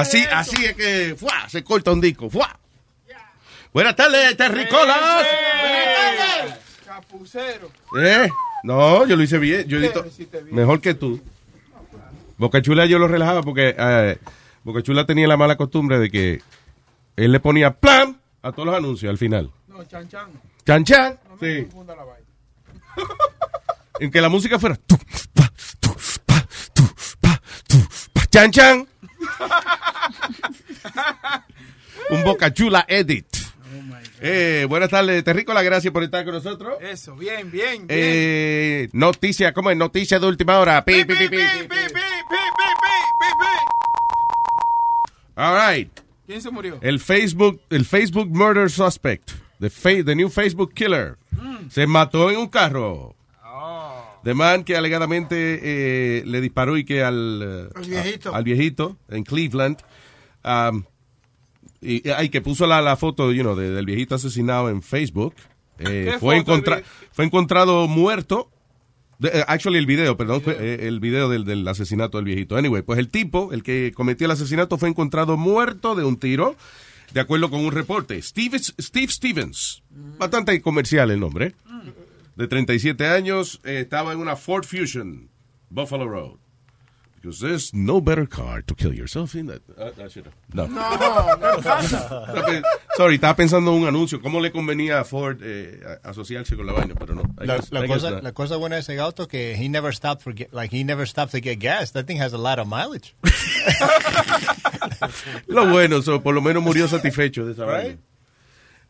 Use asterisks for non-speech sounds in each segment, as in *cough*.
Así, así es que ¡fua! se corta un disco. ¡fua! Buenas tardes, Terricolas. Chapucero. ¿Eh? No, yo lo hice bien. Yo edito mejor que tú. Boca Chula yo lo relajaba porque eh, Boca Chula tenía la mala costumbre de que él le ponía plan a todos los anuncios al final. No, chan chan. Chan chan. No me Sí. confunda la vaina. En que la música fuera tu, pa, tu, pa, tu, pa, tu, pa, chan chan. Un Boca Chula edit. Eh, buenas tardes, Terrícola, gracias por estar con nosotros. Eso, bien, bien, bien. Eh, noticia, ¿cómo es? Noticia de última hora. Pi, pi, pi, pi, pi, pi. All right. ¿Quién se murió? El Facebook, el Facebook murder suspect, the, fa- the new Facebook killer, se mató en un carro. The man que alegadamente eh, le disparó y que al, eh, Al viejito. a- al viejito en Cleveland. um, y, que puso la, la foto you know, de- del viejito asesinado en Facebook. Eh, ¿Qué fue, encontra- fue encontrado muerto. De- eh, actually, el video, perdón, fue, el video del, del asesinato del viejito. Anyway, pues el tipo, el que cometió el asesinato, fue encontrado muerto de un tiro, de acuerdo con un reporte. Steve, Steve Stevens, bastante comercial el nombre, de 37 años, eh, estaba en una Ford Fusion, Buffalo Road. Because there's no better car to kill yourself in that. Uh, I should've- no. ¿qué pasa? Sorry, estaba pensando en un anuncio. ¿Cómo le convenía a Ford eh, asociarse con la vaina? Pero no. La, guess- la cosa, la cosa buena de ese auto que he never stopped for get, like he never stopped to get gas. That thing has a lot of mileage. *laughs* Lo bueno, so, por lo menos murió satisfecho de esa Right?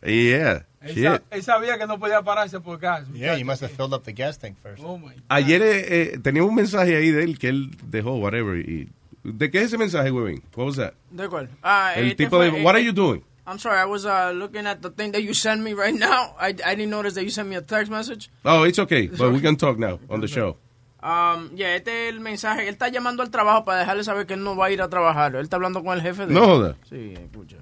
Yeah. Él, él sabía que no podía pararse por gas. yeah, you must have filled up the gas tank first. Oh my. Ayer eh, eh, tenía un mensaje ahí de él que él dejó, whatever. Y, ¿De qué es ese mensaje, Webin? What was that? ¿De cuál? Ah, El este tipo fue- de, what are you doing? I'm sorry, I was uh, looking at the thing that you sent me right now. *laughs* I, I didn't notice that you sent me a text message. Oh, it's okay, but we can talk now on the *laughs* show. Um, yeah, este es el mensaje. Él está llamando al trabajo para dejarle saber que él no va a ir a trabajar. Él está hablando con el jefe de No joda. Sí, escucha.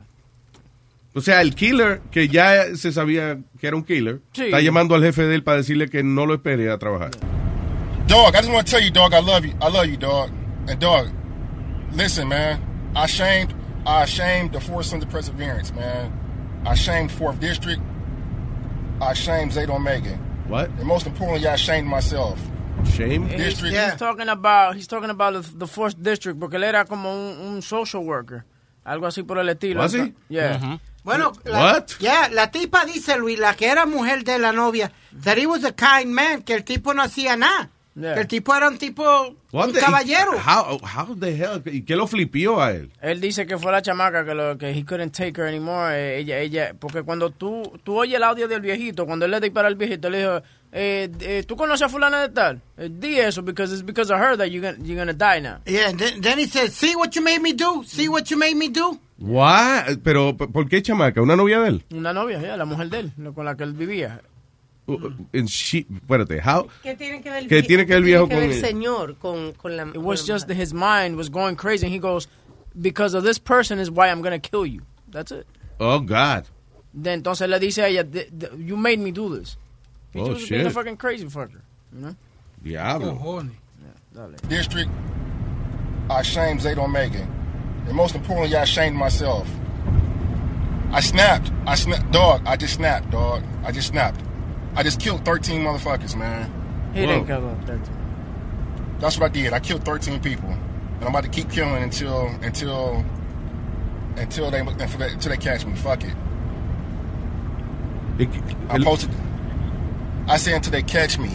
O sea, el killer, que ya se sabía que era un killer, Sí. está llamando al jefe de él para decirle que no lo espere a trabajar. Dog, I just want to tell you, dog, I love you. I love you, dog. And dog, listen, man. I shamed, I shamed the Fourth Sons of Perseverance, man. I shamed Fourth District. I shamed Zayto Omega. What? And most importantly, I shamed myself. Shame? He's, District. he's talking about, he's talking about the, the fourth district porque él era como un, un social worker. Algo así por el estilo. Was he? Yeah. Bueno, la, What? yeah, la tipa dice, Luis, la que era mujer de la novia, that he was a kind man, que el tipo no hacía nada. Yeah. Que el tipo era un tipo, What un the- caballero. How, how the hell? ¿Y qué lo flipió a él? Él dice que fue la chamaca que lo que he couldn't take her anymore. eh, ella, ella, porque cuando tú, tú oyes el audio del viejito, cuando él le dispara al viejito, le dijo, eh, eh, ¿tú conoces a fulana de tal? Eh, di eso, because it's because of her that you're gonna, you're gonna die now. Yeah, and then, then he said, see what you made me do? See what you made me do? What? Pero, ¿por qué chamaca? ¿Una novia de él? Una novia, ya, la mujer de él, con la que él vivía. Uh, and she- espérate, how? ¿Qué tiene que ver el, ¿Qué vie- tiene que ver el viejo que con el señor con, con la... It was just that his mind was going crazy, and he goes, because of this person is why I'm gonna kill you. That's it. Oh, God. De entonces le dice a ella, "The- the- you made me do this. He Oh, being a shit. fucking crazy fucker. You know? Diablo. district, I shamed Zaydo Omega. And most importantly, I shamed myself. I snapped. I snapped. Dog, I just snapped, dog. I just snapped. I just killed 13 motherfuckers, man. He didn't kill them. That's- That's what I did. I killed 13 people. And I'm about to keep killing until, until, until they, until they catch me. Fuck it. I posted. I say until they catch me.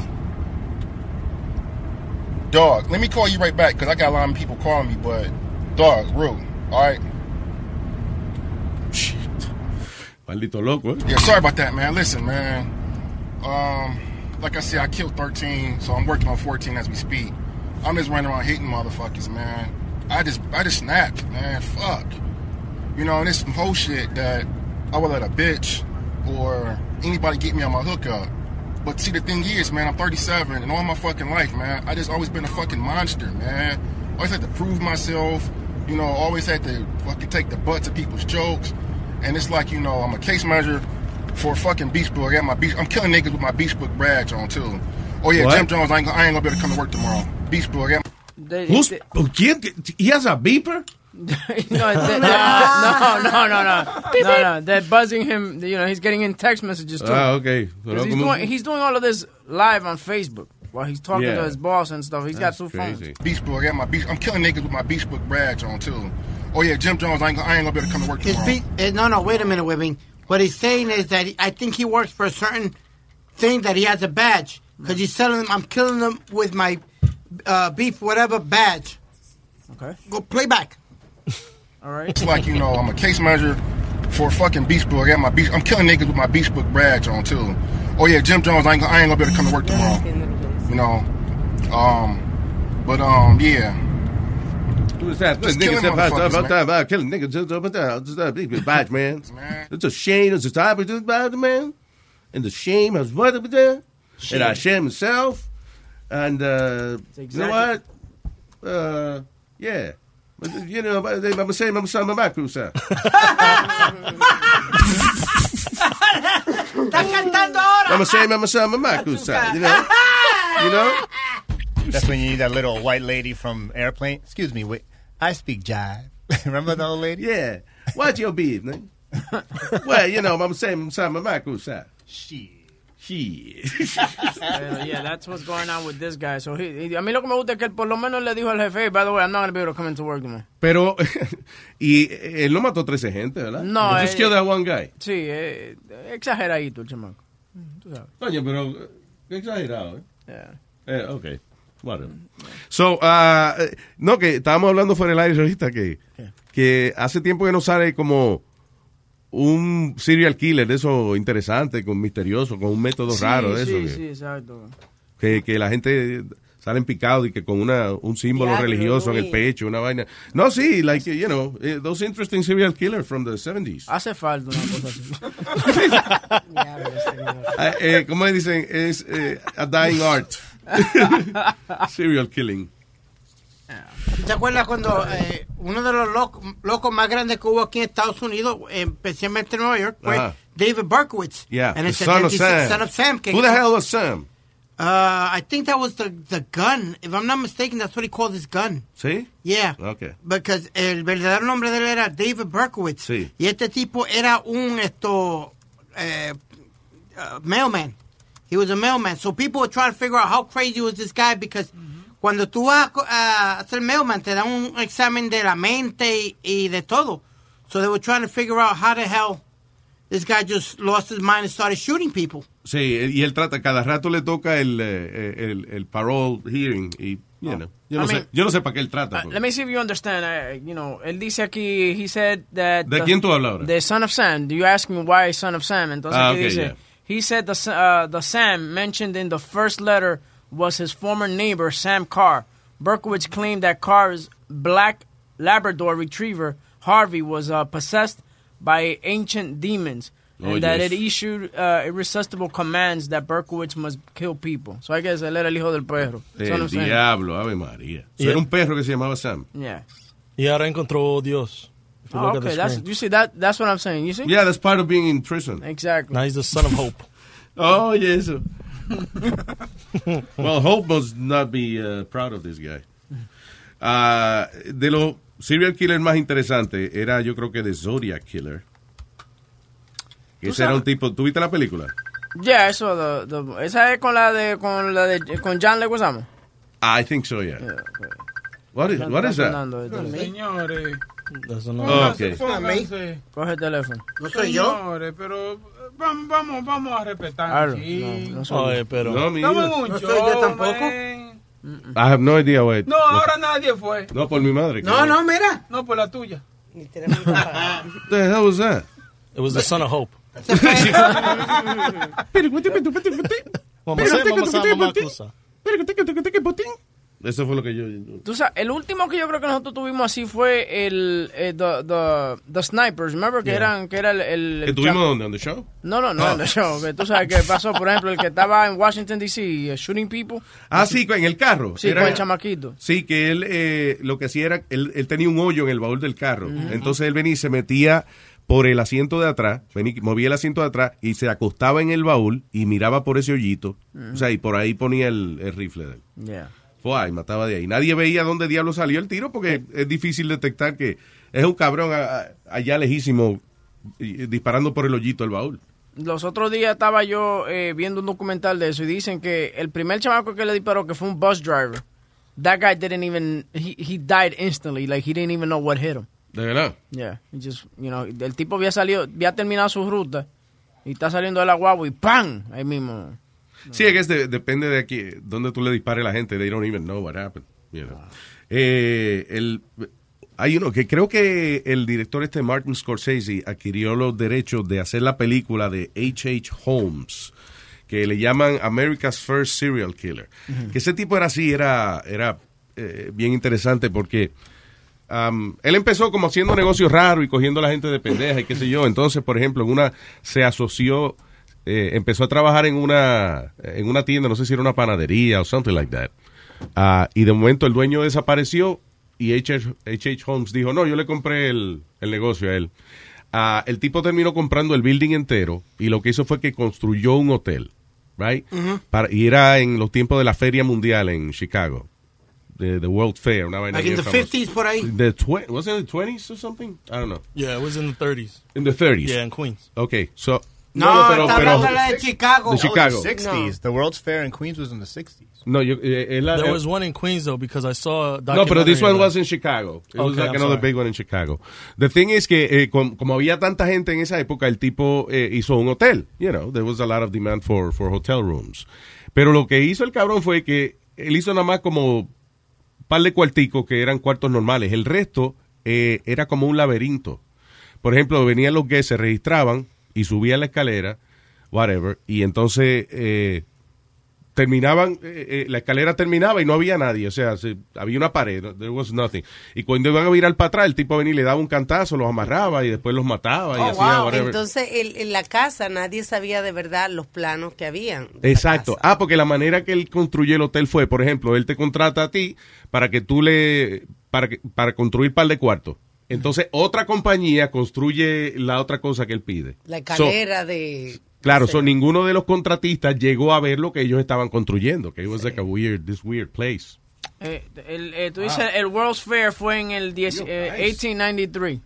Dog, let me call you right back because I got a lot of people calling me. But dog, rude. All right. Shit. Maldito loco, ¿eh? Yeah, sorry about that, man. Listen, man. Um, like I said, I killed 13, so I'm working on 14 as we speak. I'm just running around hitting motherfuckers, man. I just, I just snapped, man. Fuck. You know, and it's some whole shit that I would let a bitch or anybody get me on my hookup. But see, the thing is, man, I'm 37, and all my fucking life, man, I just always been a fucking monster, man. Always had to prove myself. You know, always had to fucking take the butts of people's jokes. And it's like, you know, I'm a case manager for fucking Beach Book. I got my beach. I'm killing niggas with my Beach Book badge on too. Oh yeah, What? Jim Jones. I ain't, gonna- I ain't gonna be able to come to work tomorrow. Beach Book. I got They- Who's, they- oh, He has a beeper? *laughs* no, they- they- no, no, no, no, no, no. They're buzzing him. You know, he's getting in text messages too. Ah, okay. 'Cause He's doing, he's doing all of this live on Facebook while he's talking Yeah. to his boss and stuff. He's got two phones. Beach Book. I got my beach. I'm killing niggas with my Beach Book badge on too. Oh yeah, Jim Jones. I ain't, gonna- I ain't gonna be able to come to work His tomorrow. beat, eh, no, no, wait a minute, Whipping. What he's saying is that he, I think he works for a certain thing that he has a badge because he's telling them I'm killing them with my uh, beef whatever badge. Okay. Go play back. *laughs* All right. It's like you know, I'm a case manager for fucking Beach Book. I got my beach. I'm killing niggas with my Beach Book badge on too. Oh yeah, Jim Jones. I ain't, gonna- I ain't gonna be able to come to work tomorrow. You know, um, but um, yeah. Who's that? Just Niggas killing motherfuckers, man. killing niggas just over there. Just big badge, man. It's a shame. It's a type of just the man. And the shame has what over there. And I shame myself. And uh, you know what? Uh, yeah. But, You know, I'm gonna say I'm saying my back, sir. *laughs* Está cantando ahora. I'm gonna say I'm saying my back, sir. You know. You know. That's when you need that little white lady from Airplane. Excuse me, wait. I speak jive. *laughs* Remember the old lady? Yeah. What's your beef, nigga? *laughs* well, you know, I'm saying I'm saying my back, sir. Shit. Shit. Pero, yeah, that's what's going on with this guy. So he, he- a mí lo que me gusta es que él por lo menos le dijo al jefe, "Hey, by the way, I'm not going to be able to come into work tomorrow. Pero, *laughs* y él no mató 13 gente, ¿verdad? No, He just eh, killed that one guy. Sí, eh, exageradito el chamaco. Tú sabes. Coño, pero eh, qué exagerado, ¿eh? Yeah. Eh, ok. Whatever. So, eh, no, que estábamos hablando fuera del aire ahorita que, que hace tiempo que no sale como un serial killer de eso interesante, con misterioso, con un método Sí, raro de sí, eso. que- sí, exacto. que, que la gente salen picados y que con una, un símbolo religioso en el pecho, una vaina. No, sí, like, you know, eh, those interesting serial killers from the 70s. Hace falta una cosa así. *laughs* *laughs* Ah, eh, ¿Cómo dicen? Es eh, a dying art. *laughs* serial killing. ¿Te acuerdas cuando eh, uno de los loc- locos más grandes que hubo aquí en Estados Unidos, especialmente en Nueva York, fue Ajá. David Berkowitz? Yeah, En the el son of 76, Sam. Son of Sam. Who the hell was Sam? Uh, I think that was the, the gun. If I'm not mistaken, that's what he called his gun. ¿Sí? Yeah. Okay. Because el verdadero nombre de él era David Berkowitz. Sí. Y este tipo era un esto eh, uh, mailman. He was a mailman. So people were trying to figure out how crazy was this guy because cuando tú vas a hacer mailman te dan un examen de la mente y, y de todo. So they were trying to figure out how the hell this guy just lost his mind and started shooting people. Sí, y él trata, cada rato le toca el, eh, el, el parole hearing y, you know, yo no, I sé, mean- yo no sé para qué él trata. Uh, let me see if you understand. Uh, you know, él dice aquí, he said that... ¿De quién tú hablas ahora? De Son of Sam. Do you ask me why Son of Sam? Entonces Ah, aquí ok, dice yeah. he said the uh, the Sam mentioned in the first letter was his former neighbor Sam Carr. Berkowitz claimed that Carr's black Labrador retriever Harvey was uh, possessed by ancient demons. Oh, and that yes. it issued uh, irresistible commands that Berkowitz must kill people. So I guess él era el hijo del perro. That's what El I'm saying. diablo, Ave María. Y- Era un perro que se llamaba Sam. Yeah. Y ahora encontró Dios. If you Oh, look at the okay, that's you see that that's what I'm saying. You see? Yeah, that's part of being in prison. Exactly. Now he's the son of hope. *laughs* Oh, y eso. *laughs* well, Hope must not be uh, proud of this guy. Ah, de los serial killers más interesantes era yo creo que de Zodiac Killer. Que ¿Tú ese era un tipo, ¿tuviste la película? Yeah, eso the, the, esa es con la de con la de con John Leguizamo. I think so, yeah. What is, what is that? Señores. That's Pónganse, okay. pónganse. Coge el teléfono. ¿No soy yo? Señores, pero eh, vamos, vamos, vamos a respetar. Claro, sí. no, no soy Oye, pero. No, No soy yo tampoco. man. I have no idea, wait. No, ahora nadie fue. No, por mi madre. No, no, mira. No, por la tuya. What *laughs* the hell was that? It was the son of hope. Eso fue lo que yo... Tú sabes, el último que yo creo que nosotros tuvimos así fue el eh, the, the, the snipers, remember que Yeah. eran que era el, el, ¿Que el tuvimos dónde? ¿On the show? No, no, no, Ah. en el show. Que tú sabes que pasó, por ejemplo, el que estaba en Washington D.C. eh, shooting people. Ah, sí, en el carro. Sí, Era- con el chamaquito. Sí, que él eh, lo que hacía era, él, él tenía un hoyo en el baúl del carro. Entonces él venía y se metía por el asiento de atrás, venía, movía el asiento de atrás y se acostaba en el baúl y miraba por ese hoyito. O sea, y por ahí ponía el, el rifle de él. Yeah. Fue ahí, mataba de ahí. Nadie veía dónde diablo salió el tiro porque es difícil detectar que es un cabrón allá lejísimo y- y disparando por el hoyito del baúl. Los otros días estaba yo eh, viendo un documental de eso y dicen que el primer chamaco que le disparó, que fue un bus driver, that guy didn't even, he, he died instantly, like he didn't even know what hit him. De verdad. Yeah, he just, you know, el tipo había salido, había terminado su ruta y está saliendo de la guagua y ¡pam! Ahí mismo. Sí, es que depende de aquí, donde tú le dispares a la gente. They don't even know what happened. you know. Eh, el, hay uno que creo que el director este Martin Scorsese adquirió los derechos de hacer la película de H.H. Holmes, que le llaman America's First Serial Killer. Que ese tipo era así, era, era eh, bien interesante porque um, él empezó como haciendo negocios raros y cogiendo a la gente de pendeja y qué sé yo. Entonces, por ejemplo, en una se asoció, eh, empezó a trabajar en una en una tienda, no sé si era una panadería o something like that. Ah, y de momento el dueño desapareció y H.H. H.H. Holmes dijo, no, yo le compré el, el negocio a él. Ah, el tipo terminó comprando el building entero y lo que hizo fue que construyó un hotel, right? Para, y era en los tiempos de la Feria Mundial en Chicago, de the World Fair, una vaina Like in the famosa. 50s por ahí. The was it the 20s or something? I don't know. Yeah, it was in the 30s. In the 30s. Yeah, in Queens. Okay, so No, pero está pero hablando de la de Chicago. de Chicago. 60s. The World's Fair in Queens was in the 60s. No, yo, eh, eh, la- There was one in Queens though because I saw a No, pero this one was in Chicago. It was Okay, like I'm another sorry. big one in Chicago. The thing is que eh, com- como había tanta gente en esa época, el tipo eh, hizo un hotel. You know, there was a lot of demand for, for hotel rooms. Pero lo que hizo el cabrón fue que él hizo nada más como un par de cuarticos que eran cuartos normales. El resto eh, era como un laberinto. Por ejemplo, venían los guests, se registraban y subían la escalera, whatever, y entonces eh, terminaban, eh, eh, la escalera terminaba y no había nadie, o sea, se- había una pared, there was nothing. Y cuando iban a virar para atrás, el tipo venía y le daba un cantazo, los amarraba y después los mataba y Oh, hacía wow. whatever. Entonces, el- en la casa nadie sabía de verdad los planos que habían. Exacto. Ah, porque la manera que él construyó el hotel fue, por ejemplo, él te contrata a ti para que tú le, para que, para construir par de cuartos. Entonces, otra compañía construye la otra cosa que él pide. La So, escalera de... Claro, so, ninguno de los contratistas llegó a ver lo que ellos estaban construyendo, que it was like a weird, this weird place. Eh, el, eh, tú dices, el World's Fair fue en el 10 eh, 1893,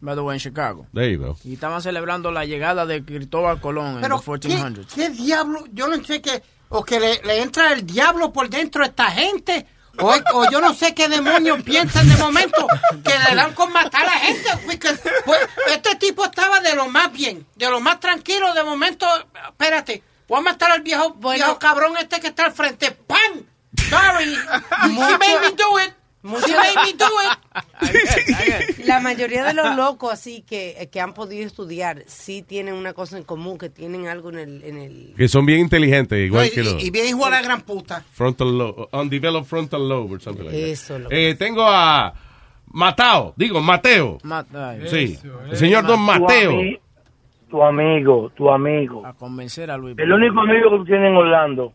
by the way, en Chicago. There you go. Y estaban celebrando la llegada de Cristóbal Colón en Pero, los ¿qué, 1400s. qué diablo? Yo no sé qué. O que le, le entra el diablo por dentro a esta gente. O, o yo no sé qué demonios piensan de momento que le dan con matar a la gente. Porque, pues, este tipo estaba de lo más bien, de lo más tranquilo. De momento, espérate, voy a matar al viejo, viejo cabrón este que está al frente. ¡Pam! Sorry, he made me do it. Muchos- La mayoría de los locos así que, que han podido estudiar sí tienen una cosa en común, que tienen algo en el... En el Que son bien inteligentes, igual y, que los y bien hijo de la gran puta. frontal lobe, undeveloped frontal lobe or something like that. Eso, lo Eh, tengo a Matao, digo Mateo. Sí, el señor Don Mateo. Tu, ami- tu amigo, tu amigo. A convencer a Luis. El único amigo que tú tienes en Orlando.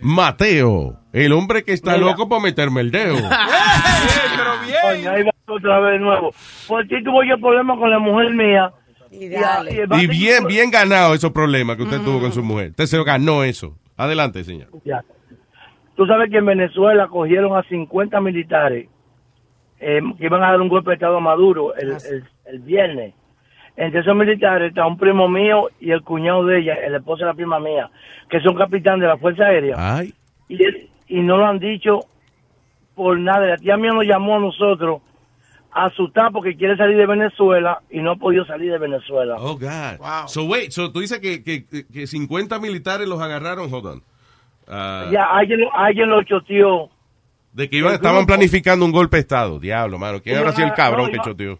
Mateo, el hombre que está Mira. loco por meterme el dedo. *laughs* Ahí va otra vez de nuevo. Por ti tuvo yo problemas con la mujer mía. Y, Y bien, bien ganado esos problemas que usted tuvo con su mujer. Usted se ganó eso. Adelante, señor. Ya. Tú sabes que en Venezuela cogieron a 50 militares eh, que iban a dar un golpe de Estado a Maduro el, el, el viernes. Entre esos militares está un primo mío y el cuñado de ella, el esposo de la prima mía, que son capitán de la Fuerza Aérea. Ay. Y, y no lo han dicho por nada. La tía mía nos llamó a nosotros asustada porque quiere salir de Venezuela y no ha podido salir de Venezuela. Oh, God. So, wait, so tú dices que, que, que 50 militares los agarraron, hold on. Ah, Ya alguien, alguien lo choteó. De que iban, estaban grupo. planificando un golpe de Estado. Diablo, mano. ¿Quién habrá sido el cabrón no, que iba- choteó?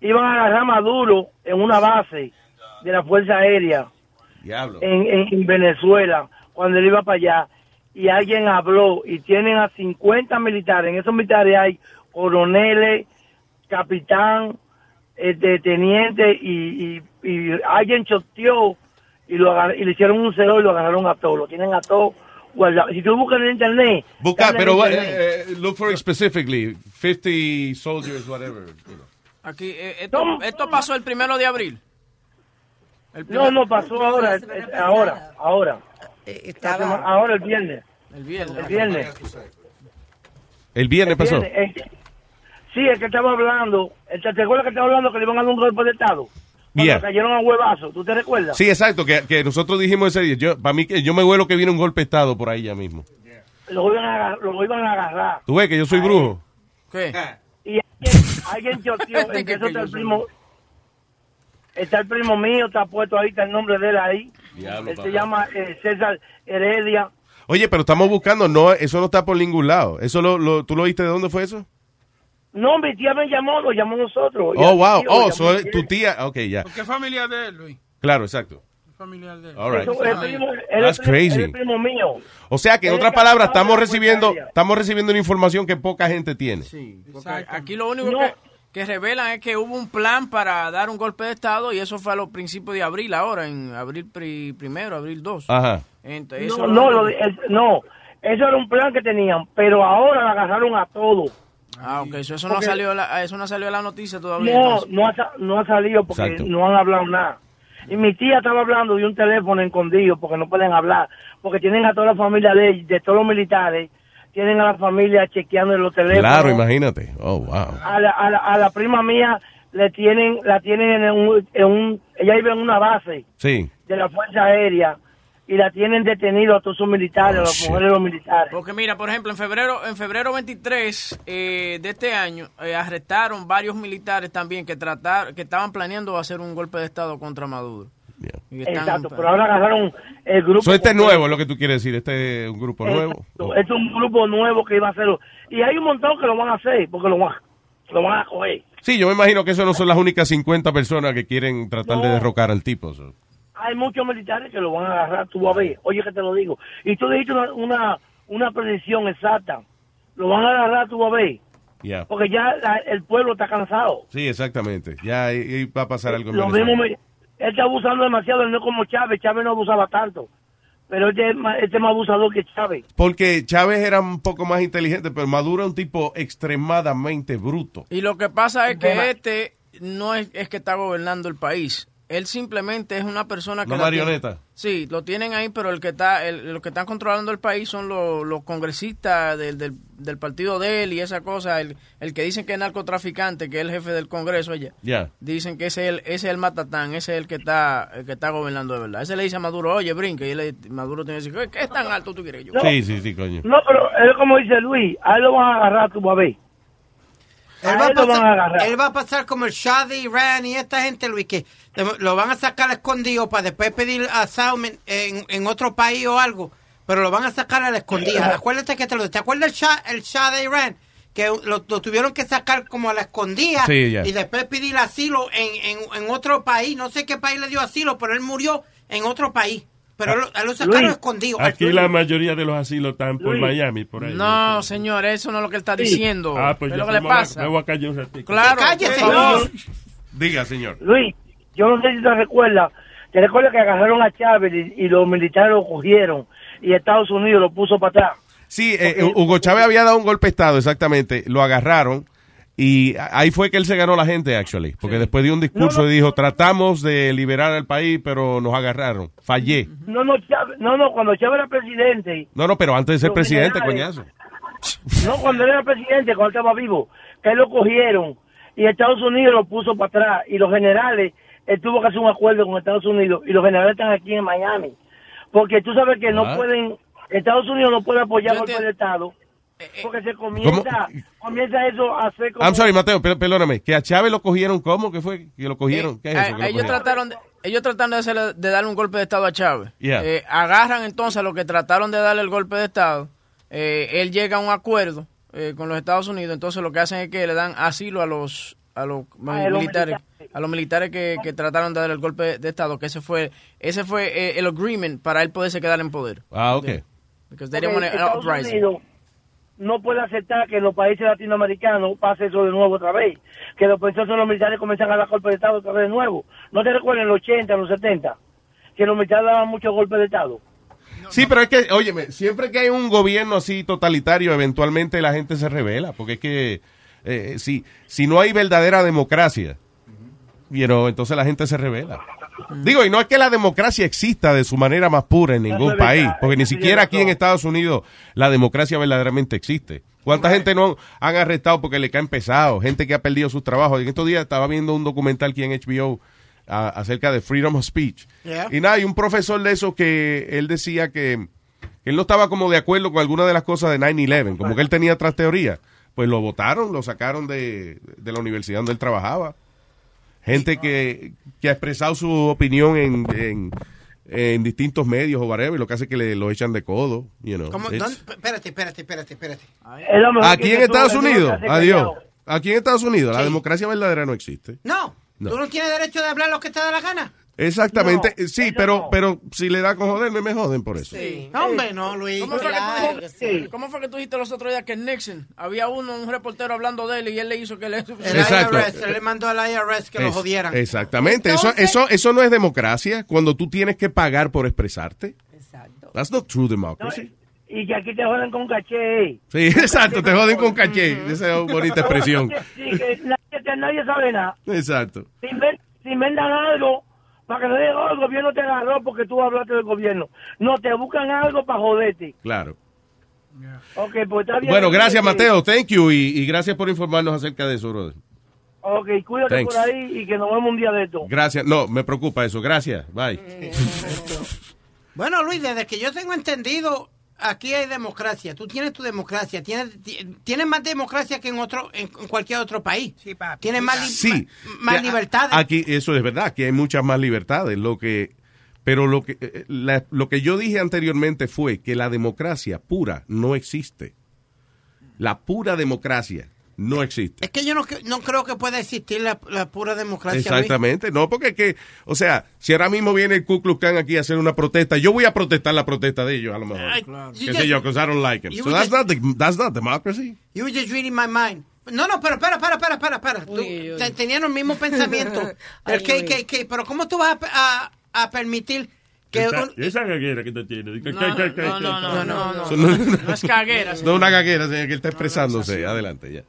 Iban a agarrar a Maduro en una base de la Fuerza Aérea Diablo. en, en, en Venezuela cuando él iba para allá y alguien habló y tienen a 50 militares. En esos militares hay coroneles, capitán, este, teniente y, y, y alguien choteó y, lo agar- y le hicieron un cero y lo agarraron a todos. Lo tienen a todos guardados. Si tú buscas en internet... Busca, pero internet. eh, look for it specifically. 50 soldiers, whatever. you know. Aquí, eh, esto, esto pasó el primero de abril. El No, primer- no, pasó ahora, es- es- ahora, ahora. La sema- Ahora el viernes. El viernes. El viernes. El viernes pasó. El viernes, eh, sí, el que estaba hablando, el, ¿te acuerdas que estaba hablando que le iban a dar un golpe de Estado? Yeah. cayeron a huevazo, ¿tú te recuerdas? Sí, exacto, que, que nosotros dijimos ese día. Yo, para mí, que yo me vuelo que viene un golpe de Estado por ahí ya mismo. Lo iban a, lo iban a agarrar. ¿Tú ves que yo soy brujo? ¿Qué? Y alguien, alguien choteó, *laughs* Este que- eso está el primo, está el primo mío, está puesto ahí, está el nombre de él ahí. Diablo, él se llama eh, César Heredia. Oye, pero estamos buscando, no, eso no está por ningún lado. Eso lo, lo- ¿Tú lo viste de dónde fue eso? No, mi tía me llamó, lo llamó nosotros. Oh, wow. tío Oh, so, tu tía. Ok, ya. ¿Qué familia de él, Luis? Claro, exacto. ¿Qué familia de él? All right. Eso, el primo- That's es primo- crazy. es primo mío. O sea que en es otras palabras, estamos recibiendo, estamos recibiendo una información que poca gente tiene. Porque aquí lo único que, que revelan es que hubo un plan para dar un golpe de Estado y eso fue a los principios de abril ahora, en abril pri- primero, abril 2. Ajá. Entonces, No, eso no, lo el- no, eso era un plan que tenían, pero ahora la agarraron a todos. Ah, ok, eso, eso no salió la, eso no salió a la noticia todavía. No, entonces. no ha, no ha salido porque Exacto. no han hablado nada. Y mi tía estaba hablando de un teléfono escondido porque no pueden hablar, porque tienen a toda la familia de, de todos los militares, tienen a la familia chequeando en los teléfonos. Claro, imagínate. Oh, wow. A la, a la, a la prima mía le tienen, la tienen en un, en un, ella vive en una base Sí. de la Fuerza Aérea y la tienen detenido a todos sus militares, a las shit. mujeres de los militares. Porque mira, por ejemplo, en febrero, en febrero 23 eh, de este año eh, arrestaron varios militares también que tratar, que estaban planeando hacer un golpe de estado contra Maduro. Exacto, pero ahora agarraron el grupo. So, este es nuevo, es lo que tú quieres decir. Este es un grupo nuevo. Exacto, Es un grupo nuevo que iba a hacerlo. Y hay un montón que lo van a hacer, porque lo van, lo van a coger. Sí, yo me imagino que eso no son las únicas 50 personas que quieren tratar de derrocar al tipo. so. Hay muchos militares que lo van a agarrar, tú vas a ver. Oye, que te lo digo. Y tú dijiste una, una, una predicción exacta. Lo van a agarrar, tú vas a ver. Yeah. Porque ya la- el pueblo está cansado. Sí, exactamente. Ya va a pasar algo. en Lo mismo, me- él está abusando demasiado, él no es como Chávez. Chávez no abusaba tanto. Pero este es más, este es más abusador que Chávez. Porque Chávez era un poco más inteligente, pero Maduro es un tipo extremadamente bruto. Y lo que pasa es que este no es, es que está gobernando el país. Él simplemente es una persona que... Una la tiene- marioneta. sí, lo tienen ahí, pero el que está, el, los que están controlando el país son los, los congresistas del, del, del partido de él y esa cosa. El, el que dicen que es narcotraficante, que es el jefe del Congreso allá. Ya. Dicen que ese es el, ese es el matatán, ese es el que está el que está gobernando de verdad. Ese le dice a Maduro, oye, brinca. Y él Maduro tiene que decir, ¿qué es tan alto tú quieres yo? Sí, sí, sí, coño. No, pero es como dice Luis, a él lo van a agarrar, a ver. Él A va, a a pasar, agarrar. él va a pasar como el Shah de Irán y esta gente, Luis, que lo van a sacar escondido para después pedir asylum en, en otro país o algo, pero lo van a sacar a la escondida. Acuérdate que te lo... ¿Te acuerdas el Shah, el Shah de Irán? que lo, lo tuvieron que sacar como a la escondida Sí, y después pedir asilo en, en, en otro país. No sé qué país le dio asilo, pero él murió en otro país. Pero él, él lo sacaron Luis, escondido. Aquí la mayoría de los asilos están por Luis. Miami, por ahí. No, señor, eso no es lo que él está diciendo. Ah, pues ¿Qué yo es lo que le a- pasa? Me voy a callar un ratito. Claro, Cállese. Luis. Diga, señor. Luis, yo no sé si te recuerdas, te recuerdas que agarraron a Chávez y, y los militares lo cogieron y Estados Unidos lo puso para atrás. Sí, eh, Hugo Chávez había dado un golpe de Estado, exactamente. Lo agarraron y ahí fue que él se ganó la gente, actually. Porque después dio un discurso y dijo, tratamos de liberar al país, pero nos agarraron. Fallé. No, no, Chávez, no, no, cuando Chávez era presidente, No, no, pero antes de ser presidente, generales. coñazo. *laughs* no cuando él era presidente, cuando estaba vivo, que lo cogieron y Estados Unidos lo puso para atrás y los generales, él tuvo que hacer un acuerdo con Estados Unidos y los generales están aquí en Miami. Porque tú sabes que no Ah. pueden, Estados Unidos no puede apoyar de Estado. Porque se comienza, comienza eso a hacer como... I'm sorry, Mateo, per- perdóname. Que a Chávez lo cogieron, ¿cómo? ¿Qué fue? Que lo cogieron. ¿Qué es eso? A- que lo ellos cogieron? trataron de, ellos trataron de, hacerle- de darle un golpe de estado a Chávez. Yeah. Eh, agarran entonces a los que trataron de darle el golpe de estado. Eh, él llega a un acuerdo eh, con los Estados Unidos. Entonces lo que hacen es que le dan asilo a los a los A los militares, a los militares que, que trataron de dar el golpe de estado. Que ese fue ese fue eh, el agreement para él poderse quedar en poder. Ah, ok. Because they Porque didn't want an Estados uprising. Unidos no puede aceptar que en los países latinoamericanos pase eso de nuevo otra vez. Que los entonces los militares comienzan a dar golpes de Estado otra vez de nuevo. ¿No te recuerdas en los 80, en los 70? Que los militares daban muchos golpes de Estado. Sí, pero es que, óyeme, siempre que hay un gobierno así totalitario, eventualmente la gente se revela, porque es que eh, si, si no hay verdadera democracia, you entonces la gente se revela. Digo, y no es que la democracia exista de su manera más pura en ningún país, porque ni siquiera aquí en. Estados Unidos la democracia verdaderamente existe. ¿Cuánta gente no han arrestado porque le caen pesados? Gente que ha perdido sus trabajos. En estos días estaba viendo un documental aquí en HBO a- acerca de freedom of speech. Yeah. Y nada, hay un profesor de eso que él decía que, que él no estaba como de acuerdo con alguna de las cosas de 9-11, como que él tenía otras teorías. Pues lo votaron, lo sacaron de, de la universidad donde él trabajaba. Gente que, que ha expresado su opinión en, en, en distintos medios o whatever, y lo que hace es que le, lo echan de codo. You know. ¿Cómo? Espérate, espérate, espérate, Aquí en Estados Unidos, adiós. Aquí en Estados Unidos, la democracia verdadera no existe. No, No. tú no tienes derecho de hablar lo que te da la gana. Exactamente, No, sí, pero, no. pero si le da con joderme, me joden por eso. Sí. No, hombre, no, Luis. ¿Cómo fue, Claro que tú, sí. ¿Cómo fue que tú dijiste los otros días que Nixon, había uno, un reportero hablando de él y él le hizo que le... El Exacto. IRS, él le mandó al IRS que lo jodieran. Exactamente, eso, Entonces- eso, eso no es democracia cuando tú tienes que pagar por expresarte. Exacto. That's not true No, democracy. y que aquí te joden con caché. Sí, *laughs* exacto, te joden con caché. Esa es una bonita expresión. *laughs* Sí, que nadie, sabe nada. Exacto. Si, inven- si inventan algo para que no digan, oh, el gobierno te agarró porque tú hablaste del gobierno. No, te buscan algo para joderte. Claro. Ok, pues está bien. Bueno, gracias Mateo, thank you y, y gracias por informarnos acerca de eso, brother. Ok, cuídate Thanks. por ahí y que nos vemos un día de esto. Gracias, no, me preocupa eso, gracias, bye. Bueno, Luis, desde que yo tengo entendido, aquí hay democracia. Tú tienes tu democracia. Tienes, ti- tienes más democracia que en otro, en, cualquier otro país. Tienes más, li- Sí. ma- más Ya, libertades. Aquí, eso es verdad, que hay muchas más libertades. Lo que, pero lo que, eh, la- lo que yo dije anteriormente fue que la democracia pura no existe. La pura democracia no existe. Es que yo no, no creo que pueda existir la, la pura democracia. Exactamente, no, porque es que, o sea, si ahora mismo viene el Ku Klux Klan aquí a hacer una protesta, yo voy a protestar la protesta de ellos, a lo mejor. Que sé yo, because I don't like them. you So that's just- not, the- that's not democracy. You were just reading my mind. No, no, pero espera, espera, espera, espera, espera. Tú- Uy, uy. te- tenían los mismos *laughs* pensamientos. El que, que, que, pero ¿cómo tú vas a, a, a permitir que Esa, un- esa gaguera que te tiene. Que- No, no, no, no, no, no. No, No es caguera, No *laughs* señor. una gaguera, señor, que él está expresándose. Adelante, ya.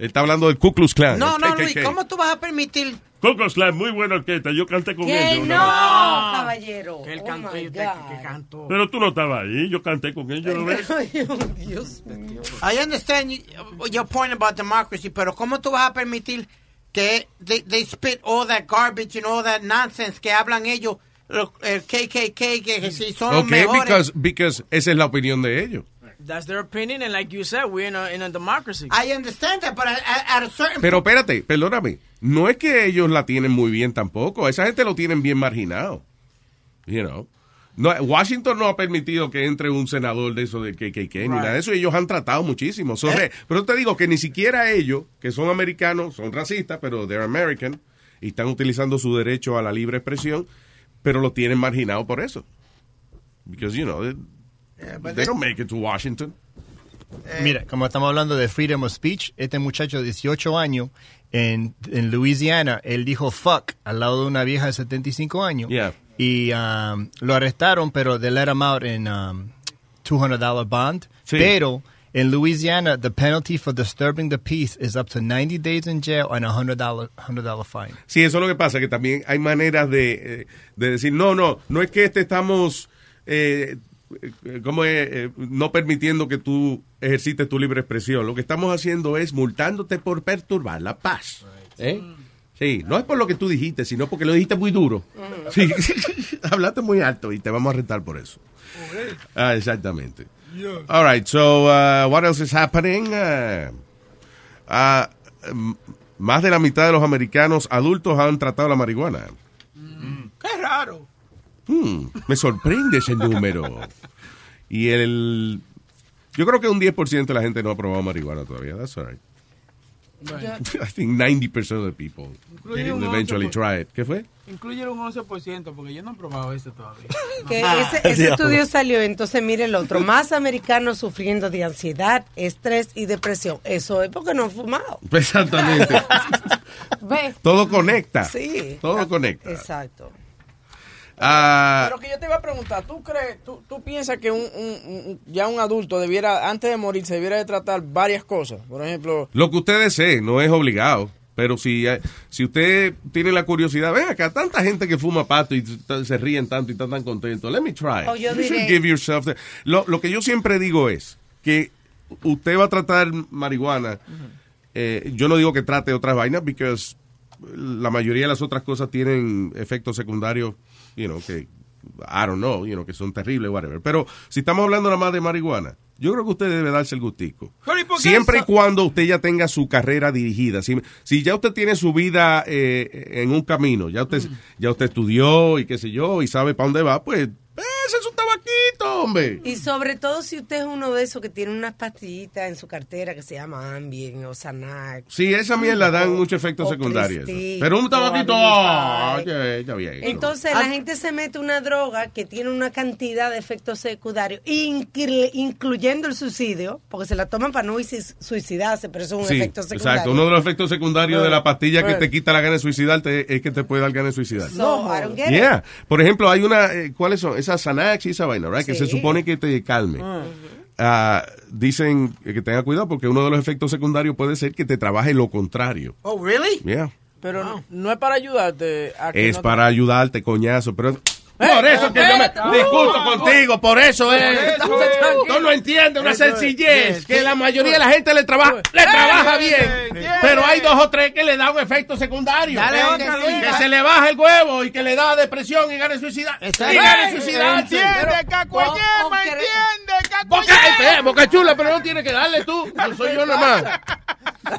Está hablando del Ku Klux Klan. No, no. Luis, ¿cómo tú vas a permitir? Ku Klux Klan, muy buena orquesta. Yo canté con ellos. no, caballero. Que él Oh, cantó que, que cantó. Pero tú no estabas ahí. Yo canté con ellos, ¿no ves? *laughs* Dios mío. I understand you- your point about democracy, pero ¿cómo tú vas a permitir que they, they spit all that garbage and all that nonsense que hablan ellos, lo- el KKK, que si son los Ok, mejores? because, because esa es la opinión de ellos. That's their opinion, and like you said, we're in a, in a democracy. I understand that, but at, at a certain Pero espérate, perdóname. No es que ellos la tienen muy bien tampoco. Esa gente lo tienen bien marginado. You know. No, Washington no ha permitido que entre un senador de eso de KKK ni nada de eso. Ellos han tratado muchísimo. So, re- Pero te digo que ni siquiera ellos, que son americanos, son racistas, pero they're American y están utilizando su derecho a la libre expresión, pero lo tienen marginado por eso. Because, you know, they, they don't make it to Washington. Mira, como estamos hablando de freedom of speech, este muchacho de 18 años en, en Louisiana, él dijo fuck al lado de una vieja de 75 años. Yeah. Y um, lo arrestaron, pero they let him out in um, $200 bond. Sí. Pero en Louisiana, the penalty for disturbing the peace is up to 90 days in jail and a $100, $100 fine. Sí, eso es lo que pasa, que también hay maneras de, eh, de decir, no, no, no es que este estamos, eh, eh, como es, eh, no permitiendo que tú ejercites tu libre expresión. Lo que estamos haciendo es multándote por perturbar la paz. ¿Eh? Sí, no es por lo que tú dijiste, sino porque lo dijiste muy duro. Sí, *laughs* hablaste muy alto y te vamos a rentar por eso. Ah, exactamente. All right, so uh, what else is happening? Uh, uh, más de la mitad de los americanos adultos han tratado la marihuana. Qué raro. Hmm, me sorprende ese número. Y el... Yo creo que un 10% de la gente no ha probado marihuana todavía. That's all right. *laughs* I think 90% of the people will eventually 11%. try it. ¿Qué fue? Incluye un 11% porque yo no he probado este todavía. *laughs* Que No. ese, ese estudio salió, entonces mire el otro, más americanos sufriendo de ansiedad, estrés y depresión. Eso es porque no han fumado. Exactamente. *laughs* Todo conecta. Sí. Todo conecta. Exacto. Ah, Pero que yo te iba a preguntar, ¿tú crees, tú, tú piensas que un, un- un- ya un adulto debiera, antes de morir, se debiera de tratar varias cosas? Por ejemplo, Lo que usted desee, no es obligado. Pero si, eh, si usted tiene la curiosidad, ven acá, tanta gente que fuma pato y se ríen tanto y están tan contentos. Let me try. O yo You should diré- give yourself the- lo, lo que yo siempre digo es que usted va a tratar marihuana. eh, yo no digo que trate otras vainas, porque la mayoría de las otras cosas tienen efectos secundarios, you know, que I don't know, you know, que son terribles, whatever. Pero si estamos hablando nada más de marihuana, yo creo que usted debe darse el gustico. Pero, ¿y por qué Siempre y cuando usted ya tenga su carrera dirigida. Si, si ya usted tiene su vida eh, en un camino, ya usted, ya usted estudió y qué sé yo, y sabe para dónde va, pues ese es hombre. Y sobre todo si usted es uno de esos que tiene unas pastillitas en su cartera que se llama Ambien o Xanax. Sí, esa mierda dan muchos efectos o secundarios. Prestige, Pero un tabaquito, ah, ya, ya bien. Entonces la gente se mete una droga que tiene una cantidad de efectos secundarios, inclu- incluyendo el suicidio, porque se la toman para no suici- suicidarse, pero eso es un Sí, efecto secundario. exacto. Uno de los efectos secundarios de la pastilla que te quita la gana de suicidarte es que te puede dar gana de suicidarte. So, I don't get it. Yeah. Por ejemplo, hay una, eh, ¿cuáles son? Esas Xanax y esa vaina, right? Que Sí. se supone que te calme. Ah, dicen que tenga cuidado porque uno de los efectos secundarios puede ser que te trabaje lo contrario. oh, really? Yeah. Pero no, no es para ayudarte a que Es no te- para ayudarte, coñazo, pero... Eh, Por eso que yo me discuto No, contigo, por eso es. no entiendes una Eso es. sencillez, que la mayoría de la gente le trabaja, le Eh, trabaja eh, bien, eh, pero eh. hay dos o tres que le dan un efecto secundario. Eh, que, se le baja el huevo y que le da depresión y gana suicida. Y gana suicidarse. Entiende, Cacuayema, o- o entiende, Boca, Cacuayema. eh, boca chula, pero no tiene que darle tú. No soy yo nada más.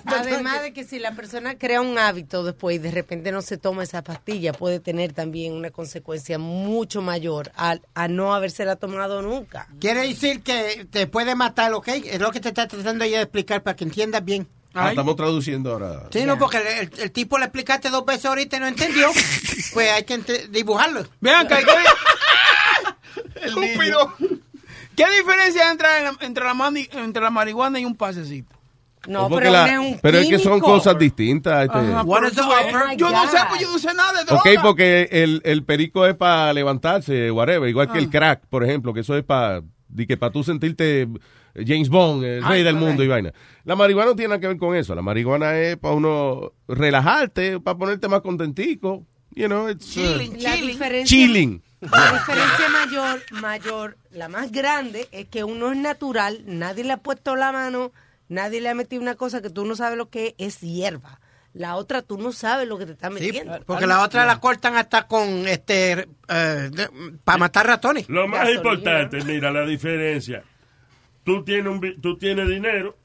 Además de que si la persona crea un hábito después y de repente no se toma esa pastilla, puede tener también una consecuencia mucho mayor a, a no habérsela tomado nunca. Quiere decir que te puede matar, ¿ok? Es lo que te está tratando ella de explicar para que entiendas bien. Ah, estamos traduciendo ahora. Sí, no, porque el, el- el tipo le explicaste dos veces ahorita y no entendió. *laughs* pues hay que dibujarlo. Vean *laughs* que Estúpido. ¿Qué diferencia hay entre la, entre, la mani- entre la marihuana y un pasecito? No, pero la- es un pero es que son cosas distintas. este. Ajá, pero eh, upper? yo no sé, pues yo no sé nada de droga. Ok, porque el, el perico es para levantarse, whatever, igual que el crack, por ejemplo, que eso es para que para tú sentirte James Bond, el rey Ay, del mundo y vaina. La marihuana no tiene nada que ver con eso. La marihuana es para uno relajarte, para ponerte más contentico. You know, it's uh, La diferencia, chilling. La diferencia mayor, mayor, la más grande, es que uno es natural, nadie le ha puesto la mano, nadie le ha metido una cosa que tú no sabes lo que es, es hierba. La otra tú no sabes lo que te está Sí, metiendo. porque la otra la cortan hasta con este para matar ratones. Lo más Gasolina. importante, mira la diferencia. Tú tienes, un, bi- tú tienes dinero,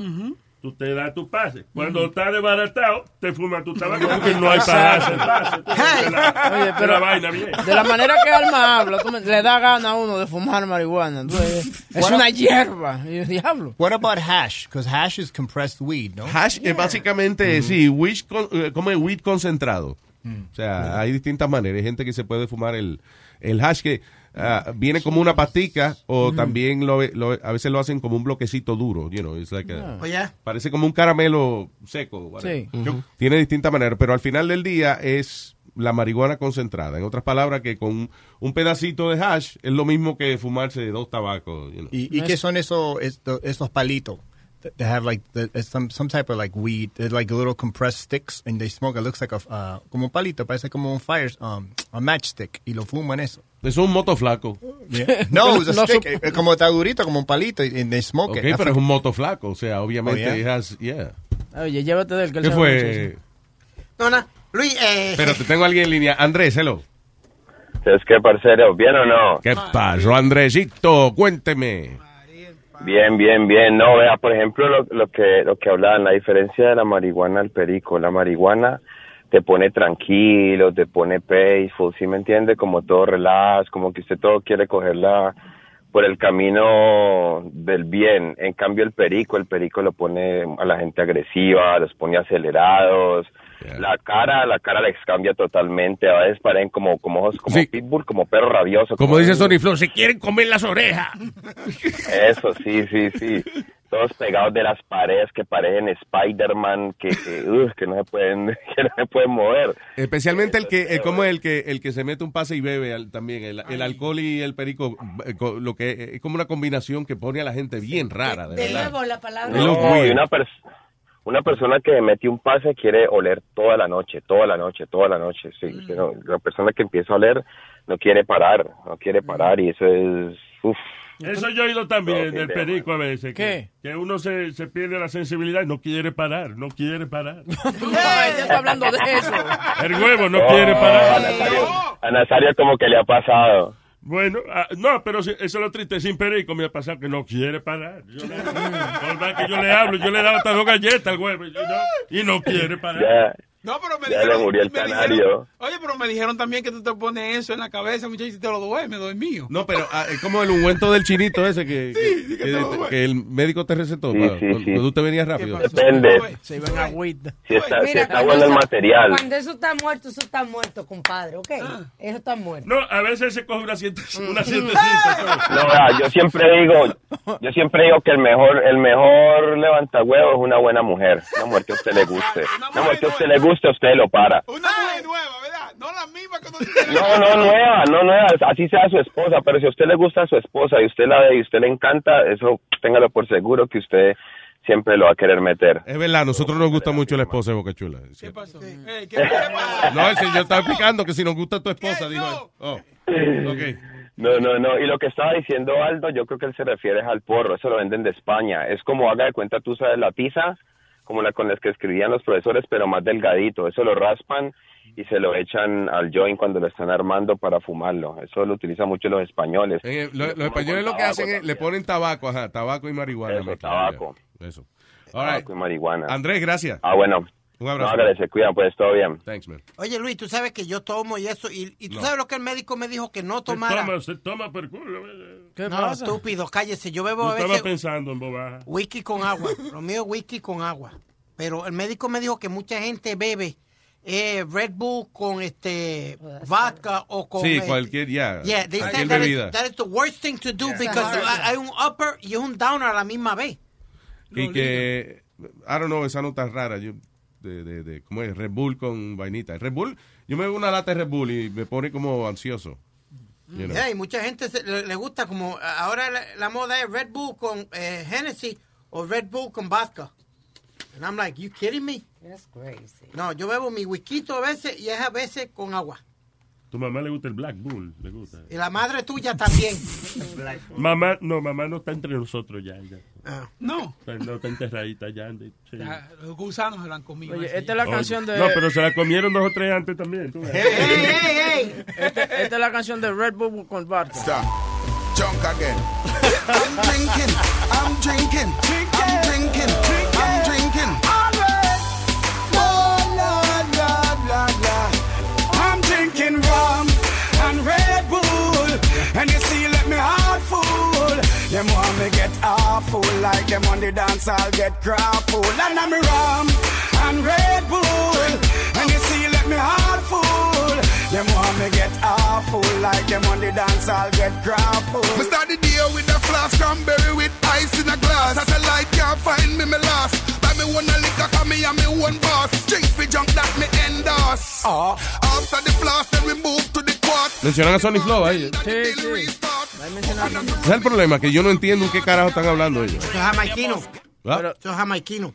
tú te das tu pase. Cuando está desbaratado, te fumas tu tabaco porque no hay para darse el pase. Te la- Oye, te pero la vaina bien. de la manera que Alma habla, tú me- le da gana a uno de fumar marihuana. eh, es una hierba. Y yo, diablo. What about hash? Because hash is compressed weed, ¿no? Hash es básicamente, sí, weed con- eh, como el weed concentrado. Mm. O sea, hay distintas maneras. Hay gente que se puede fumar el, el hash que ah, viene como una pastica o también lo, lo- a veces lo hacen como un bloquecito duro. You know, it's like a- Oh, yeah? Parece como un caramelo seco. Sí. Tiene distintas maneras, pero al final del día es la marihuana concentrada. En otras palabras, que con un pedacito de hash es lo mismo que fumarse dos tabacos. you know. ¿Y, y qué son esos, esos palitos? They have like the, some some type of like weed. They're like little compressed sticks, and they smoke. It looks like a uh, como un palito, parece como un fire um, a matchstick y lo fuman eso. Eso es un moto flaco. *laughs* No, it's a No, stick. eh, como está durito, como un palito, y they smoke Ok, it. pero es un moto flaco. O sea, obviamente, Oh, yeah? has- yeah. Oye, llévate del ¿Qué fue? No, no. Luis, eh, Pero te tengo a alguien en línea. Andrés, hello. Es que, parcero, ¿bien o no? ¿Qué pasó, Andresito? Cuénteme. Bien, bien, bien. No, vea, por ejemplo, lo, lo que lo que hablaban, la diferencia de la marihuana al perico. La marihuana te pone tranquilo, te pone peaceful, ¿sí me entiende? Como todo relax, como que usted todo quiere cogerla por el camino del bien. En cambio, el perico, el perico lo pone a la gente agresiva, los pone acelerados. La cara, la cara les cambia totalmente. A veces parecen como, como ojos, como Sí. pitbull, como perro rabioso. Como dice Sony Flow, se quieren comer las orejas. *laughs* Eso, sí, sí, sí. Todos pegados de las paredes que parecen Spider-Man, que, que, ugh, que no se pueden, *laughs* que no se pueden mover. Especialmente el que, el, como el que, el que se mete un pase y bebe al- también. El, el alcohol y el perico, eh, co- lo que es como una combinación que pone a la gente bien rara, de De verdad. nuevo, la palabra. No, y una, pers- una persona que mete un pase quiere oler toda la noche, toda la noche, toda la noche. Sí, Mm. que no- la persona que empieza a oler no quiere parar, no quiere parar y eso es... Uf. Eso yo he oído también del perico a veces. Que, ¿Qué? que uno se, se pierde la sensibilidad y no quiere parar, no quiere parar. *laughs* No, ella está hablando de eso. El huevo no Oh, quiere A parar. Nazario, a Nazario como que le ha pasado. Bueno, ah, no, pero si- eso es lo triste. Sin perico me ha pasado que no quiere parar. Yo le, *laughs* por más que yo le hablo, yo le he dado hasta dos galletas al huevo y no, y no quiere parar. No, pero me ya dijeron. le murió el me dijeron- canario. oye, pero me dijeron también que tú te pones eso en la cabeza, muchachos, y te lo duerme, dormido. No, pero ah, es como el ungüento del chinito ese que, que, que- que el médico te recetó. Sí, para- sí, cuando sí. cuando tú te venías rápido. Depende. Se iban agüita. Si está, si Mira, está bueno el material. Cuando eso está muerto, eso está muerto, compadre, ¿ok? Ah. Eso está muerto. No, a veces se coge una, Mm. una sietecita. *laughs* No, yo siempre digo, yo siempre digo que el mejor, el mejor levantahuevo es una buena mujer, una mujer que a usted le guste, una mujer que a usted le guste, usted lo para. Una mujer nueva, ¿verdad? No la misma que *laughs* No, no nueva, no nueva, así sea su esposa, pero si a usted le gusta a su esposa y usted la ve y usted le encanta, eso téngalo por seguro que usted siempre lo va a querer meter. Es verdad, a nosotros nos gusta mucho la esposa de Boca Chula. ¿Qué pasó? ¿qué pasa? No, el señor estaba explicando que si nos gusta tu esposa, dijo. Oh, *laughs* ok. No, no, no. Y lo que estaba diciendo Aldo, yo creo que él se refiere al porro. Eso lo venden de España. Es como, haga de cuenta, tú sabes, la tiza, como la con las que escribían los profesores, pero más delgadito. Eso lo raspan y se lo echan al joint cuando lo están armando para fumarlo. Eso lo utilizan mucho los españoles. Eh, lo- los españoles lo que hacen es, le ponen tabaco, ajá, tabaco y marihuana. Eso, tabaco. Eso. All right. Tabaco y marihuana. Andrés, gracias. Ah, bueno. Un abrazo. No, hágale, se cuidan, pues todo bien. Thanks, man. Oye, Luis, tú sabes que yo tomo y eso. Y, y tú No. sabes lo que el médico me dijo que no Se tomara. toma, se toma por culo. ¿Qué no, pasa? estúpido, cállese. Yo bebo Yo a estaba veces pensando en bobaja. whisky con agua. *laughs* Lo mío es whisky con agua. Pero el médico me dijo que mucha gente bebe eh, Red Bull con este vodka o con Sí, eh, cualquier, ya. Yeah, they cualquier said that bebida. is, that is the worst thing to do because Exacto. hay un upper y un downer a la misma vez. Y que, I don't know, esa nota rara. Yo, de, de, de, ¿cómo es? Red Bull con vainita. Red Bull, yo me bebo una lata de Red Bull y me pone como ansioso. You know. Yeah, y mucha gente se- le, le gusta como ahora la, la moda es Red Bull con eh, Hennessy o Red Bull con vodka. And I'm like, you kidding me? That's crazy. No, yo bebo mi whisky a veces y es a veces con agua. Tu mamá le gusta el Black Bull, le gusta. Y la madre tuya también. *laughs* Mamá, no, mamá no está entre nosotros ya. ya. Ah. No, No está enterradita ya. sí. los gusanos se la han comido. Oye, esta es la Oye, canción de. No, pero se la comieron dos o tres antes también. tú ves. hey, hey, hey. Esta, esta es la canción de Red Bull con vodka. Stop. Junk again. I'm drinking. I'm drinking. I'm drinking. I'm drinking. Me get awful like them on the dance, I'll get grappled. And I'm a rum and Red Bull. And you see, let me heart full. Them want me get awful like them on the dance, I'll get grappled. Me start the day with a flask cranberry with ice in a glass. Satellite can't find me, me lost. Me one a liquor, cause me and me one boss. Drink for junk that me endorse. Ah. After the flask, then we move to the quad. Mencionan a Sonic Flow ahí. Sí, sí. Ese es el problema, que yo no entiendo en qué carajo están hablando ellos. Eso es jamaiquino. Eso es jamaiquino.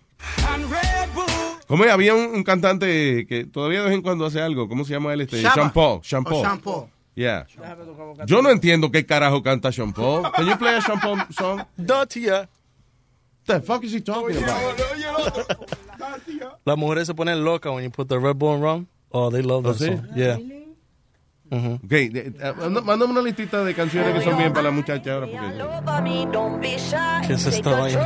¿Cómo es? había un, un cantante que todavía de vez en cuando hace algo? ¿Cómo se llama él? Este, Shaba. Sean Paul. Sean O Paul. Sean Paul. Yeah. Yo no entiendo qué carajo canta Sean Paul. Can you play a Sean Paul song? Datia. The fuck is he talking about? *laughs* Las mujeres se ponen locas when you put the Red Bull and rum. Oh, they love that ¿Oh, sí? song. Yeah. Mhm. Ok, de- eh, manda- mándame una listita de canciones que son bien para la muchacha ahora. Porque... ¿Qué es esta vaina?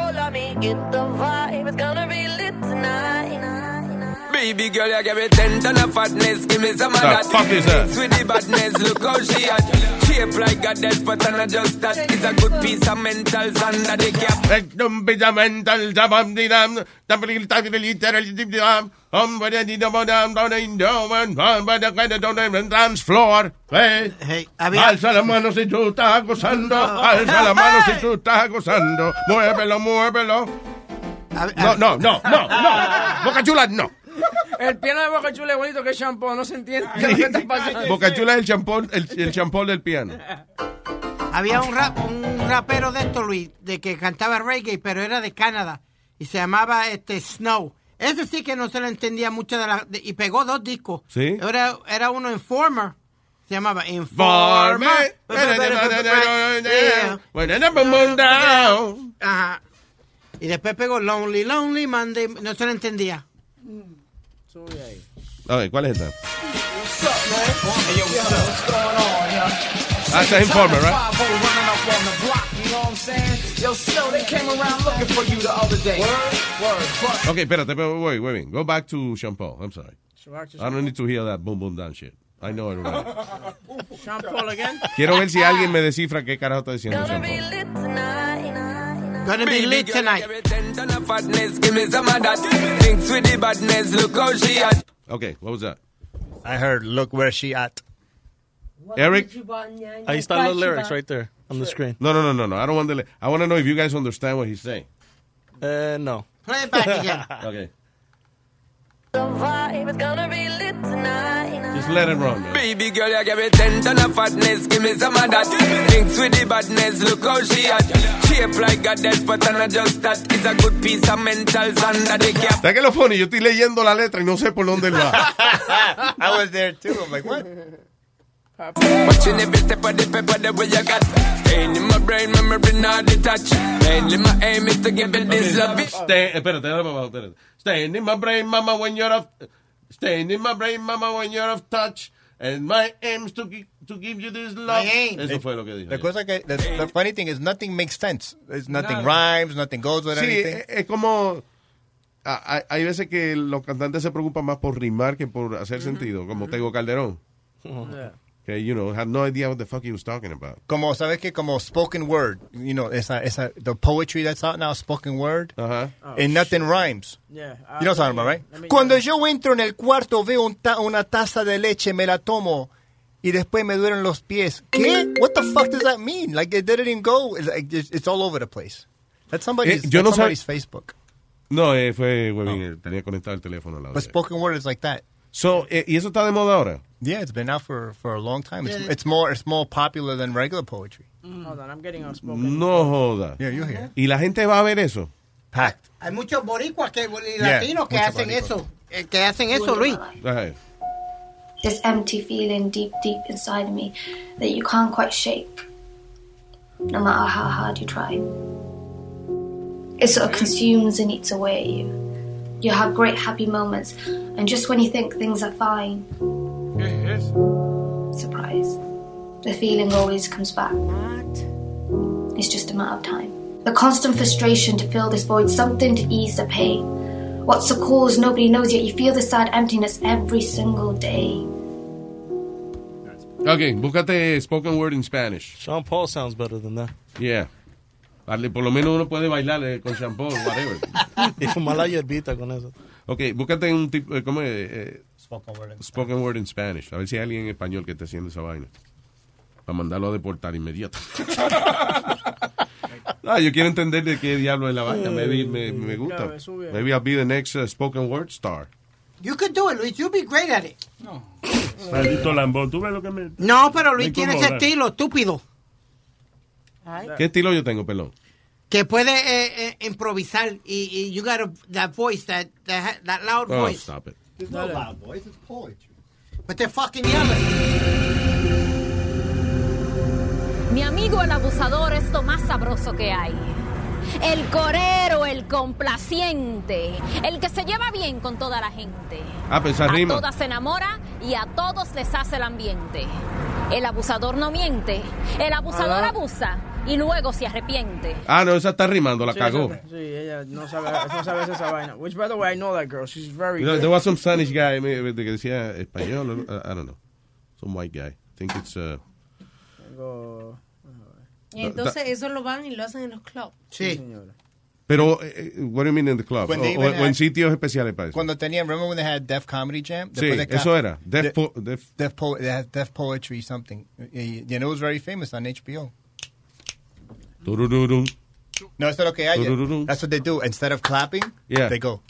Baby girl, you give me ten ton of fatness. Give me some of The that. fuck is that? Mix with the badness. Look how she hot. Shape like a death, but not just that. It's a good piece of mentals under the cap. Dance floor. Eh. había- Alza la mano si tú estás gozando. Alza la *laughs* mano si tú estás gozando. Muévelo, muévelo. No, no, no, no, *laughs* no. Boca Chula, no. El piano de Boca Chula es bonito que shampoo, no se entiende qué es lo que está pasando. Boca Chula es el champón, el, el champón del piano. Había un, rap, un rapero de esto, Luis, de que cantaba reggae, pero era de Canadá. Y se llamaba este Snow. Ese sí que no se lo entendía mucho de la... de- y pegó dos discos. ¿Sí? Era, era uno Informer. Se llamaba Informer. Ajá. Y después pegó Lonely, Lonely Monday. No se lo entendía. A ver, ¿cuál es esta? Ah, esta es Informer, right? Ok, espérate, pero wait, wait, wait. Go back to Sean Paul. I'm sorry. I don't need to hear that boom boom down shit. I know it already. Sean Paul again. Quiero ver si alguien me descifra qué carajo está diciendo Sean Paul. Gonna be lit tonight. Give me ten ton of fatness. Give me some of that. Mix with the badness. Look how she hot. Okay, what was that? I heard, look where she at. Eric? Ahí están los lyrics right there on the screen. No, no, no, no, no. I don't want to. I want to know if you guys understand what he's saying. Uh, no. Play it back again. *laughs* Okay. Just let it run, man. Baby girl, you give me ten ton of fatness. Give me some of that. Mix with the badness. Look how she hot. Shape like a death, but not just that. It's a good piece of mentals under the cap. ¿Sabes qué es lo funny? Yo estoy leyendo la letra y no sé por dónde va. *laughs* I was there too. I'm like, what? Watching every step of the paper the way you got. Staying in my brain, memory not detached. Mainly my aim is to give it this love. Stay, espérate, espérate, espérate. Staying in my brain, mama, when you're off. Staying in my brain, mama, when you're off touch. And my aim is to, gi- to give you this love. Eso fue lo que dije. La cosa que, the, the funny thing is nothing makes sense. There's nothing Nada. rhymes, nothing goes with Sí, anything. es, es como. ah, Hay, hay veces que los cantantes se preocupan más por rimar que por hacer sentido, como Tego Calderón. Que, you know, had no idea what the fuck he was talking about. Como, ¿sabes qué? Como spoken word. You know, esa, esa, the poetry that's out now, spoken word. Ajá. and nothing rhymes. Yeah. You know what I'm talking about, right? Cuando yo entro en el cuarto, veo un ta- una taza de leche, me la tomo y después me duelen los pies. ¿Qué? What the fuck does that mean? Like, it didn't even go. It's, like, it's it's all over the place. That's somebody's, Eh, yo no that's sab- somebody's Facebook. No, eh, fue, Webin, eh, tenía conectado el teléfono al lado. But spoken word is like that. So, eh, ¿y eso está de moda ahora? Yeah, it's been out for, for a long time. It's, Yeah. it's more it's more popular than regular poetry. Hold on, I'm getting unspoken. No joda. Yeah, you're here. ¿Y la gente va a ver eso? Packed. Hay muchos boricuas que, y Yeah, latinos que muchos hacen boricuas. eso. eh, Que hacen eso, Luis. Ajá. this empty feeling deep, deep inside of me that you can't quite shake, no matter how hard you try. It sort of consumes and eats away at you. You have great happy moments, and just when you think things are fine, surprise, the feeling always comes back. It's just a matter of time. The constant frustration to fill this void, something to ease the pain. What's the cause? Nobody knows yet. You feel the sad emptiness every single day. Ok, búscate spoken word in Spanish. Sean Paul sounds better than that. Yeah. Vale, por lo menos uno puede bailar eh, con shampoo, whatever. *laughs* Y fumar la hierbita con eso. Ok, búscate un tipo, eh, ¿cómo es? Eh, Spoken word. in spoken word in Spanish. A ver si hay alguien en español que esté haciendo esa vaina. Para mandarlo a deportar inmediato. *laughs* ah, yo quiero entender de qué diablo es la vaina. Maybe me, me gusta. Maybe I'll be the next uh, spoken word star. You could do it, Luis. You'll be great at it. Maldito lambón. ¿Tú ves lo que me... No, pero Luis me tiene ese estilo estúpido. ¿Qué estilo yo tengo, pelón? Que puede eh, eh, improvisar y, y you got a, that voice, that, that, that loud Oh, voice. stop it. There's no loud voice. It's poetry. But they're fucking yelling. Mi amigo el abusador es lo más sabroso que hay. El corero, el complaciente, el que se lleva bien con toda la gente. Ah, pues A rima. todas se enamora y a todos les hace el ambiente. El abusador no miente, el abusador Ah. abusa y luego se arrepiente. Ah, no, esa está rimando, la Sí, cagó. esa- Sí, ella no sabe, no sabe esa vaina. Which, by the way, I know that girl. She's very There, good. there was some Spanish guy que decía español, I don't know. Some white guy. I think it's... Uh, Tengo- Y entonces eso lo van y lo hacen en los clubs. Sí. pero, eh, eh, what do you mean in the club? When O, they o- o en had- sitios especiales para eso. Cuando tenían, remember when they had Def Comedy Jam? Sí, de eso era. Def De- po- Def- Def, po- they had Def Poetry something. Y- And it was very famous on HBO. Turururum. No, esto es lo que hay. Turururum. That's what they do. Instead of clapping, Yeah. they go.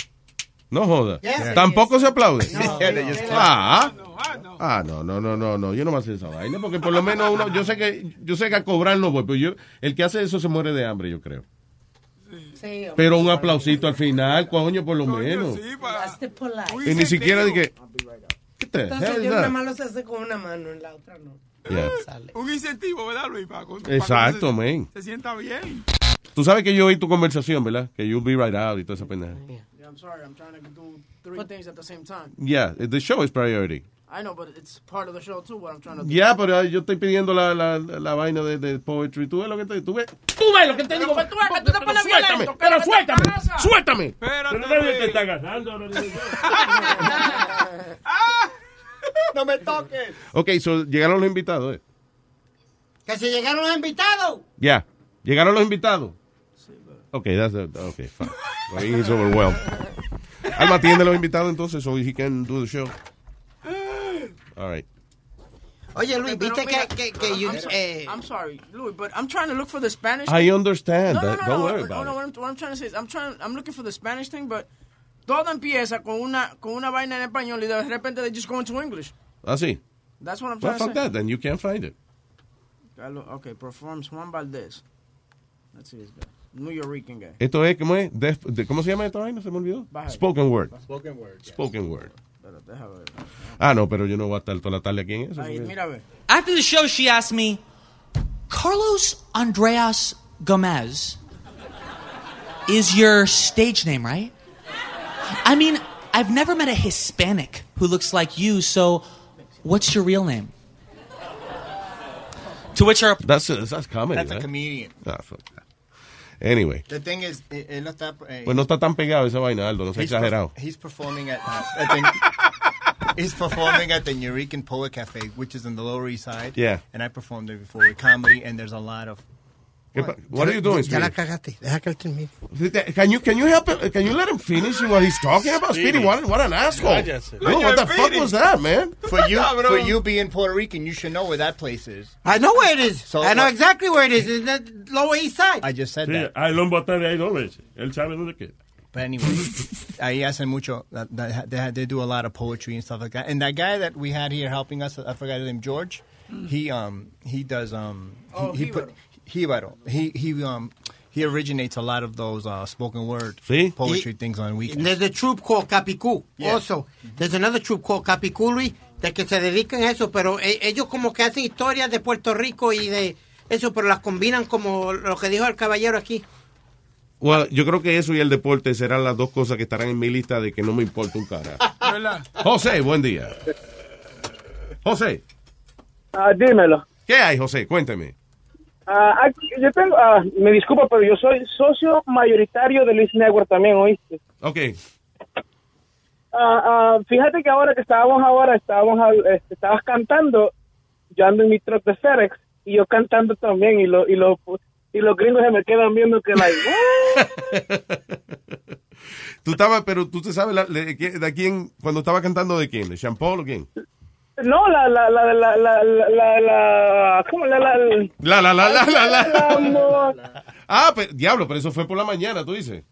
No joda. Yeah. Tampoco se aplaude. No, *laughs* Yeah, they just ah, ah, no, no, no, no, no. Yo no me hacer esa vaina porque por lo menos uno, yo sé que, yo sé que a cobrar no voy, pero yo, el que hace eso se muere de hambre, yo creo. Sí, Pero un aplausito al final, coño, por lo menos. Polite. Y ni siquiera de que, ¿qué te Entonces yo nada más lo sé hacer con una mano, en la otra no. Yeah. Un incentivo, ¿verdad, Luis? Para, para que Exacto, uno se, man. se sienta bien. Tú sabes que yo oí tu conversación, ¿verdad? Que you'll be right out y toda esa pendeja. Yeah, I'm sorry. I'm trying to do three things at the same time. Yeah, the show is priority. I know, but it's part of the show too. What I'm trying to do. Ya, pero yo estoy pidiendo la, la, la vaina de, de poetry. ¿Tú ves lo que te, tú ves? Tú ves lo que te digo. Pero tú ves que tú te pones Suéltame, violento. pero ¿qué te suéltame, suéltame. Pero nadie te está agarrando. *laughs* No me toques. Ok, so llegaron los invitados, ¿eh? Que se llegaron los invitados. Ya. ¿Llegaron los invitados? Ok, that's it. Okay, fine. I think he's overwhelmed. Alma, atiende los invitados entonces, so he can do the show. All right. Oye, Luis, viste que, que, que you- I'm, so- eh, I'm sorry, Louis, but I'm trying to look for the Spanish. I thing. understand No, no, that. no, Don't no, worry no, about no, it. what I'm, what I'm trying to say is, I'm trying, I'm looking for the Spanish thing, but todo empieza con una, con una vaina en español y de repente they just go into English. Ah, sí. That's what I'm Well, trying fuck to say. that, then you can't find it. Carlos- Okay, performs Juan Valdez. Let's see this guy. New Yorican guy. Esto es, ¿cómo es? Def- de- ¿Cómo se llama esta vaina? Se me olvidó. Baja. Spoken word. Spoken word. yes. Spoken word. Pero déjame ver. Ah, no, pero yo no voy a estar toda la tarde aquí en eso. Ahí, porque- mira a ver. After the show, she asked me, Carlos Andreas Gomez is your stage name, right? I mean, I've never met a Hispanic who looks like you, so what's your real name? To which her That's, that's comedy, That's a eh? comedian. Ah, fuck that. Anyway. The thing is, eh, él no está. eh, Pues no está tan pegado esa vaina, Aldo, no sea he's exagerado. perf- he's performing at, uh, at the, *laughs* he's performing at the Nurican Poet Cafe, which is in the Lower East Side. Yeah. And I performed there before with comedy, and there's a lot of. ¿Qué pa- What are you doing, Ya la cagaste. Deja que él termine. Can you, can you help him? Can you let him finish what he's talking about? Speedy, Speedy. what, what an asshole. Cállese. No, what the fuck was that, man? *laughs* For you, *laughs* for you being Puerto Rican, you should know where that place is. I know where it is. So I know what- exactly where it is. It's the Lower East Side. I just said Sí, that. a él lo han botado de ahí dos veces. Él sabe dónde queda. But anyway, ahí hacen mucho. that- that- They, they do a lot of poetry and stuff like that. And that guy that we had here helping us, I forgot his name, George. He um he does um he, Oh, he put Jíbaro. He he um he originates a lot of those uh, spoken word poetry things on weekends. There's a troupe called Capicú. Yeah. Also, there's another troupe called Capicú, Luis, de que se dedican a eso, pero e- ellos como que hacen historias de Puerto Rico y de eso, pero las combinan como lo que dijo el caballero aquí. Well, yo creo que eso y el deporte serán las dos cosas que estarán en mi lista de que no me importa un cara. *laughs* José, buen día. José. Ah, dímelo. ¿Qué hay, José? Cuénteme. Ah, aquí- yo tengo, ah, me disculpa, pero yo soy socio mayoritario de Luis Network también, ¿oíste? Ok. Ah, ah, fíjate que ahora que estábamos ahora, estábamos, este, estabas cantando, yo ando en mi truck de FedEx y yo cantando también y lo, y lo, y los gringos se me quedan viendo que like? *laughs* Tú estabas, pero tú te sabes la- de, quién- de quién, cuando estaba cantando de quién, de Sean Paul o quién? No, la, la, la, la, la, la, la, ¿cómo? La, la, la, la, la, la, la, Ah, diablo, pero eso fue por la mañana, tú dices.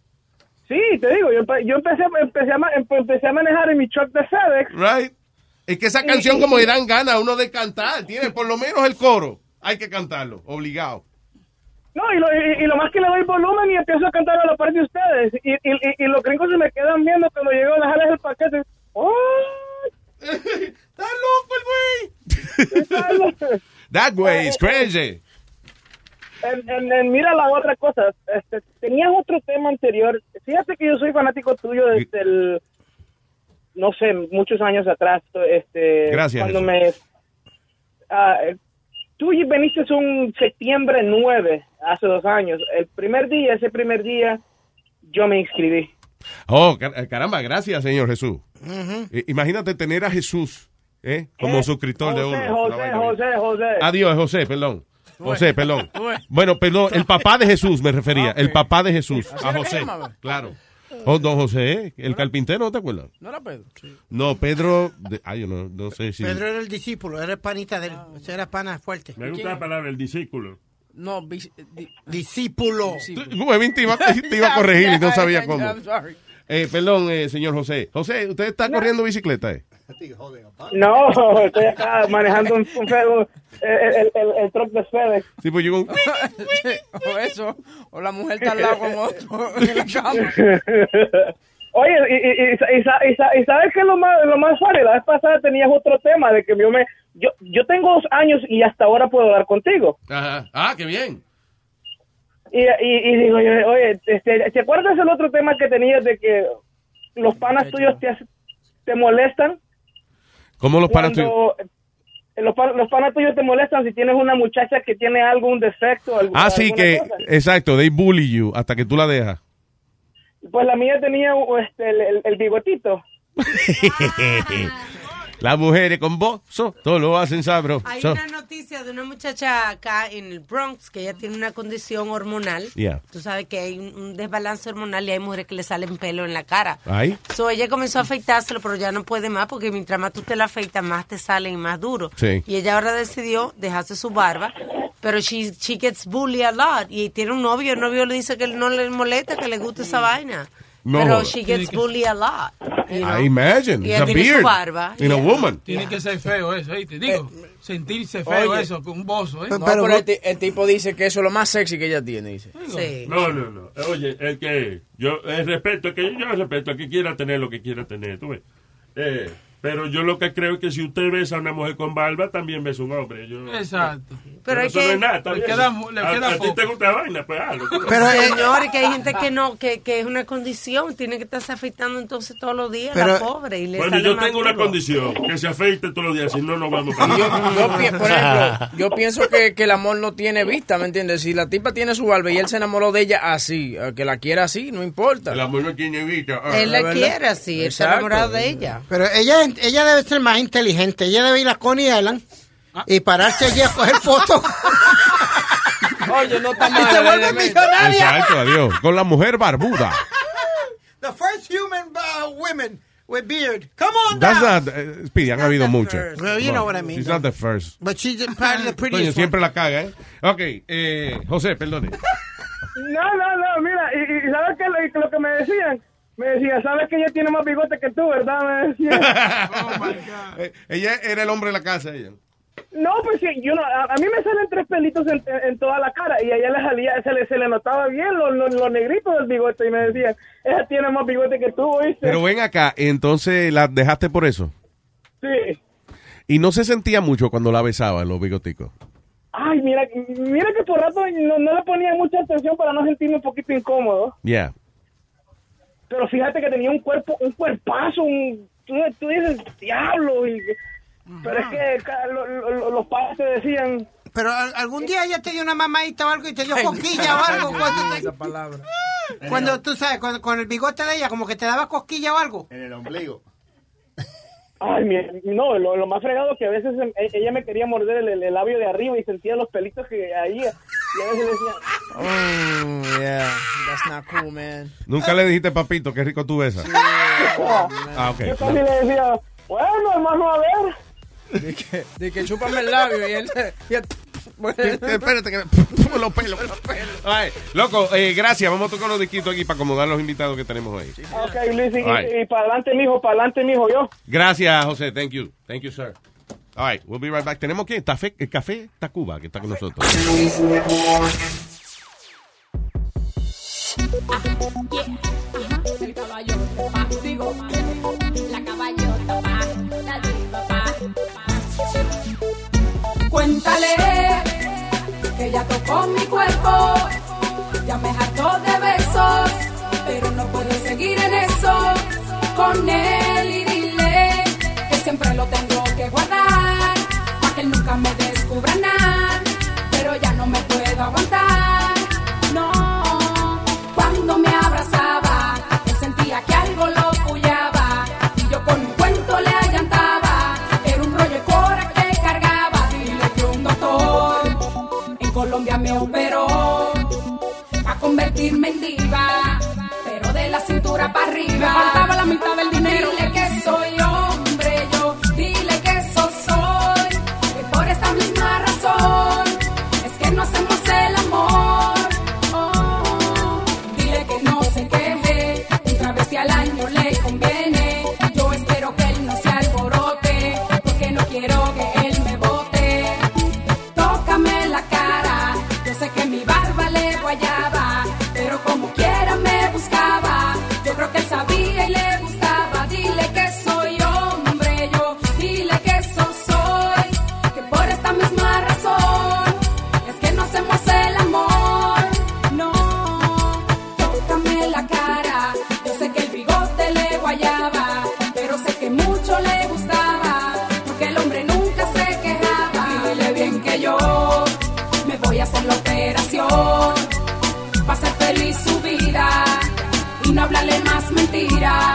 Sí, te digo, yo, empecé, empecé, a, manejar en mi truck de FedEx. Right. Es que esa canción como le dan ganas a uno de cantar, tiene por lo menos el coro. Hay que cantarlo, obligado. No, y lo, y, y lo, más que le doy volumen y empiezo a cantar a la parte de ustedes. Y, y, y los gringos se me quedan viendo cuando llego a dejarles el paquete. ¡Oh! ¡Está loco el güey! *laughs* That way is crazy. En- en- en- mira la otra cosa. Este, tenías otro tema anterior. Fíjate que yo soy fanático tuyo desde el, no sé, muchos años atrás. Este, Gracias, Cuando Jesús. me, ah, tú viniste un septiembre 9, hace dos años. El primer día, ese primer día, yo me inscribí. Oh, car- caramba, gracias, Señor Jesús. Eh, Imagínate tener a Jesús eh, como Eh, suscriptor de uno. José, José, José. Adiós, José, perdón. José, perdón. *laughs* Bueno, perdón, el papá de Jesús me refería. El papá de Jesús, a José. se llamaba. Claro. Oh, don José, el carpintero, ¿no te acuerdas? ¿No era Pedro? No, Pedro. de- ay, yo no, no sé si. Pedro era el discípulo, era el panita de él. Ese era pana fuerte. Me gusta la palabra, el discípulo. No, bis- di- discípulo. Te iba, *laughs* te iba a corregir y no sabía cómo. Eh, perdón, eh, señor José. José, ¿usted está corriendo bicicleta? Eh? No, estoy acá manejando un, un el, el, el, el truck de FedEx. Sí, pues yo. *laughs* o eso, o la mujer está al lado con otro *laughs* en la cama. *laughs* Oye, y, y, y, y sa- y sa- y sabes que lo más, lo más funny, la vez pasada tenías otro tema de que yo me, yo, yo tengo dos años y hasta ahora puedo hablar contigo. Ajá. Ah, qué bien. Y, y, y digo, yo, oye, este, ¿te acuerdas el otro tema que tenías de que los panas tuyos te, hace- te molestan? ¿Cómo los panas tuyos? Los, los panas tuyos te molestan si tienes una muchacha que tiene algún defecto. algún- Ah, sí, alguna que. cosa. Exacto, they bully you hasta que tú la dejas. Pues la mía tenía este, el, el- el bigotito. *laughs* Las mujeres con vos, so, todo lo hacen sabroso. Hay una noticia de una muchacha acá en el Bronx que ella tiene una condición hormonal. Yeah. Tú sabes que hay un, desbalance hormonal y hay mujeres que le salen pelo en la cara. Ay. So, ella comenzó a afeitárselo, pero ya no puede más porque mientras más tú te la afeitas, más te salen y más duro. Sí. Y ella ahora decidió dejarse su barba, pero she, she gets bullied a lot. Y tiene un novio, el novio le dice que no le molesta, que le gusta esa vaina. No pero she gets bullied a lot. You know. I imagine. Y It's ella a tiene su beard. barba. In a woman. Tiene que ser feo eso, ¿eh? Te digo, sentirse feo Oye. eso, con un bozo, ¿eh? No, pero el, ti- el tipo dice que eso es lo más sexy que ella tiene, dice. Sí. No, no, no. Oye, el que yo el respeto, es que yo respeto a que quiera tener lo que quiera tener, tú ves. Eh, pero yo lo que creo es que si usted besa a una mujer con barba, también besa a un hombre. Yo, Exacto. Pero hay eso que- no es nada, le queda le a, queda a ti te gusta la vaina, pues hazlo. Pero, eh, Señores, que hay gente que no, que, que es una condición, tiene que estarse afeitando entonces todos los días, la pobre. Y le Bueno, sale yo tengo una condición, que se afeite todos los días, si no, no vamos para Yo, yo por ejemplo, yo pienso que, que el amor no tiene vista, ¿me entiendes? Si la tipa tiene su barba y él se enamoró de ella así, eh, que la quiera así, no importa. El amor no tiene vista. Él la quiere así, él está enamorado de ella. Pero ella, ella debe ser más inteligente. Ella debe ir a Coney Island y pararse allí a coger fotos. *laughs* Oye, no está Y se vuelve millonaria. Exacto, adiós. Con la mujer barbuda. *laughs* The first human uh, women with beard. Come on That's down. not, eh, Speedy, han habido muchas. Well, you know what I mean, She's though. not the first. But she's part of the Coño, prettiest siempre la caga, ¿eh? Ok, eh, José, perdone. No, no, no, mira, y, y ¿sabes qué? Lo, lo que me decían? Me decían, ¿sabes que ella tiene más bigote que tú, verdad? Me decían. *laughs* Eh, ella era el hombre de la casa, ella. No, pues sí, yo no, a, a mí me salen tres pelitos en, en- en toda la cara y a ella le salía, se le, se le notaba bien los los- los negritos del bigote y me decían, ella tiene más bigote que tú, ¿oíste? Pero ven acá, entonces la dejaste por eso. Sí. Y no se sentía mucho cuando la besaba los bigoticos. Ay, mira, mira que por rato no, no le ponía mucha atención para no sentirme un poquito incómodo. Yeah. Pero fíjate que tenía un cuerpo, un cuerpazo, un, tú, tú dices, diablo. Y, pero es que lo- lo- los padres te decían, Pero al- algún día ella te dio una mamadita o algo y te dio cosquilla o algo. Cuando, te- palabra. cuando tú sabes, cuando- con el bigote de ella, como que te daba cosquilla o algo. En el ombligo. Ay, mi- no, lo, lo más fregado que a veces em- e- ella me quería morder el, el labio de arriba y sentía los pelitos que ahí, y a veces decía, Oh, yeah. That's not cool, man. Nunca le dijiste, papito, qué rico tú besas. Ah, ok. Yo casi le decía, bueno, hermano, a ver. De que, de que chúpame el labio y él... y él- Espérate que me *laughs* los pelos. Ay, loco, eh, gracias. Vamos a tocar unos disquitos aquí para acomodar los invitados que tenemos hoy. Ok, Luis, y, para adelante, mijo, para adelante, mijo, yo. Gracias, José. Thank you. Thank you, sir. All right, we'll be right back. Tenemos que Café, el Café Tacuba, que está con nosotros. El digo, la caballota la diva. Cuéntale que ya tocó mi cuerpo, ya me hartó de besos, pero no puedo seguir en eso. Con él y dile que siempre lo tengo que guardar, para que nunca me descubra nada, pero ya no me puedo aguantar, Me faltaba la mitad del mentira.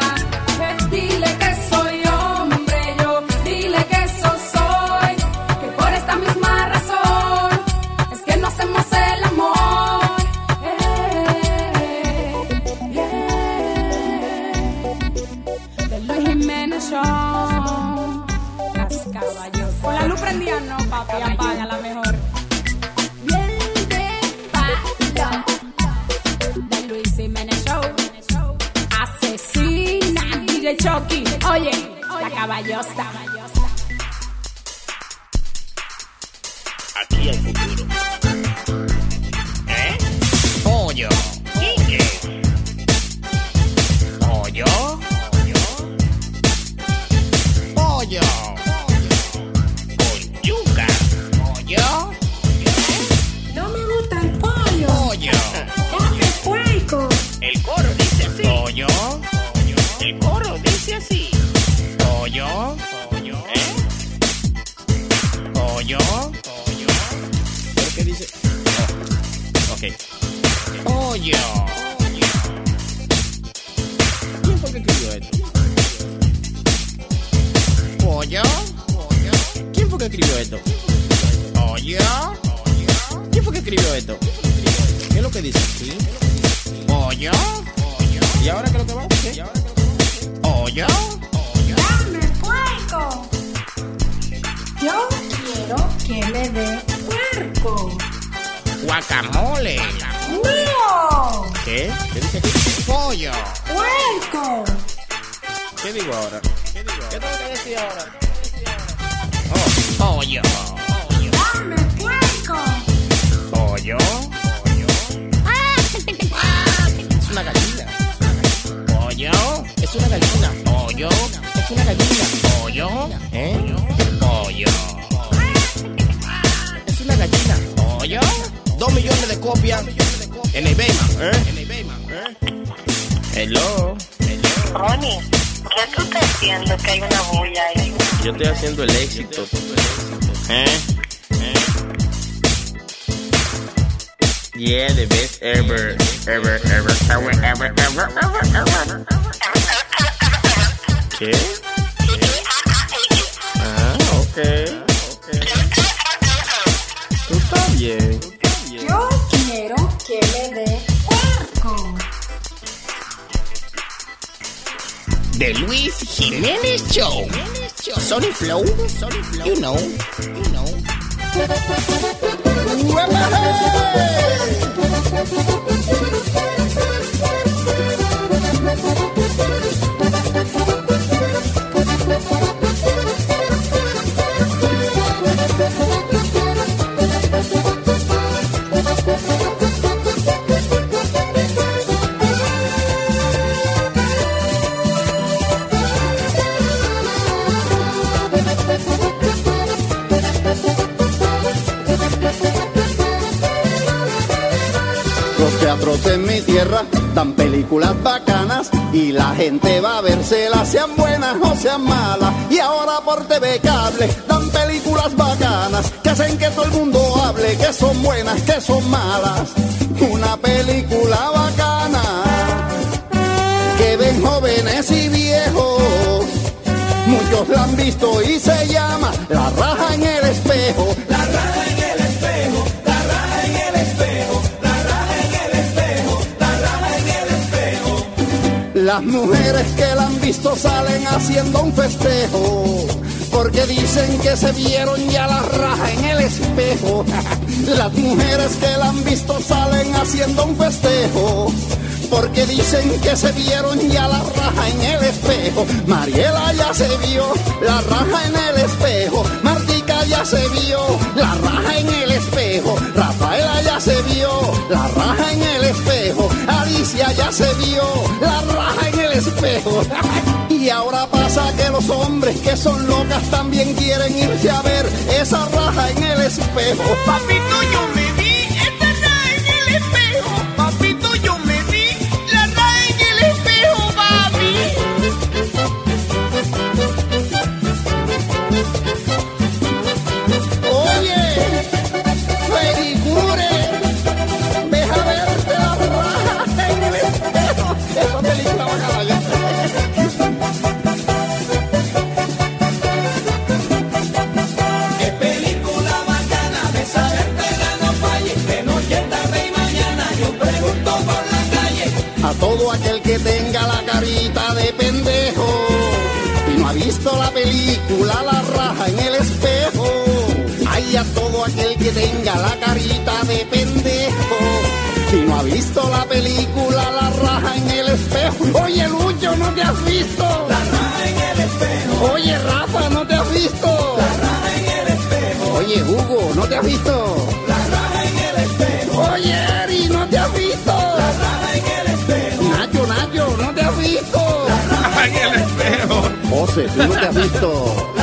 Oye, la caballosta. Aquí hay futuro. Pollo. ¿Quién fue que escribió esto? Pollo. ¿Quién fue que escribió esto? Pollo. ¿Quién fue que escribió esto? ¿Qué es lo que dice aquí? Pollo. ¿Y ahora qué es lo que va? ¿Qué? Pollo. ¡Dame puerco! Yo quiero que me dé puerco. Guacamole. ¡No! ¿Qué? ¿Qué dice aquí? Pollo. ¡Puerco! ¿Qué digo ahora? ¿Qué digo ahora? ¿Qué tengo que decir ahora? Oh, pollo. ¡Dame puerco! Pollo. Es una gallina. Pollo. Es una gallina. Pollo. Es una gallina. Pollo. ¿Eh? Pollo. Es una gallina. Pollo. Dos millones de copias en eBay, man. ¿Eh? En eBay, man. ¿Eh? Hello. Ronnie, ¿qué tú estás haciendo que hay una bulla ahí? Yo estoy haciendo el éxito. ¿Eh? ¿Eh? Yeah, the best ever, ever, ever, ever, ever, ever, ever, ever. ¿Qué? Ah, ok. Tú estás bien que me dé puerco. De Luis Jiménez Show. Sony Flow, Sony Flow, you know, you know. Dan películas bacanas y la gente va a verselas, sean buenas o sean malas. Y ahora por TV Cable dan películas bacanas que hacen que todo el mundo hable, que son buenas, que son malas. Una película bacana que ven jóvenes y viejos. Muchos la han visto y se llama La raja en el espejo. Las mujeres que la han visto salen haciendo un festejo. Porque dicen que se vieron ya la raja en el espejo. *laughs* Las mujeres que la han visto salen haciendo un festejo. Porque dicen que se vieron ya la raja en el espejo. Mariela ya se vio la raja en el espejo. Ya se vio la raja en el espejo. Rafaela ya se vio la raja en el espejo. Alicia ya se vio la raja en el espejo. *laughs* Y ahora pasa que los hombres que son locas también quieren irse a ver esa raja en el espejo. Papito, yo me vi esta raja en el espejo. Que tenga la carita de pendejo y no ha visto la película La raja en el espejo. Oye, Lucho, ¿no te has visto? La raja en el espejo. Oye, Rafa, ¿no te has visto? La raja en el espejo. Oye, Hugo, ¿no te has visto? La raja en el espejo. Oye, Eri, ¿no te has visto? La raja en el espejo. Nacho, Nacho, ¿no te has visto? La raja en el espejo. José, ¿tú no te has visto?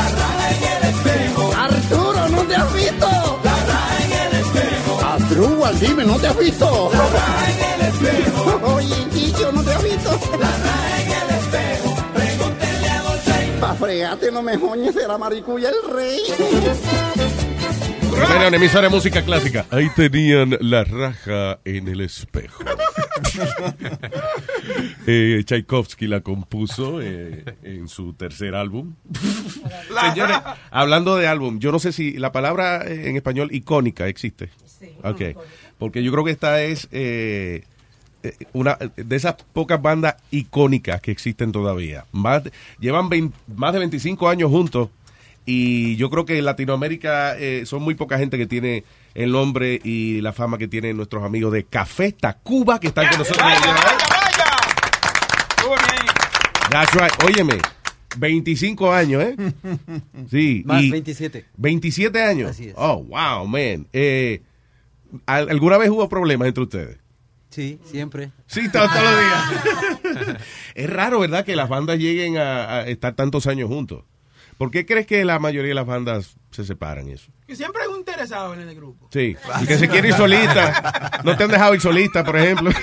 Dime, ¿no te has visto? La raja en el espejo. Oye, Chicho, ¿no te has visto? La raja en el espejo. Pregúntenle a Dolce. Pa' fregate, no me joñes la maricuya el rey. Una emisora de música clásica. Ahí tenían la raja en el espejo. *laughs* eh, Tchaikovsky la compuso eh, en su tercer álbum. Señores, hablando de álbum, yo no sé si la palabra eh, en español icónica existe. Sí. Ok. Porque yo creo que esta es eh, eh, una de esas pocas bandas icónicas que existen todavía. Más, llevan 20 más de 25 años juntos y yo creo que en Latinoamérica eh, son muy poca gente que tiene el nombre y la fama que tienen nuestros amigos de Café Tacuba que están con nosotros. el día de hoy. That's right. Óyeme, 25 años, ¿eh? Sí. Más y 27. 27 años. Así es. Oh, wow, man. Eh, ¿al- ¿Alguna vez hubo problemas entre ustedes? Sí, siempre. Sí, todos, todos los días. *laughs* *laughs* es raro, ¿verdad? Que las bandas lleguen a, a estar tantos años juntos. ¿Por qué crees que la mayoría de las bandas se separan y eso? Que siempre hay un interesado en el grupo. Sí, y que se quiere ir solista. No te han dejado ir solista, por ejemplo. *laughs*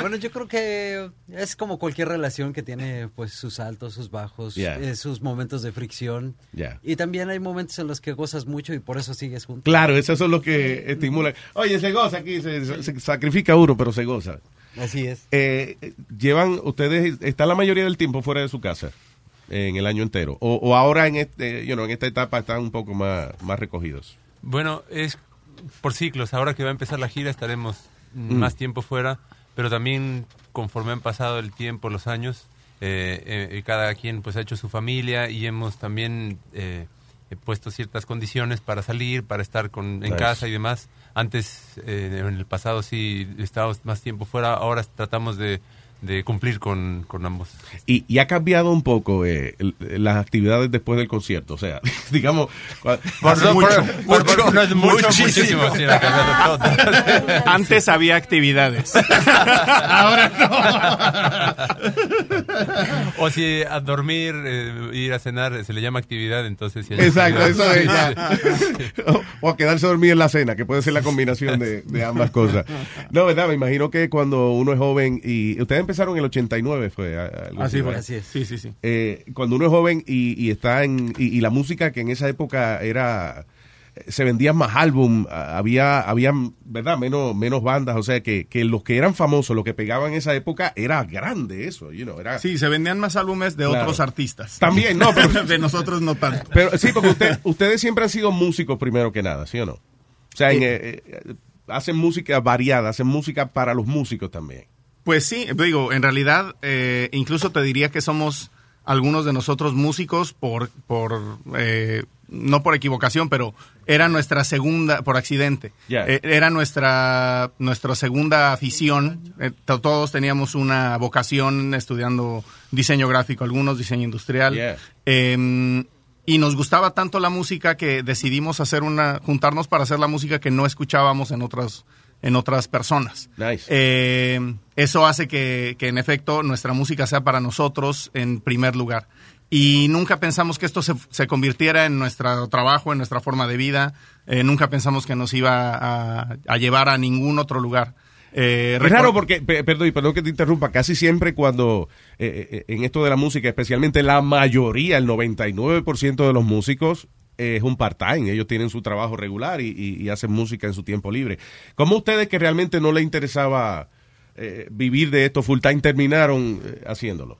Bueno, yo creo que es como cualquier relación que tiene pues sus altos, sus bajos, Yeah. eh, sus momentos de fricción. Y también hay momentos en los que gozas mucho y por eso sigues juntos. Claro, esos son los que estimulan. Oye, se goza aquí, se, se sacrifica uno, pero se goza. Así es. Eh, eh, llevan, ustedes, están la mayoría del tiempo fuera de su casa en el año entero. O, o ahora en este, you know, en esta etapa están un poco más, más recogidos. Bueno, es por ciclos. Ahora que va a empezar la gira estaremos Mm. más tiempo fuera, pero también conforme han pasado el tiempo, los años, eh, eh, y cada quien pues ha hecho su familia y hemos también eh, eh, puesto ciertas condiciones para salir, para estar con, en Nice. casa y demás. Antes, eh, en el pasado sí estábamos más tiempo fuera, ahora tratamos de, de cumplir con, con ambos. Y, y ha cambiado un poco eh, el- las actividades después del concierto. O sea, *laughs* digamos. hace mucho, por- *laughs* por- por- no es mucho, muchísimo, sí, todo. *laughs* Antes había actividades. O si a dormir, eh, ir a cenar, se le llama actividad, entonces... hay Exacto, eso es ya. o, o a quedarse dormido en la cena, que puede ser la combinación de, de ambas cosas. No, ¿verdad? Me imagino que cuando uno es joven y ustedes empezaron en el 89, fue algo Así fue. Así es. Sí, sí, sí. Eh, cuando uno es joven y, y está en y, y la música que en esa época era se vendían más álbum, había había verdad menos menos bandas, o sea que, que los que eran famosos, los que pegaban en esa época era grande eso, you know, era Sí, se vendían más álbumes de Claro. otros artistas. También, no, pero- *laughs* de nosotros no tanto. Pero sí, porque usted- ustedes siempre han sido músicos primero que nada, ¿sí o no? O sea, en, eh, eh, hacen música variada, hacen música para los músicos también. Pues sí, digo, en realidad, eh, incluso te diría que somos algunos de nosotros músicos por, por eh, no por equivocación, pero era nuestra segunda, por accidente. Eh, era nuestra, nuestra segunda afición. Eh, to- todos teníamos una vocación estudiando diseño gráfico, algunos diseño industrial. Yeah. Eh, y nos gustaba tanto la música que decidimos hacer una, juntarnos para hacer la música que no escuchábamos en otras, en otras personas. Nice. Eh, eso hace que, que, en efecto nuestra música sea para nosotros en primer lugar. Y nunca pensamos que esto se, se convirtiera en nuestro trabajo, en nuestra forma de vida. Eh, nunca pensamos que nos iba a, a llevar a ningún otro lugar. Eh, Es raro porque, pe- perdón, perdón que te interrumpa, casi siempre cuando, eh, en esto de la música, especialmente la mayoría, el 99% de los músicos es un part-time, ellos tienen su trabajo regular y, y- y hacen música en su tiempo libre. ¿Cómo ustedes que realmente no les interesaba eh, vivir de esto full-time terminaron eh, haciéndolo?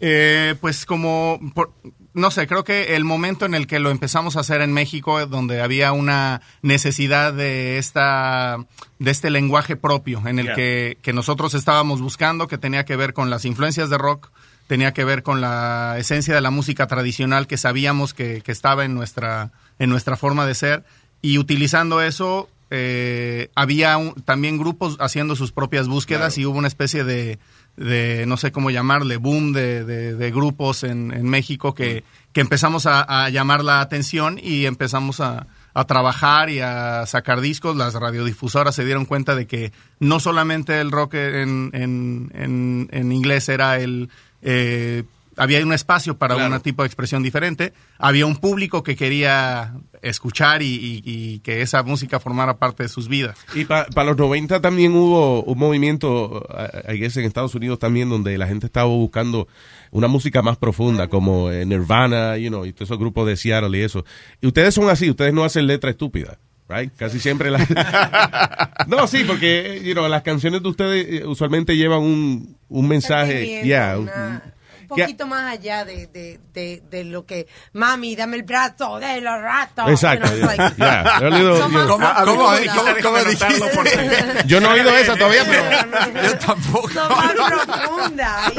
Eh, pues como, por- no sé, creo que el momento en el que lo empezamos a hacer en México, donde había una necesidad de esta, de este lenguaje propio, en el Yeah. que, que nosotros estábamos buscando, que tenía que ver con las influencias de rock, tenía que ver con la esencia de la música tradicional que sabíamos que, que estaba en nuestra, en nuestra forma de ser, y utilizando eso, eh, había un- también grupos haciendo sus propias búsquedas y hubo una especie de, de, no sé cómo llamarle, boom de, de- de grupos en, en México que, que empezamos a, a llamar la atención y empezamos a, a trabajar y a sacar discos. Las radiodifusoras se dieron cuenta de que no solamente el rock en, en, en- en inglés era el... eh, había un espacio para un tipo de expresión diferente, había un público que quería escuchar y, y- y que esa música formara parte de sus vidas. Y para los 90 también hubo un movimiento, I guess en Estados Unidos también, donde la gente estaba buscando una música más profunda, como eh, Nirvana, you know, y todos esos grupos de Seattle y eso. Y ustedes son así, ustedes no hacen letra estúpida, right? Casi siempre las... *laughs* *laughs* no, sí, porque, you know, las canciones de ustedes eh, usualmente llevan un, un mensaje, yeah, una- un- poquito más allá de, de, de, de lo que, mami, dame el brazo de los ratos. Exacto, You know, it's yeah, like- yeah. *laughs* Yo no he oído esa todavía, pero... Yo tampoco. Son más profundas.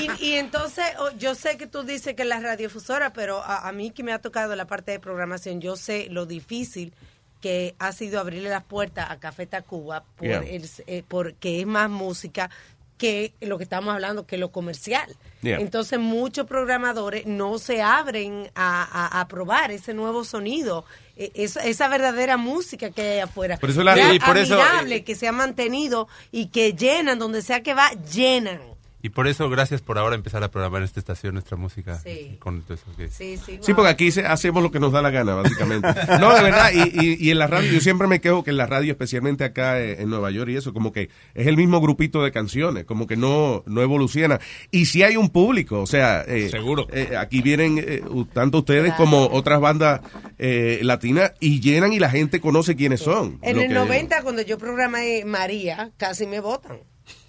Y, y- y entonces, oh, yo sé que tú dices que la radiodifusora, pero a, a mí que me ha tocado la parte de programación, yo sé lo difícil que ha sido abrirle las puertas a Café Tacuba por Yeah. el- eh, porque es más música que lo que estamos hablando, que lo comercial. Yeah. Entonces muchos programadores no se abren a, a- a probar ese nuevo sonido, eh, esa, esa verdadera música que hay afuera. Por eso la- y por eso, eh, admirable que se ha mantenido y que llenan, donde sea que va, llenan. Y por eso, gracias por ahora empezar a programar en esta estación nuestra música. Sí. Con todo eso Sí, sí. Sí, porque aquí se- hacemos lo que nos da la gana, básicamente. No, de verdad, y, y- y en la radio, yo siempre me quejo que en la radio, especialmente acá eh, en Nueva York y eso, como que es el mismo grupito de canciones, como que no, no evoluciona. Y si hay un público, o sea, seguro. aquí vienen eh, tanto ustedes como otras bandas eh, latinas y llenan y la gente conoce quiénes son. En el que- 90, cuando yo programé María, casi me votan.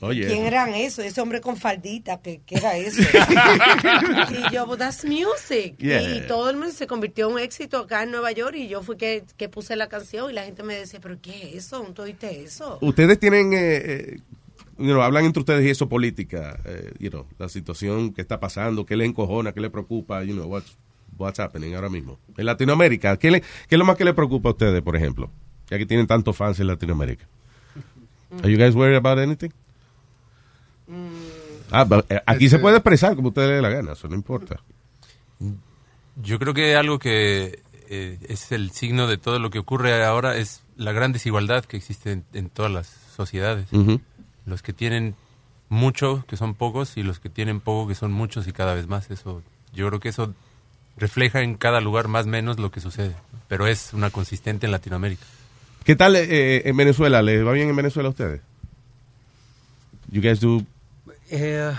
Oye. ¿Quién eran eso? Ese hombre con faldita, ¿qué, qué era eso? *laughs* y yo, but that's music. Yeah. Y todo el mundo se convirtió en un éxito acá en Nueva York y yo fui que, que puse la canción y la gente me decía, pero ¿qué es eso? ¿Tú oíste eso? Ustedes tienen, eh, eh, you know, hablan entre ustedes y eso política, eh, you know, la situación que está pasando, qué le encojona, qué le preocupa, you know, what's, what's happening ahora mismo. En Latinoamérica, ¿qué, le- qué es lo más que le preocupa a ustedes, por ejemplo? Ya que tienen tantos fans en Latinoamérica. Are you guys worried about anything? Ah, but, eh, aquí se Este- puede expresar como ustedes le dé la gana, eso no importa. Yo creo que algo que eh, es el signo de todo lo que ocurre ahora es la gran desigualdad que existe en, en todas las sociedades. Los que tienen mucho, que son pocos, y los que tienen poco, que son muchos y cada vez más. Eso, yo creo que eso refleja en cada lugar más o menos lo que sucede. Pero es una consistente en Latinoamérica. ¿Qué tal eh, en Venezuela? ¿Les va bien en Venezuela a ustedes? You guys do Eh,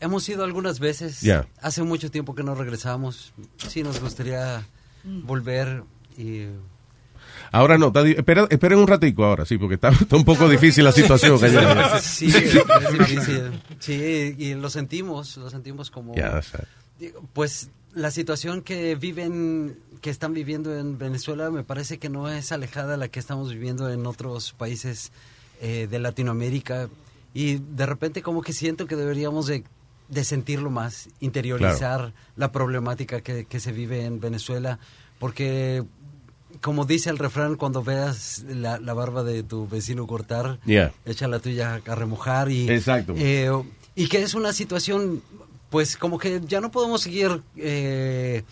hemos ido algunas veces. Hace mucho tiempo que no regresamos. Sí, nos gustaría volver y... Ahora no, está espera, esperen un ratico ahora, sí, porque está, *laughs* está un poco difícil la situación. Sí, es difícil. Sí, y lo sentimos, lo sentimos como... Pues la situación que viven, que están viviendo en Venezuela, me parece que no es alejada de la que estamos viviendo en otros países eh, de Latinoamérica. Y de repente como que siento que deberíamos de, de sentirlo más, interiorizar la problemática que, que se vive en Venezuela, porque como dice el refrán, cuando veas la, la barba de tu vecino cortar, Yeah. echa la tuya a remojar y Exacto. eh, y que es una situación pues como que ya no podemos seguir eh,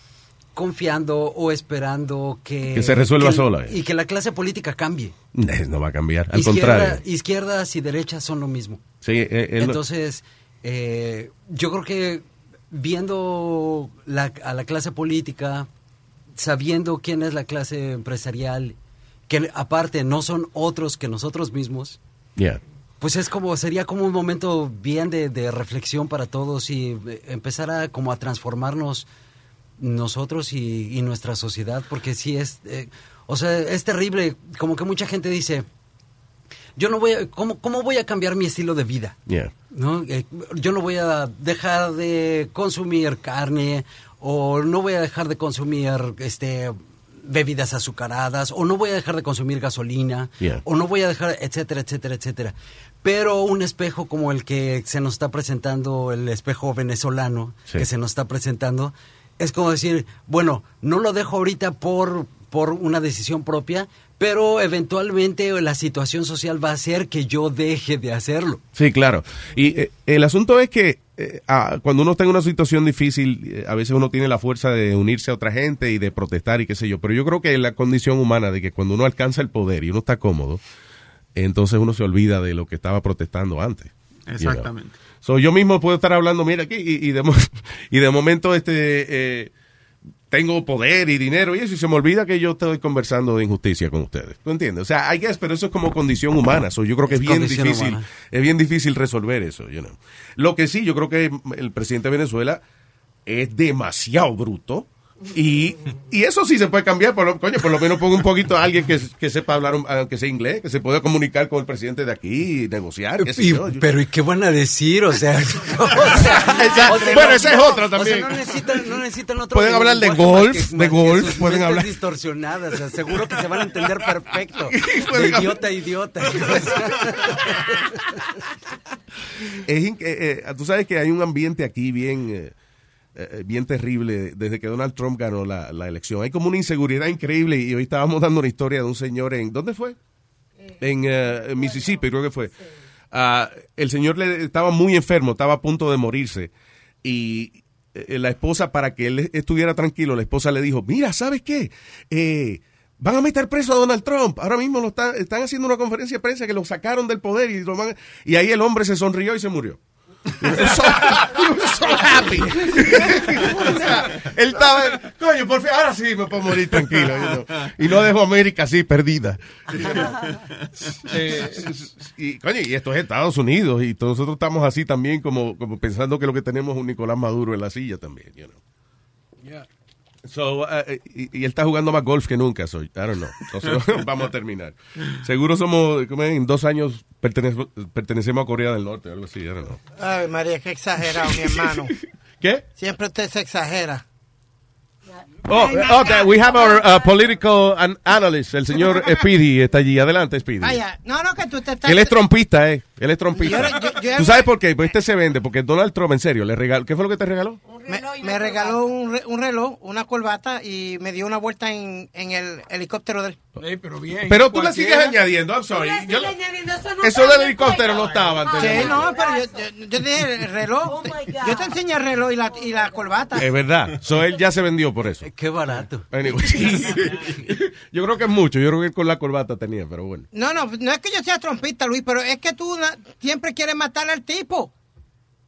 confiando o esperando que Que se resuelva que- sola. y que la clase política cambie no va a cambiar, al Izquierda- contrario. izquierdas y derechas son lo mismo Sí, eh, eh, entonces eh, yo creo que viendo la- a la clase política sabiendo quién es la clase empresarial que aparte no son otros que nosotros mismos yeah. pues es como, sería como un momento bien de, de reflexión para todos y eh, empezar a como a transformarnos nosotros y, y nuestra sociedad, porque sí es, eh, o sea, es terrible, como que mucha gente dice, yo no voy a, ¿cómo, cómo voy a cambiar mi estilo de vida? Yeah. ¿no? Eh, yo no voy a dejar de consumir carne o no voy a dejar de consumir este bebidas azucaradas o no voy a dejar de consumir gasolina Yeah. o no voy a dejar etcétera etcétera etcétera pero un espejo como el que se nos está presentando el espejo venezolano Sí. que se nos está presentando es como decir bueno no lo dejo ahorita por por una decisión propia pero eventualmente la situación social va a hacer que yo deje de hacerlo Sí, claro. Y eh, el asunto es que eh, ah, cuando uno está en una situación difícil, eh, a veces uno tiene la fuerza de unirse a otra gente y de protestar y qué sé yo. Pero yo creo que es la condición humana de que cuando uno alcanza el poder y uno está cómodo, entonces uno se olvida de lo que estaba protestando antes. you know. So, yo mismo puedo estar hablando, mira aquí, y, y de, *laughs* y de momento este eh, tengo poder y dinero y eso, y se me olvida que yo estoy conversando de injusticia con ustedes. ¿Tú entiendes? O sea, I guess, pero eso es como condición humana. So, yo creo que es, Es bien difícil, humana. es bien difícil resolver eso. you know. Lo que sí, yo creo que el presidente de Venezuela es demasiado bruto. Y, y eso sí se puede cambiar, por lo, coño, por lo menos ponga un poquito a alguien que, que sepa hablar, un- aunque sea inglés, que se pueda comunicar con el presidente de aquí y negociar. qué sé Y- yo. Yo- pero ¿y qué van a decir? O sea, *laughs* o *laughs* Esa- o sea, bueno, no- esa es otra también. O sea, no necesitan, no necesitan otro Pueden hablar de más golf, que- de que golf, pueden hablar. distorsionadas, o sea, seguro que se van a entender perfecto. *laughs* De idiota idiota. es eh, eh, tú sabes que hay un ambiente aquí bien eh, eh, bien terrible desde que Donald Trump ganó la, la elección. Hay como una inseguridad increíble y hoy estábamos dando una historia de un señor en ¿dónde fue? En eh, en Mississippi creo que fue. Ah, el señor le, estaba muy enfermo, estaba a punto de morirse y eh, la esposa para que él estuviera tranquilo, la esposa le dijo, mira, ¿sabes qué? Eh, Van a meter preso a Donald Trump. Ahora mismo lo están, están haciendo una conferencia de prensa que lo sacaron del poder y, lo van- y ahí el hombre se sonrió y se murió. So, so happy. O sea, él estaba, coño, por fin, ahora sí me puedo morir tranquilo. you know. Y no dejo a América así perdida. Eh, y, coño, y esto es Estados Unidos y todos nosotros estamos así también como, como pensando que lo que tenemos es un Nicolás Maduro en la silla también. You know. So, uh, y, y él está jugando más golf que nunca, soy. I don't know. Entonces, *laughs* vamos a terminar. Seguro somos, en dos años pertenecemos, pertenecemos a Corea del Norte, algo así, I don't know. Ay, María, qué exagerado, mi hermano. *laughs* ¿Qué? Siempre usted se exagera. Oh, oh, that- we have our uh, political an- analyst, el señor *laughs* Speedy está allí. Adelante, Speedy. Vaya, no, no, que tú te estás... Él es trompista, eh. Él es trompista. Yo- yo- yo- ¿Tú sabes por qué? Pues este se vende, porque Donald Trump, en serio, le regaló. ¿Qué fue lo que te regaló? Me, me regaló un, re- un reloj, una corbata y me dio una vuelta en, en el helicóptero del... pero bien. Pero tú le sigues añadiendo, I'm sorry. Yo- eso del helicóptero no estaba antes. Sí, no, pero yo, yo, yo te dije el reloj. yo te enseñé el reloj y la, y la corbata. Es verdad. So él ya se vendió por eso. Qué barato. Anyway, *laughs* yo creo que es mucho. Yo creo que con la corbata tenía, pero bueno. No, no, no es que yo sea trompista, Luis, pero es que tú siempre quieres matar al tipo.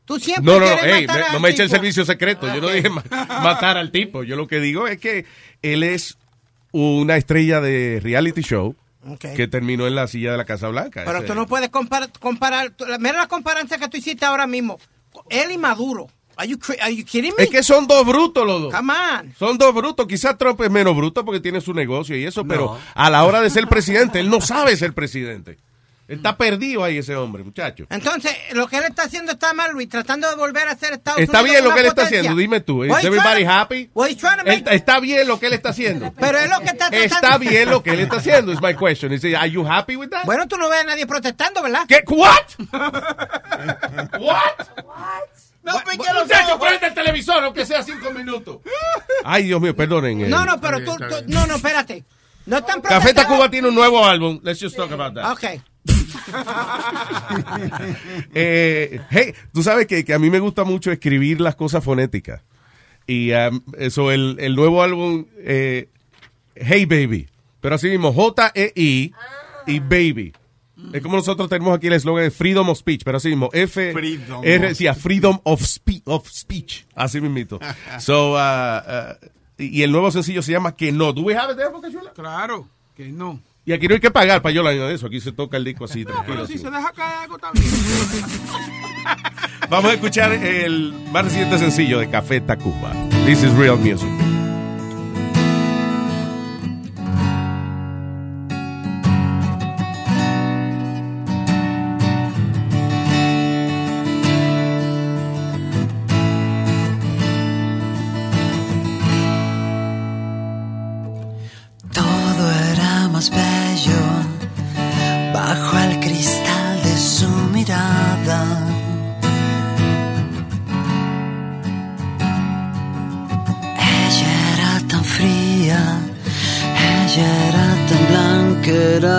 Tú siempre No, no, no, quieres ey, matar me- al no me eche el servicio secreto. Yo no dije ma- matar al tipo. Yo lo que digo es que él es una estrella de reality show que terminó en la silla de la Casa Blanca. Pero Ese- tú no puedes comparar, comparar mira la comparancia que tú hiciste ahora mismo. Él y Maduro. Are you, are you kidding me? Es que son dos brutos los dos. Come on. Son dos brutos. Quizás Trump es menos bruto porque tiene su negocio y eso, pero a la hora de ser presidente, él no sabe ser presidente. Está perdido ahí ese hombre, muchacho. Entonces, lo que él está haciendo está mal, Luis, tratando de volver a ser Estados Está Unidos bien lo que él está potencia. haciendo, dime tú. ¿Is What everybody happy? what he's trying to make- Está bien lo que él está haciendo. Pero es lo que está tratando. Está bien lo que él está haciendo, is my question. Is, are you happy with that? Bueno, tú no ves a nadie protestando, ¿verdad? ¿Qué? ¿What? *laughs* ¿What? No, Muchacho, prende el televisor, aunque sea cinco minutos. Ay, Dios mío, perdonen. eh. No, no, pero tú, tú- no, no, espérate. No están Café. Tacuba tiene un nuevo álbum. Let's just talk about that. Ok. *laughs* Eh, hey, tú sabes que, que a mí me gusta mucho escribir las cosas fonéticas. Y um, eso, el, el nuevo álbum, eh, Hey Baby. Pero así mismo, J-E-I y Baby. Es como nosotros tenemos aquí el eslogan de Freedom of Speech, pero así mismo, F, Freedom R, sí, a Freedom of, Spe- of Speech. Así mismito. *laughs* so, uh, uh, y el nuevo sencillo se llama Que No. ¿Do we have it there, Boca Chula? Claro, que no. Y aquí no hay que pagar para yo la de eso. Aquí se toca el disco así, tranquilo. Pero así. si se deja caer algo también. *laughs* Vamos a escuchar el más reciente sencillo de Café Tacuba. This is real music.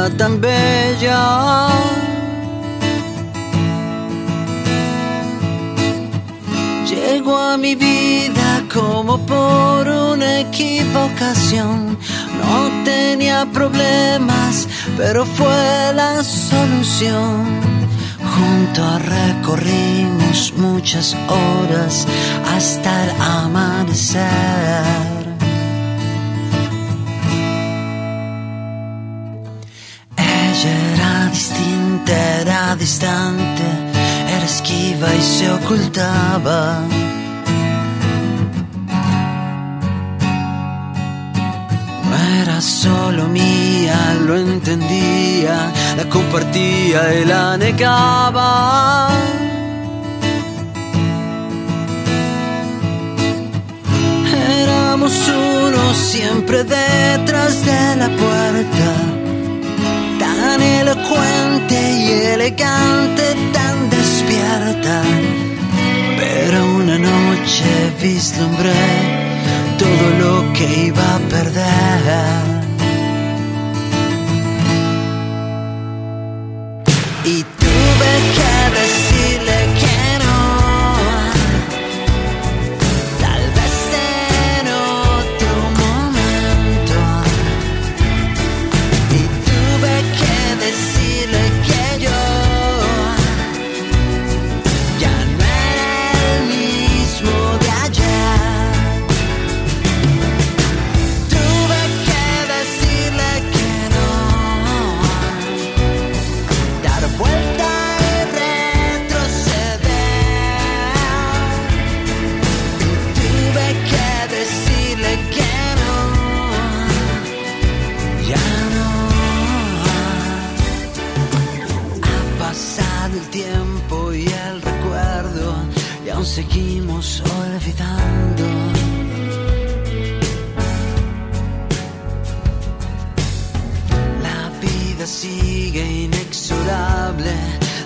Tan bella. Llegó a mi vida como por una equivocación. No tenía problemas, pero fue la solución. Juntos recorrimos muchas horas hasta el amanecer. Era distinta, era distante, era esquiva y se ocultaba. No era solo mía, lo entendía, la compartía y la negaba. Éramos uno siempre detrás de la puerta, tan elocuente y elegante, tan despierta. Pero una noche vislumbré todo lo que iba a perder. Y tuve que decirle que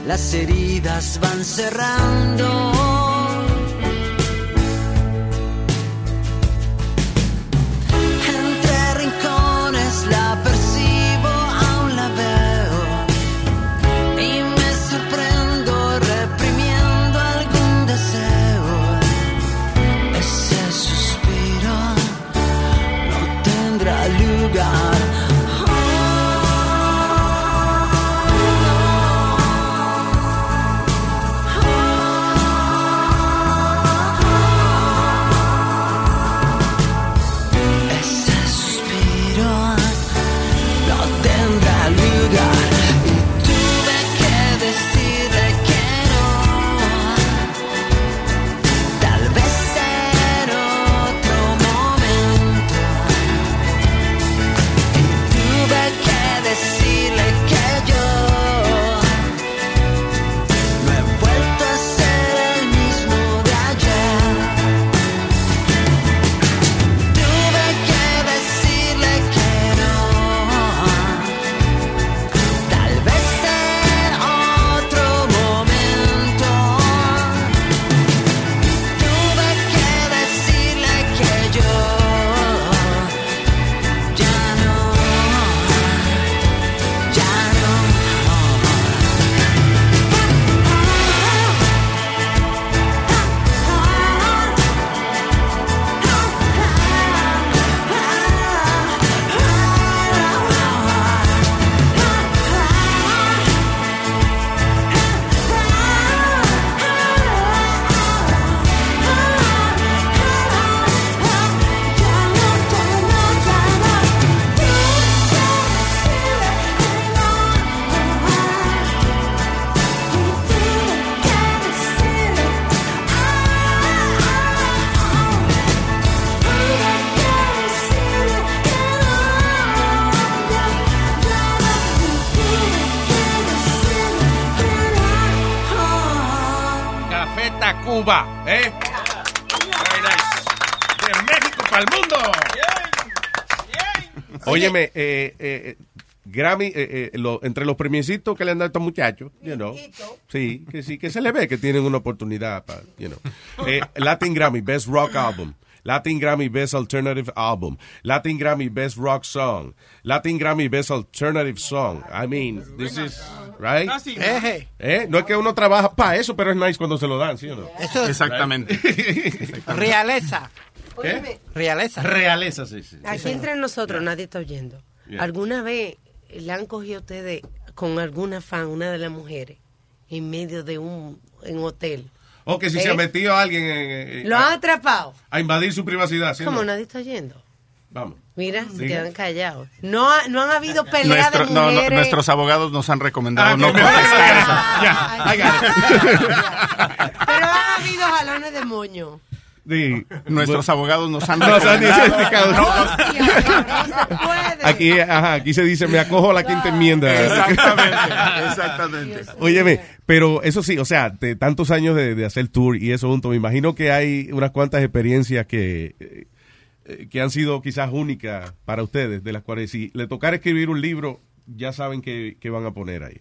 las heridas van cerrando. Óyeme, eh, eh, Grammy, eh, eh, lo- entre los premiecitos que le han dado a estos muchachos, you know, sí, que sí, que se le ve que tienen una oportunidad para, you know. Eh, Latin Grammy, Best Rock Album. Latin Grammy Best Alternative Album, Latin Grammy Best Rock Song, Latin Grammy Best Alternative Song. I mean, this is, right? ¿Eh? No es que uno trabaja para eso, pero es nice cuando se lo dan, ¿sí o no? Eso es- Exactamente. *laughs* Realeza. ¿Qué? Realeza. Realeza, sí, sí. Aquí entre nosotros nadie está oyendo. Yeah. ¿Alguna vez le han cogido ustedes con alguna fan, una de las mujeres, en medio de un en hotel? O que si ¿Eh? se ha metido alguien en- en- ¿Lo han atrapado? a invadir su privacidad, ¿sí o ¿Cómo no? nadie está oyendo? Vamos. Mira, se quedan callados. No, ha- no han habido peleas Nuestro- de no, no, mujeres. nuestros abogados nos han recomendado Ah, no contestar. It. Pero han habido jalones de moño. Sí. Nuestros abogados nos han *laughs* Nos han explicado. No, Aquí, ajá, aquí se dice, me acojo a la quinta enmienda. Exactamente, *laughs* exactamente. Óyeme, pero eso sí, o sea, de tantos años de, de hacer tour y eso junto, me imagino que hay unas cuantas experiencias que, eh, que han sido quizás únicas para ustedes, de las cuales si le tocara escribir un libro, ya saben que, que van a poner ahí.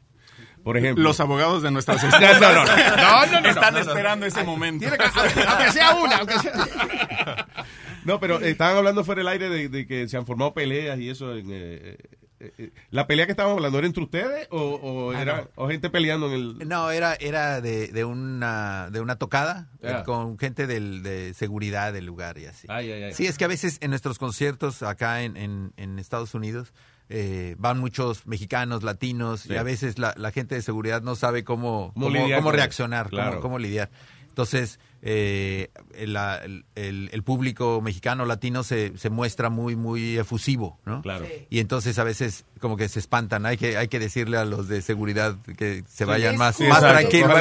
Por ejemplo. Los abogados de nuestras No, no, no, no, no, no, no, Están no, no. esperando ese momento. Tiene que ser, aunque sea una, aunque sea. *laughs* No, pero eh, estaban hablando fuera del aire de, de que se han formado peleas y eso. En, eh, eh, eh, ¿La pelea que estaban hablando era entre ustedes o, o Ah, era no. o gente peleando en el...? No, era, era de, de una, de una tocada Ya. eh, con gente del, de seguridad del lugar y así. Ay, ay, ay. Sí, es que a veces en nuestros conciertos acá en, en, en Estados Unidos eh, van muchos mexicanos, latinos, Sí. y a veces la, la gente de seguridad no sabe cómo, ¿Cómo cómo, cómo reaccionar, Claro. cómo lidiar. Entonces, eh, el, público mexicano, latino, se, se muestra muy, muy efusivo, ¿no? Claro. Y entonces a veces como que se espantan. Hay que, hay que decirle a los de seguridad que se Sí. vayan más, Sí, más tranquilos.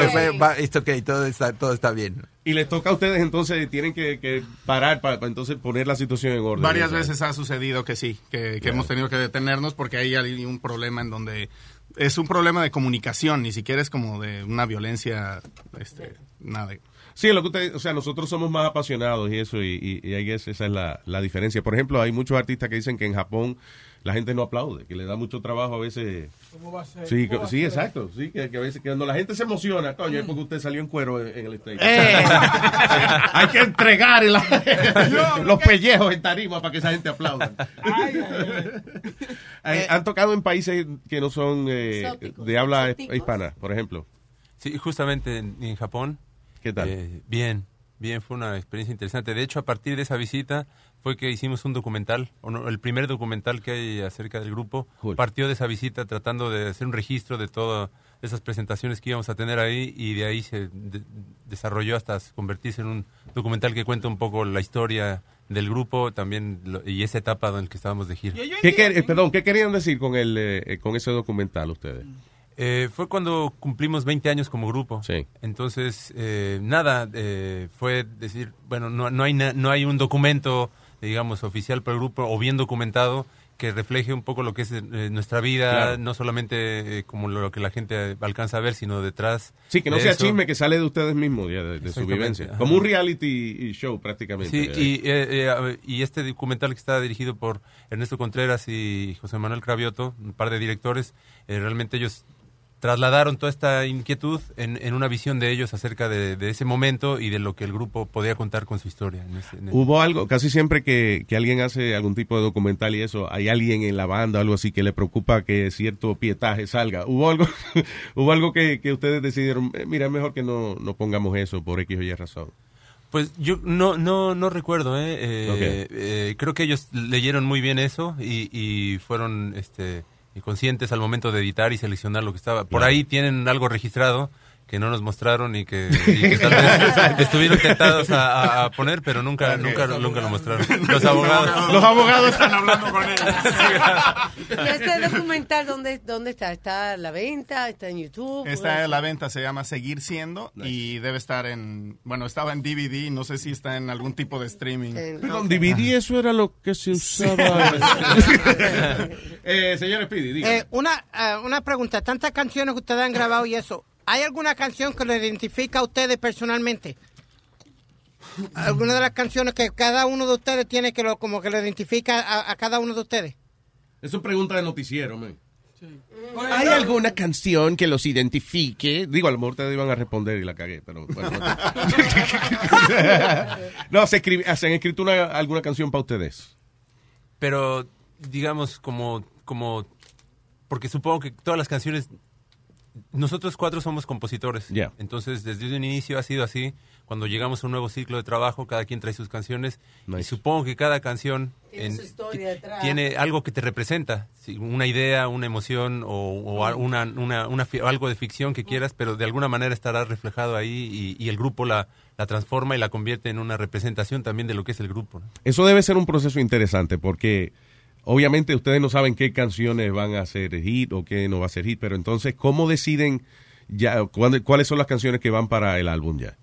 It's okay, todo está, todo está bien. Y les toca a ustedes entonces, tienen que, que parar para, para entonces poner la situación en orden. Varias veces ha sucedido que sí, que, que Claro. hemos tenido que detenernos porque ahí hay un problema en donde es un problema de comunicación, ni siquiera es como de una violencia, este, nada. Sí, lo que usted, o sea, nosotros somos más apasionados y eso, y, y, y esa es la, la diferencia. Por ejemplo, hay muchos artistas que dicen que en Japón la gente no aplaude, que le da mucho trabajo a veces. ¿Cómo va a ser? Sí, ¿Cómo que- va a sí, ser? exacto. Sí, que, que a veces cuando la gente se emociona, coño, es porque usted salió en cuero en, en el stage. Eh. *laughs* Hay que entregar la- *laughs* los pellejos en tarima para que esa gente aplauda. Eh, Han tocado en países que no son eh, Exóticos, de habla exóticos. hispana, por ejemplo. Sí, justamente en, en Japón. ¿Qué tal? Eh, bien, bien, fue una experiencia interesante. De hecho, a partir de esa visita fue que hicimos un documental, o no, el primer documental que hay acerca del grupo. Partió de esa visita tratando de hacer un registro de todas esas presentaciones que íbamos a tener ahí y de ahí se de- desarrolló hasta convertirse en un documental que cuenta un poco la historia del grupo también lo- y esa etapa en la que estábamos de gira. ¿Qué, quer- eh, perdón, ¿qué querían decir con, el, eh, con ese documental ustedes? Eh, fue cuando cumplimos 20 años como grupo. Entonces, eh, nada, eh, fue decir, bueno, no, no, hay na- no hay un documento, digamos, oficial para el grupo o bien documentado que refleje un poco lo que es eh, nuestra vida, Claro. no solamente eh, como lo que la gente alcanza a ver, sino detrás. Sí, que no sea eso. chisme que sale de ustedes mismos, ya, de, de su vivencia. ajá. Como un reality show prácticamente. Sí, y, eh, eh, y este documental que está dirigido por Ernesto Contreras y José Manuel Cravioto, un par de directores, eh, realmente ellos trasladaron toda esta inquietud en, en una visión de ellos acerca de, de ese momento y de lo que el grupo podía contar con su historia. en ese- en el- Hubo algo, casi siempre que, que alguien hace algún tipo de documental y eso, hay alguien en la banda o algo así que le preocupa que cierto pietaje salga. ¿Hubo algo *laughs* hubo algo que, que ustedes decidieron, eh, mira, mejor que no, no pongamos eso por X o Y razón? Pues yo no no no recuerdo, ¿eh? Eh, eh, creo que ellos leyeron muy bien eso y, y fueron este conscientes al momento de editar y seleccionar lo que estaba. Por Claro. ahí tienen algo registrado que no nos mostraron y que, y que tal vez *laughs* estuvieron tentados a, a- a poner, pero nunca nunca nunca lo mostraron. Los abogados. Los abogados están hablando con ¿Y este documental dónde, dónde está? ¿Está a la venta? ¿Está en YouTube? Está a la venta, se llama Seguir Siendo y debe estar en, bueno, estaba en DVD, no sé si está en algún tipo de streaming. Perdón, DVD eso era lo que se usaba. *laughs* eh, señor Speedy. Eh, una, eh, una pregunta, tantas canciones que ustedes han grabado y eso, ¿hay alguna canción que lo identifica a ustedes personalmente? ¿Alguna de las canciones que cada uno de ustedes tiene que lo, como que lo identifica a, a cada uno de ustedes? Eso es pregunta de noticiero, man. ¿Hay alguna canción que los identifique? Digo, a lo mejor ustedes iban a responder y la cagué, pero bueno. no, *laughs* se, escribe- se han escrito una- alguna canción para ustedes. pero digamos como como porque supongo que todas las canciones nosotros cuatro somos compositores Ya. entonces desde un inicio ha sido así cuando llegamos a un nuevo ciclo de trabajo cada quien trae sus canciones y supongo que cada canción Tiene en- su historia detrás. tiene algo que te representa sí, una idea una emoción o, o a- una, una- una fi- algo de ficción que quieras pero de alguna manera estará reflejado ahí y, y el grupo la, la transforma y la convierte en una representación también de lo que es el grupo ¿no? Eso debe ser un proceso interesante porque obviamente ustedes no saben qué canciones van a ser hit o qué no va a ser hit, pero entonces, ¿cómo deciden ya cuáles son las canciones que van para el álbum ya?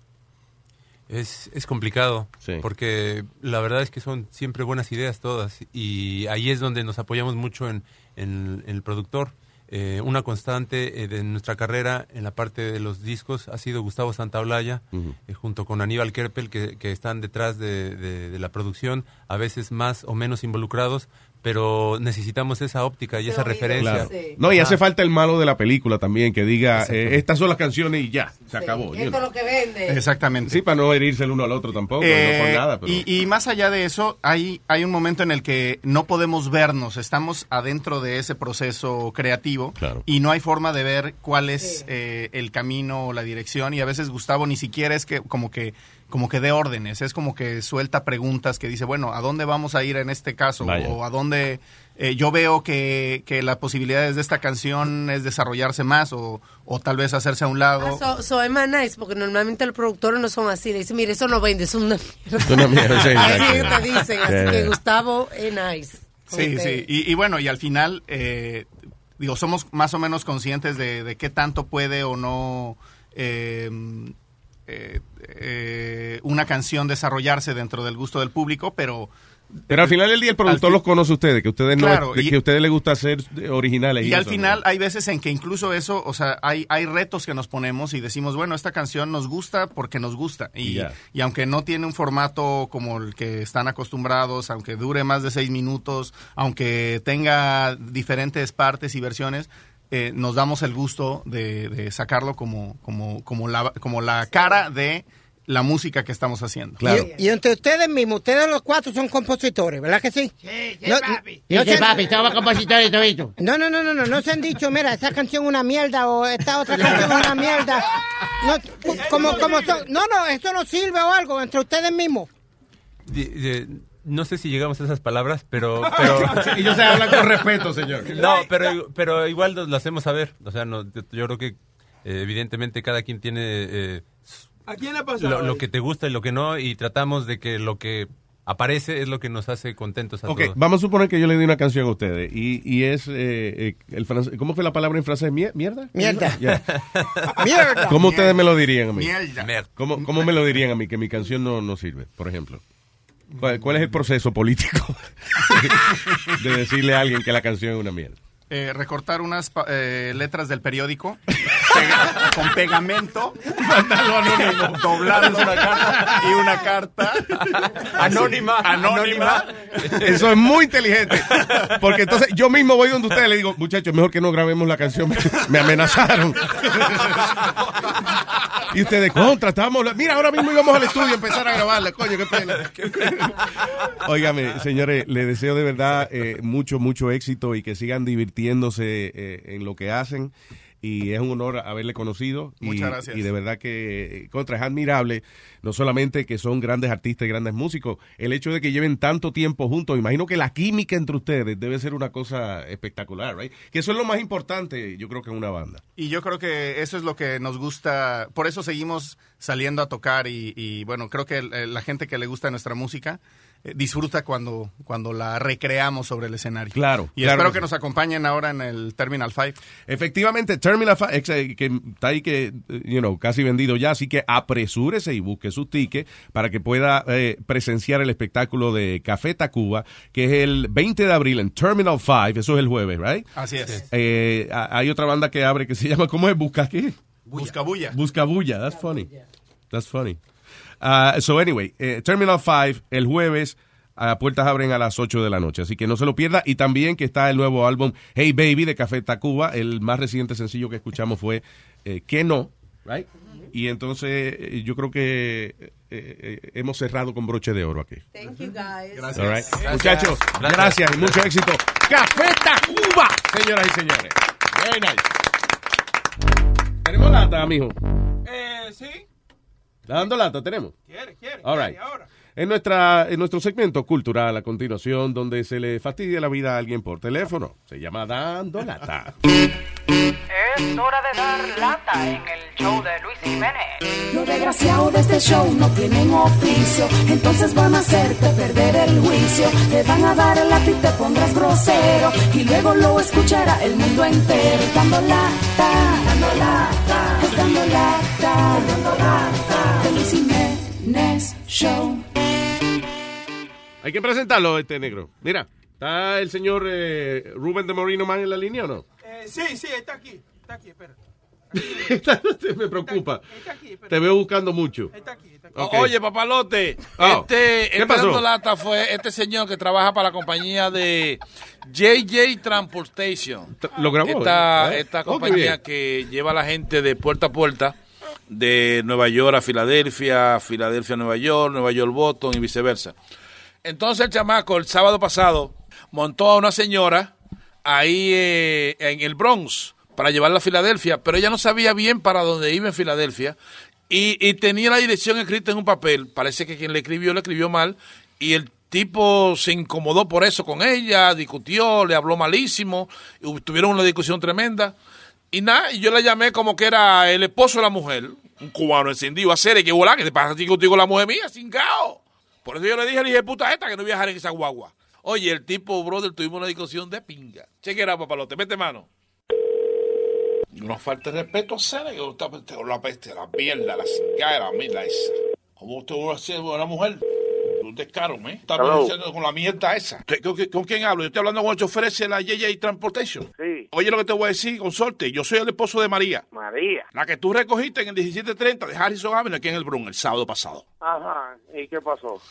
Es, es complicado, porque la verdad es que son siempre buenas ideas todas y ahí es donde nos apoyamos mucho en, en- en el productor. Eh, una constante eh, de nuestra carrera en la parte de los discos ha sido Gustavo Santaolalla, eh, junto con Aníbal Kerpel, que, que están detrás de, de- de la producción, a veces más o menos involucrados, pero necesitamos esa óptica y esa referencia. Claro. No, y hace falta el malo de la película también, que diga, eh, estas son las canciones y ya, se acabó. Esto es lo que vende. Exactamente. Sí, para no herirse el uno al otro tampoco, Eh, no por nada. Pero... y, y más allá de eso, hay, hay un momento en el que no podemos vernos, estamos adentro de ese proceso creativo y no hay forma de ver cuál es eh, el camino o la dirección y a veces Gustavo ni siquiera es que como que como que dé órdenes, es como que suelta preguntas que dice, bueno, ¿a dónde vamos a ir en este caso? Vaya. O a dónde eh, yo veo que, que las posibilidades de esta canción es desarrollarse más o, o tal vez hacerse a un lado. Ah, so, so es más nice, porque normalmente los productores no son así. Le dicen, mire, eso no vende, es una mierda. Es una mierda, sí, *laughs* así te dicen, así Yeah. que Gustavo es nice. Sí, sí. Y, y bueno, y al final, eh, digo, somos más o menos conscientes de, de qué tanto puede o no eh, eh, eh, una canción desarrollarse dentro del gusto del público, pero Pero al final del día el productor fin- los conoce a ustedes, que ustedes no, que y- a ustedes les gusta ser originales. Y al eso, final hay veces en que incluso eso, o sea, hay, hay retos que nos ponemos y decimos, bueno, esta canción nos gusta porque nos gusta. Y, y aunque no tiene un formato como el que están acostumbrados, aunque dure más de seis minutos, aunque tenga diferentes partes y versiones, eh, nos damos el gusto de, de sacarlo como, como, como, la, como la cara de la música que estamos haciendo. Y, y entre ustedes mismos, ustedes los cuatro son compositores, ¿verdad que sí? Sí, sí, papi. Sí, sí, papi, somos compositores toditos. No, no, no, no, no, no se han dicho, mira, esa canción es una mierda o esta otra canción es una mierda. No, como, como son, no, no, eso no sirve o algo entre ustedes mismos. Di- no sé si llegamos a esas palabras, pero... *laughs* pero Ellos se hablan con respeto, señor. No, pero, pero igual lo, lo hacemos saber. O sea, no, yo, yo creo que eh, evidentemente cada quien tiene eh, ¿A quién le pasa? lo, lo que te gusta y lo que no, y tratamos de que lo que aparece es lo que nos hace contentos a Ok, todos. vamos a suponer que yo le di una canción a ustedes y, y es eh, eh, el francés, ¿cómo fue la palabra en francés? ¿Mie- ¿Mierda? Mierda. *laughs* Ya. *laughs* Mierda. ¿Cómo ustedes me lo dirían a mí? Mierda. ¿Cómo, cómo me lo dirían a mí que mi canción no, no sirve, por ejemplo? ¿Cuál, es el proceso político *laughs* de decirle a alguien que la canción es una mierda? Eh, recortar unas eh, letras del periódico pega- con pegamento, doblando una carta y una carta Anónima, anónima. Eso es muy inteligente. Porque entonces yo mismo voy donde ustedes le digo, muchachos, mejor que no grabemos la canción. Me, me amenazaron. Y ustedes, contra, estábamos. Mira, ahora mismo íbamos al estudio a empezar a grabarla, coño, qué pena. Óigame, señores, les deseo de verdad eh, mucho, mucho éxito y que sigan divirtiéndose eh, en lo que hacen. Y es un honor haberle conocido. Y- Muchas gracias. Y de verdad que, eh, contra, es admirable, no solamente que son grandes artistas y grandes músicos, el hecho de que lleven tanto tiempo juntos, imagino que la química entre ustedes debe ser una cosa espectacular, right? Que eso es lo más importante, yo creo que en una banda. Y yo creo que eso es lo que nos gusta, por eso seguimos saliendo a tocar y, y, bueno, creo que la gente que le gusta nuestra música disfruta cuando, cuando la recreamos sobre el escenario. Claro, Y claro espero que nos acompañen ahora en el Terminal 5. Efectivamente, Terminal Fi- ex- eh, que está ahí que, eh, you know, casi vendido ya, así que apresúrese y busque su ticket para que pueda eh, presenciar el espectáculo de Café Tacuba, que es el 20 de abril en Terminal 5, eso es el jueves, right? Así es. Eh, hay otra banda que abre que se *laughs* llama, ¿cómo es? ¿Busca qué? Buscabulla. Buscabulla, that's funny. That's funny. Uh, so anyway, eh, Terminal 5 el jueves, a puertas abren a las 8 de la noche, así que no se lo pierda. Y también que está el nuevo álbum Hey Baby de Café Tacuba, el más reciente sencillo que escuchamos fue eh, Que No, right? Y entonces eh, yo creo que eh, eh, hemos cerrado con broche de oro aquí. Thank you guys. All right. Muchachos, gracias. y mucho éxito. Café Tacuba, señoras y señores. Very nice. Tenemos lata, mijo. Eh, sí. ¿Está dando lata? ¿Tenemos? Quiere, quiere. All quiere right. ahora. En, nuestra, en nuestro segmento cultural a continuación, donde se le fastidia la vida a alguien por teléfono, se llama Dando Lata. Es hora de dar lata en el show de Luis Jiménez. Los desgraciados de este show no tienen oficio, entonces van a hacerte perder el juicio. Te van a dar el lápiz y te pondrás grosero, y luego lo escuchará el mundo entero. Dando lata, dando lata, es dando lata, dando lata. De Luis Jiménez Show. Hay que presentarlo, este negro. Mira, ¿está el señor eh, Rubén de Morino Man en la línea o no? Eh, sí, sí, está aquí. Está aquí, espera. *laughs* Me preocupa. Te veo buscando mucho. Ok. Oye, papalote, Oh, este, ¿qué este pasó? dando lata fue este señor que trabaja para la compañía de JJ Transportation. Lo grabó, Esta, ¿eh? esta Oh, compañía que lleva a la gente de puerta a puerta de Nueva York a Filadelfia, Filadelfia a Nueva York, Nueva York Boston y viceversa. Entonces el chamaco el sábado pasado montó a una señora ahí eh, en el Bronx para llevarla a Filadelfia, pero ella no sabía bien para dónde iba en Filadelfia y, y tenía la dirección escrita en un papel. Parece que quien le escribió le escribió mal y el tipo se incomodó por eso con ella, discutió, le habló malísimo, tuvieron una discusión tremenda. Y nada, y yo le llamé como que era el esposo de la mujer, un cubano encendido, a hacer que volá, que te pasa a ti contigo la mujer mía, sin cao. Por eso yo le dije al hijo de puta esta que no viajara en esa guagua. Oye, el tipo, brother, tuvimos una discusión de pinga. Cheque era, papalote, mete mano. Una falta de respeto hacer que usted te la peste, la mierda, la cingada, la mierda esa. ¿Cómo usted va a ser una mujer? Un descaro, ¿eh? Está con la mierda esa. ¿Qué- ¿Con, con quién hablo? Yo estoy hablando con el chofer ese de la JJ Transportation. Sí. Oye lo que te voy a decir, consorte. Yo soy el esposo de María. María. La que tú recogiste en el 1730 de Harrison Avenue aquí en el Bronx el sábado pasado. Ajá. ¿Y qué pasó?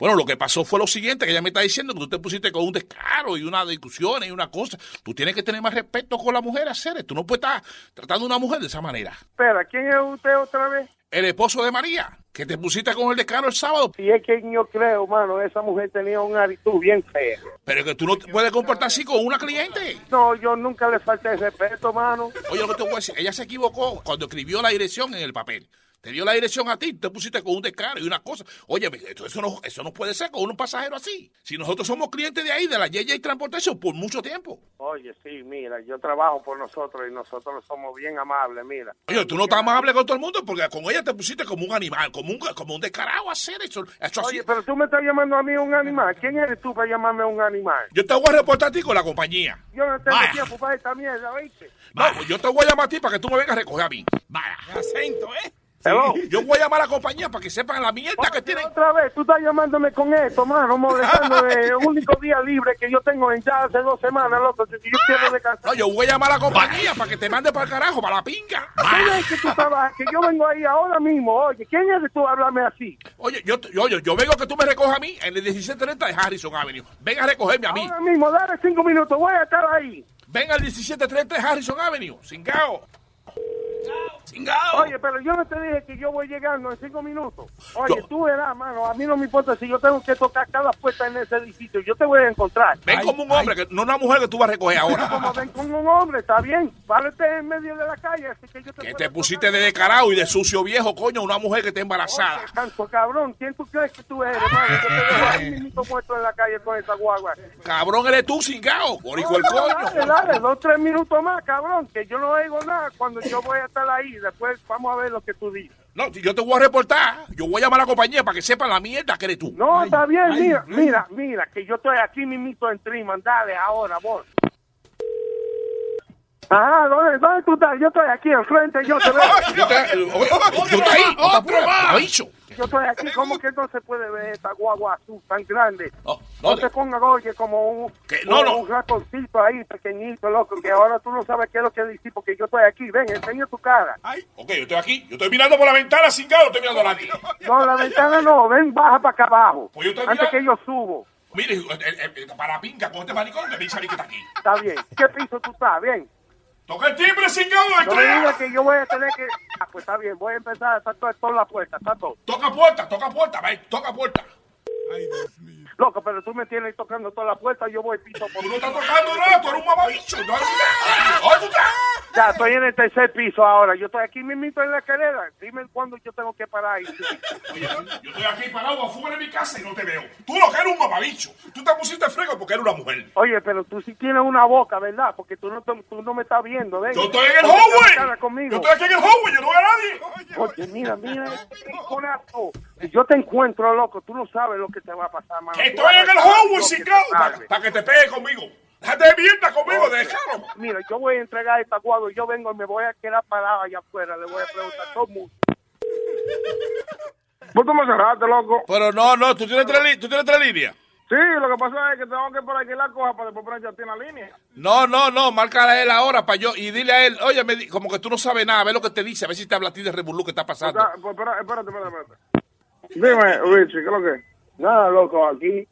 Bueno, lo que pasó fue lo siguiente, que ella me está diciendo que tú te pusiste con un descaro y una discusión y una cosa. Tú tienes que tener más respeto con la mujer, hacer Tú no puedes estar tratando a una mujer de esa manera. Espera, ¿quién es usted otra vez? El esposo de María, que te pusiste con el descaro el sábado. Y es que yo creo, mano, esa mujer tenía una actitud bien fea. Pero que tú no te puedes comportar así con una cliente. No, yo nunca le falté el respeto, mano. Oye, lo que te voy a decir, ella se equivocó cuando escribió la dirección en el papel. Te dio la dirección a ti, te pusiste con un descaro y una cosa. Oye, esto- eso no, eso no puede ser con un pasajero así. Si nosotros somos clientes de ahí, de la JJ Transportation, por mucho tiempo. Oye, sí, mira, yo trabajo por nosotros y nosotros somos bien amables, mira. Oye, tú no estás amable con todo el mundo porque con ella te pusiste como un animal, como un, como un descarado a hacer eso. eso así. Oye, pero tú me estás llamando a mí un animal. ¿Quién eres tú para llamarme un animal? Yo te voy a reportar a ti con la compañía. Yo no tengo Vaya. tiempo para esta mierda, ¿oíste? No, pues yo te voy a llamar a ti para que tú me vengas a recoger a mí. Vaya. Acento, ¿eh? Sí, Yo voy a llamar a la compañía para que sepan la mierda que tienen. Otra vez, tú estás llamándome con esto, mano, molestándome. *laughs* el único día libre que yo tengo en ya hace dos semanas, loco. Si yo quiero descansar. No, yo voy a llamar a la compañía para que te mande para el carajo, para la pinga. ¿Quién es que tú trabajas? Que yo vengo ahí ahora mismo. Oye, ¿quién es que tú hablarme así? Oye, yo, yo, yo, yo vengo que tú me recojas a mí en el 1730 de Harrison Avenue. Venga a recogerme a mí. Ahora mismo, dale cinco minutos, voy a estar ahí. Venga al 1730 de Harrison Avenue. Cingao. Oye, pero yo no te dije que yo voy llegando en cinco minutos. Oye, tú verás, mano, a mí no me importa si yo tengo que tocar cada puerta en ese edificio. Yo te voy a encontrar. Ven como un hombre, que no una mujer que tú vas a recoger ahora. Como ven como un hombre, está bien. Párate en medio de la calle, así que yo te Que te pusiste de descarado y de sucio viejo, coño, una mujer que está embarazada. Oye, cabrón, ¿quién tú crees que tú eres, mano? Yo te dejo ahí mismito muerto en la calle con esa guagua. Cabrón, eres tú, cingao. Borico el coño. Dale, dale, dos, tres minutos más, cabrón, que yo no oigo nada cuando yo voy a estar ahí. Después vamos a ver lo que tú dices. No, si yo te voy a reportar, yo voy a llamar a la compañía para que sepan la mierda que eres tú. No, está bien, mira, mira, mira, que yo estoy aquí mismito en Triman. Dale, ahora, vos. Ajá, ¿dónde, ¿dónde tú estás? Yo estoy aquí enfrente, yo te *laughs* veo. Yo te- oye, yo estoy ahí, apures, aviso. Yo estoy aquí, ¿cómo que no se puede ver esta guagua azul tan grande? No, ¿dónde? te pongas, oye, como un, No, un- no. un ratoncito ahí, pequeñito, loco, que ahora tú no sabes qué es lo que decir porque yo estoy aquí. Ven, enseña tu cara. Ok, yo estoy aquí. Yo estoy mirando por la ventana, cingado, estoy mirando a ti. No, la ventana no, ven, baja para acá abajo. Pues yo estoy antes mirando- que yo subo. Mire, eh, eh, eh, para la pinga, con este maricón, me dice a mí que está aquí. Está bien. ¿Qué piso tú estás? Bien. Toca el timbre, cingado, No digas que yo voy a tener que... Ah, pues está bien, voy a empezar a todo, todo en la puerta, está todo. Toca puerta, toca puerta, ve, toca puerta. Loco, pero tú me tienes tocando toda la puerta, yo voy piso por... Tú no estás tocando nada, tú eres un mamabicho. No, Oye, Ya, estoy en el tercer piso ahora. Yo estoy aquí mismito en la escalera. Dime cuándo yo tengo que parar ahí. Oye, yo estoy aquí parado afuera de mi casa y no te veo. Tú lo que eres un mamabicho. Tú te pusiste frego porque eres una mujer. Oye, pero tú sí tienes una boca, ¿verdad? Porque tú no, tú no me estás viendo, ¿ven? Yo estoy en el hallway. Yo estoy aquí en el hallway, yo no veo a nadie. Oye, mira, mira, este conazo. Si yo te encuentro, loco, tú no sabes lo que te va a pasar, mano. Estoy en el cingado, te para, para que te pegue conmigo. Déjate de mierda conmigo, Oye, déjalo. Mira, yo voy a entregar esta guagua y yo vengo y me voy a quedar parado allá afuera. Le voy a preguntar a todo el mundo. ¿Vos tú me cerraste, loco? Pero no, no, tú tienes tres, tú tienes tres líneas. Sí, lo que pasa es que tengo que por aquí la coja para después poner a ti en la línea. No, no, no, márcala a él ahora para yo y dile a él, oye, me di- como que tú no sabes nada, ve lo que te dice, a ver si te habla a ti de revolú que está pasando. Pues, espera, espérate, espérate, espérate. Dime, Richie, ¿qué es lo que? Nada, loco, aquí.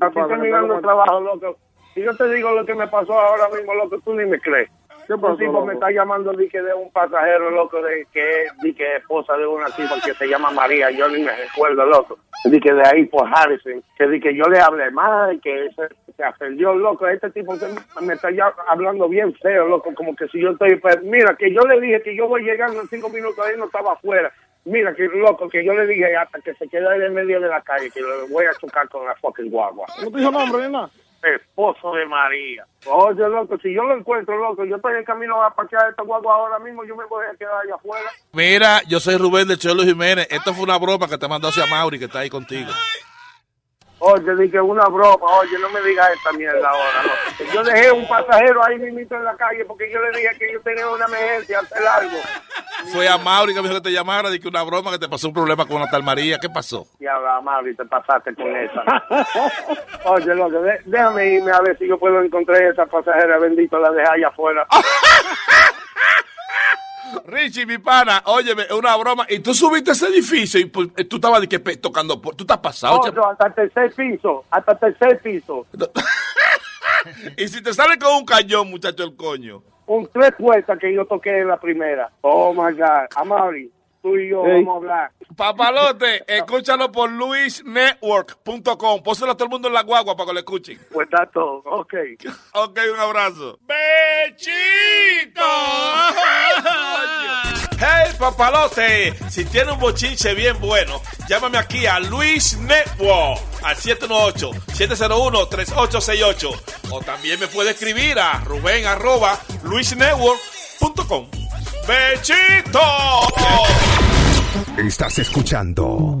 Aquí terminando el trabajo, loco. Si yo te digo lo que me pasó ahora mismo, loco, tú ni me crees. ¿Qué Un pasó, tipo loco? me está llamando di que de un pasajero, loco, de que es di que es esposa de una tipa que se llama María. Yo ni me recuerdo, loco. Di que de ahí por Harrison. Que di que yo le hablé mal, que se, se ofendió, loco. Este tipo me está ya hablando bien feo, loco. Como que si yo estoy... Pues, mira, que yo le dije que yo voy llegando en cinco minutos ahí, no estaba afuera. Mira, que loco, que yo le dije hasta que se quede ahí en medio de la calle, que le voy a chocar con la fucking guagua. ¿No te dijo nombre ni nada? Esposo de María. Oye, loco, si yo lo encuentro, loco, yo estoy en camino a parquear esta guagua ahora mismo, yo me voy a quedar allá afuera. Mira, yo soy Rubén de Cholo Jiménez. Esto fue una broma que te mandó hacia Mauri, que está ahí contigo. Oye, dije una broma, oye, no me digas esta mierda ahora. no. Yo dejé un pasajero ahí mismito en la calle porque yo le dije que yo tenía una emergencia, hacer algo. Fue a Mauri que me dijo que te llamara, que una broma, que te pasó un problema con una tal María. ¿Qué pasó? Y ahora, Mauri, te pasaste con esa. *laughs* Oye, loco, déjame irme a ver si yo puedo encontrar esa pasajera, bendito, la dejé allá afuera. *laughs* Richie, mi pana, óyeme, una broma. Y tú subiste ese edificio y pues, eh, tú estabas de que tocando. Tú estás pasado. Hasta el tercer piso, hasta el tercer piso. *laughs* Y si te sale con un cañón, muchacho, el coño. Un tres puertas que yo toqué en la primera. Oh, my God. Amaury, tú y yo Ey. vamos a hablar. Papalote, escúchalo por luisnetwork.com. Póselo a todo el mundo en la guagua para que lo escuchen. Pues está todo, ok. *laughs* Ok, un abrazo. ¡Bechito! *laughs* Hey, papalote, si tiene un bochinche bien bueno, llámame aquí a Luis Network al 718-701-3868. O también me puede escribir a ruben arroba luisnetwork.com. ¡Bechito! Estás escuchando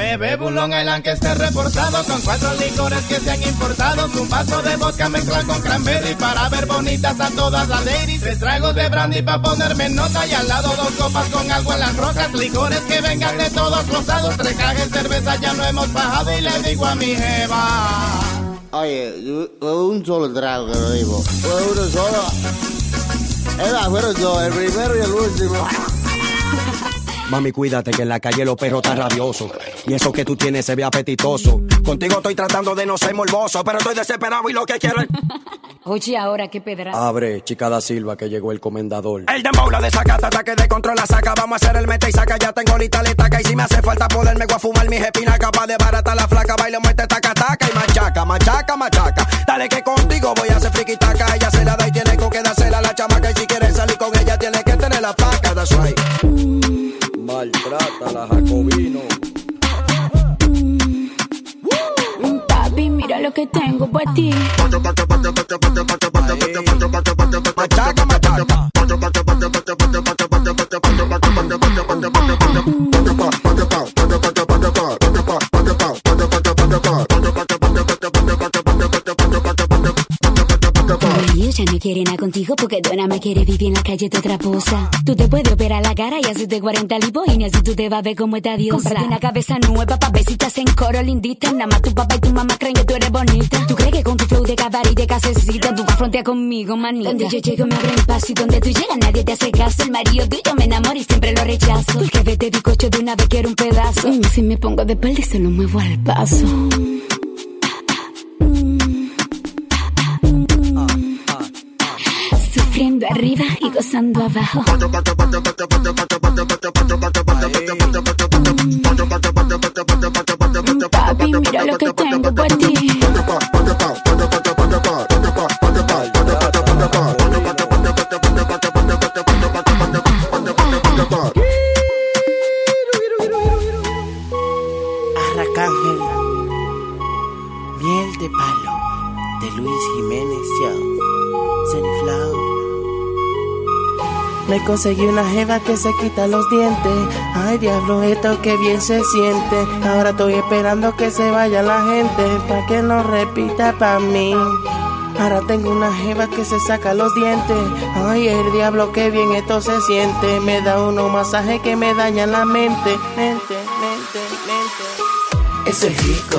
Me bebo un Long Island esté reforzado con cuatro licores que se han importado. Un vaso de vodka mezclado con cranberry para ver bonitas a todas las ladies. Tres tragos de brandy para ponerme en nota y al lado dos copas con agua en las rocas. Licores que vengan de todos los lados. Tres cajas de cerveza ya no hemos bajado y le digo a mi jeva. Oye, yo- un solo trago que lo digo. Fue uno solo. Era, fueron dos, el primero y el último. Mami, cuídate que en la calle los perros están rabiosos. Y eso que tú tienes se ve apetitoso. Contigo estoy tratando de no ser morboso, pero estoy desesperado y lo que quiero es... *laughs* Oye, ahora qué pedra. Abre, chica da Silva, que llegó el comendador. El dembow la desacata, ataque de control la saca. Vamos a hacer el mete y saca, ya tengo lista la estaca. Y si me hace falta poderme voy a fumar mis espinacas. Pa' de barata la flaca, baile, muerte, taca, taca. Y machaca, machaca, machaca. Dale que contigo voy a hacer friquitaca. Ella se la da y tiene con que dársela a la chamaca. Y si quieres salir con ella, tiene que tener la placa. That's right. Maltrata la Jacobino. Papi, mira lo que tengo para ti. Machaca, Ellos ya no quieren nada contigo porque Dona me quiere vivir en la calle de otra posa. Tú te puedes operar la cara y hacerte 40 lipo y ni así tú te vas a ver como esta diosa. Cómprate una cabeza nueva pa' ver si te hacen coro lindita. Nada más tu papá y tu mamá creen que tú eres bonita. ¿Tú crees que con tu flow de cabaret y de casecita tú vas a frontear conmigo, manita? Donde yo llego me abren paso y donde tú llegas nadie te hace caso. El marido tuyo me enamora y siempre lo rechazo. El jefe te bizcocho de una vez quiero un pedazo. Mm, si me pongo de espalda y se lo muevo al paso. Sufriendo arriba y gozando abajo. Papi, mira lo que tengo para ti. Conseguí una jeva que se quita los dientes. Ay, diablo, esto que bien se siente. Ahora estoy esperando que se vaya la gente. Pa' que no repita pa' mí. Ahora tengo una jeva que se saca los dientes. Ay, el diablo, que bien esto se siente. Me da unos masajes que me dañan la mente. Mente, mente, mente. Eso es rico,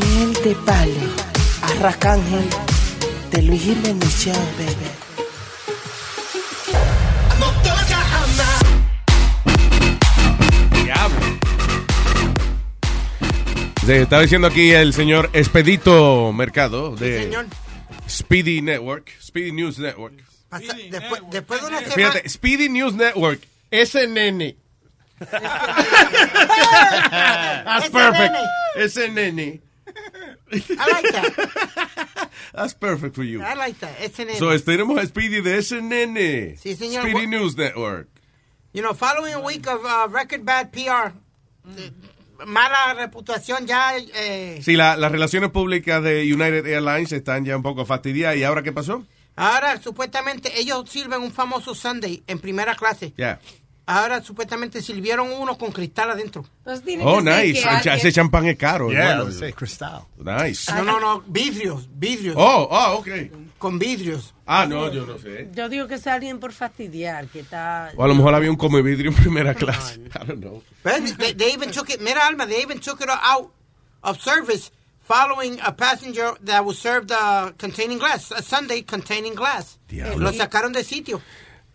Miel de palo, Arracángel, de Luis Jiménez Show, baby. Se está diciendo aquí el señor Expedito Mercado de señor. Speedy Network, Speedy News Network. Pasa- después, después de una semana. Fíjate, Speedy News Network, SNN. *laughs* That's perfect. SNN. I like that. *laughs* That's perfect for you. I like that. SNN. So, tenemos a Speedy de SNN. Sí, señor. Speedy News Network. You know, following a week of uh, record bad PR, mala reputación ya. Eh, Sí, la- las relaciones públicas de United Airlines están ya un poco fastidiadas. ¿Y ahora qué pasó? Ahora, supuestamente, ellos sirven un famoso Sunday en primera clase. Ya. Ahora, supuestamente, sirvieron uno con cristal adentro. Oh, nice. Ese- Ese champán es caro. Yeah, bueno. sí, cristal. Nice. No, no, no, vidrios, vidrios. Oh, oh, ok. Con vidrios. Ah, no, yo no sé. Yo digo que es alguien por fastidiar, que está... O a lo mejor había un come vidrio en primera clase. I don't know. But they, they even took it, mira, Alma, they even took it out of service following a passenger that was served uh, containing glass, a Sunday containing glass. Diablo. Lo sacaron de sitio.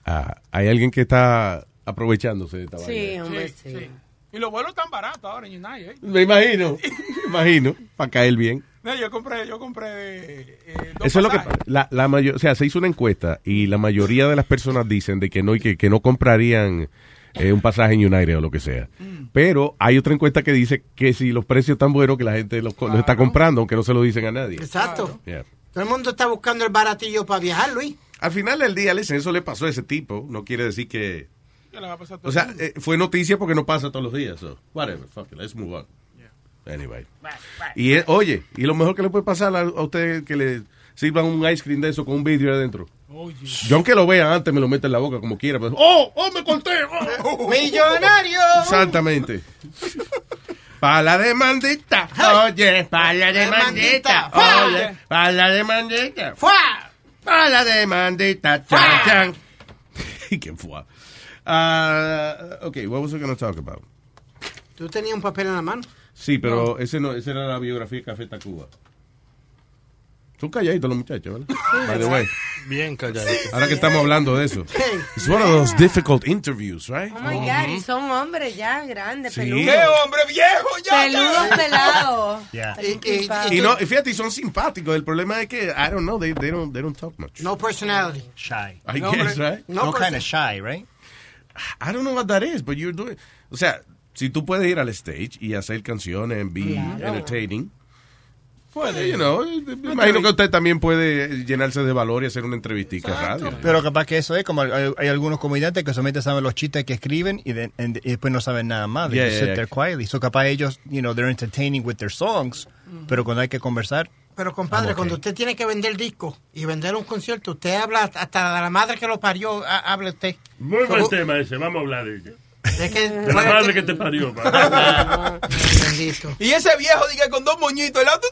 Ah, hay alguien que está aprovechándose de esta vaina. Sí, hombre, sí. Y los vuelos están baratos ahora en United. ¿eh? Me imagino, me imagino, para caer bien. No, yo compré, yo compré eh, dos Eso es lo que la, la mayor, o sea, se hizo una encuesta y la mayoría de las personas dicen de que no y que, que no comprarían eh, un pasaje en United o lo que sea. Pero hay otra encuesta que dice que si los precios están buenos que la gente los, está comprando, aunque no se lo dicen a nadie. Exacto. Yeah. Todo el mundo está buscando el baratillo para viajar, Luis. Al final del día, listen, eso le pasó a ese tipo. No quiere decir que ¿Qué le va a pasar a todo O sea, eh, fue noticia porque no pasa todos los días. So, whatever, fuck it, let's move on. Anyway. Y eh, oye, y lo mejor que le puede pasar a, a usted que le sirvan un ice cream de eso con un vidrio adentro. Yo aunque lo vea antes me lo mete en la boca como quiera. Pero, ¡Oh! ¡Oh, me corté! Oh. *laughs* ¡Millonario! Exactamente. *laughs* Pa' la demandita. Oye, pa' la demandita. Oye, pa' la demandita. Pa' la demandita. Chan, chan. *laughs* ¿Quién fue? Ah, ok, what was I going to talk about? ¿Tú tenías un papel en la mano? Sí, pero ese no, esa era la biografía de Café Tacuba. Son calladitos los muchachos, ¿verdad? By the way. Bien calladito. Ahora que estamos hablando de eso. It's one of those difficult interviews, right? Oh my God, y son hombres ya grandes, Sí. peludos. ¡Qué hombre viejo ya! Peludos pelados. *laughs* Y- Y, no, y fíjate, y son simpáticos. El problema es que, I don't know, they, they, don't, they don't talk much. No personality. Shy. I guess, right? No No, kind of shy, right? I don't know what that is, but you're doing... O sea, si tú puedes ir al stage y hacer canciones and be Claro. entertaining... Puede. You know, me imagino que usted también puede llenarse de valor y hacer una entrevistica en radio. Pero capaz que eso es como hay, hay algunos comediantes que solamente saben los chistes que escriben y, de- and- y después no saben nada más. They Yeah, just yeah, sit yeah. there quietly. So capaz ellos, you know, they're entertaining with their songs, pero cuando hay que conversar, Pero compadre, Ah, cuando usted tiene que vender disco y vender un concierto, usted habla hasta de la madre que lo parió, ha- habla usted. Muy buen So- tema ese, vamos a hablar de. Es que- De la madre que te parió. pa. *laughs* Y ese viejo, diga, con dos moñitos. El otro,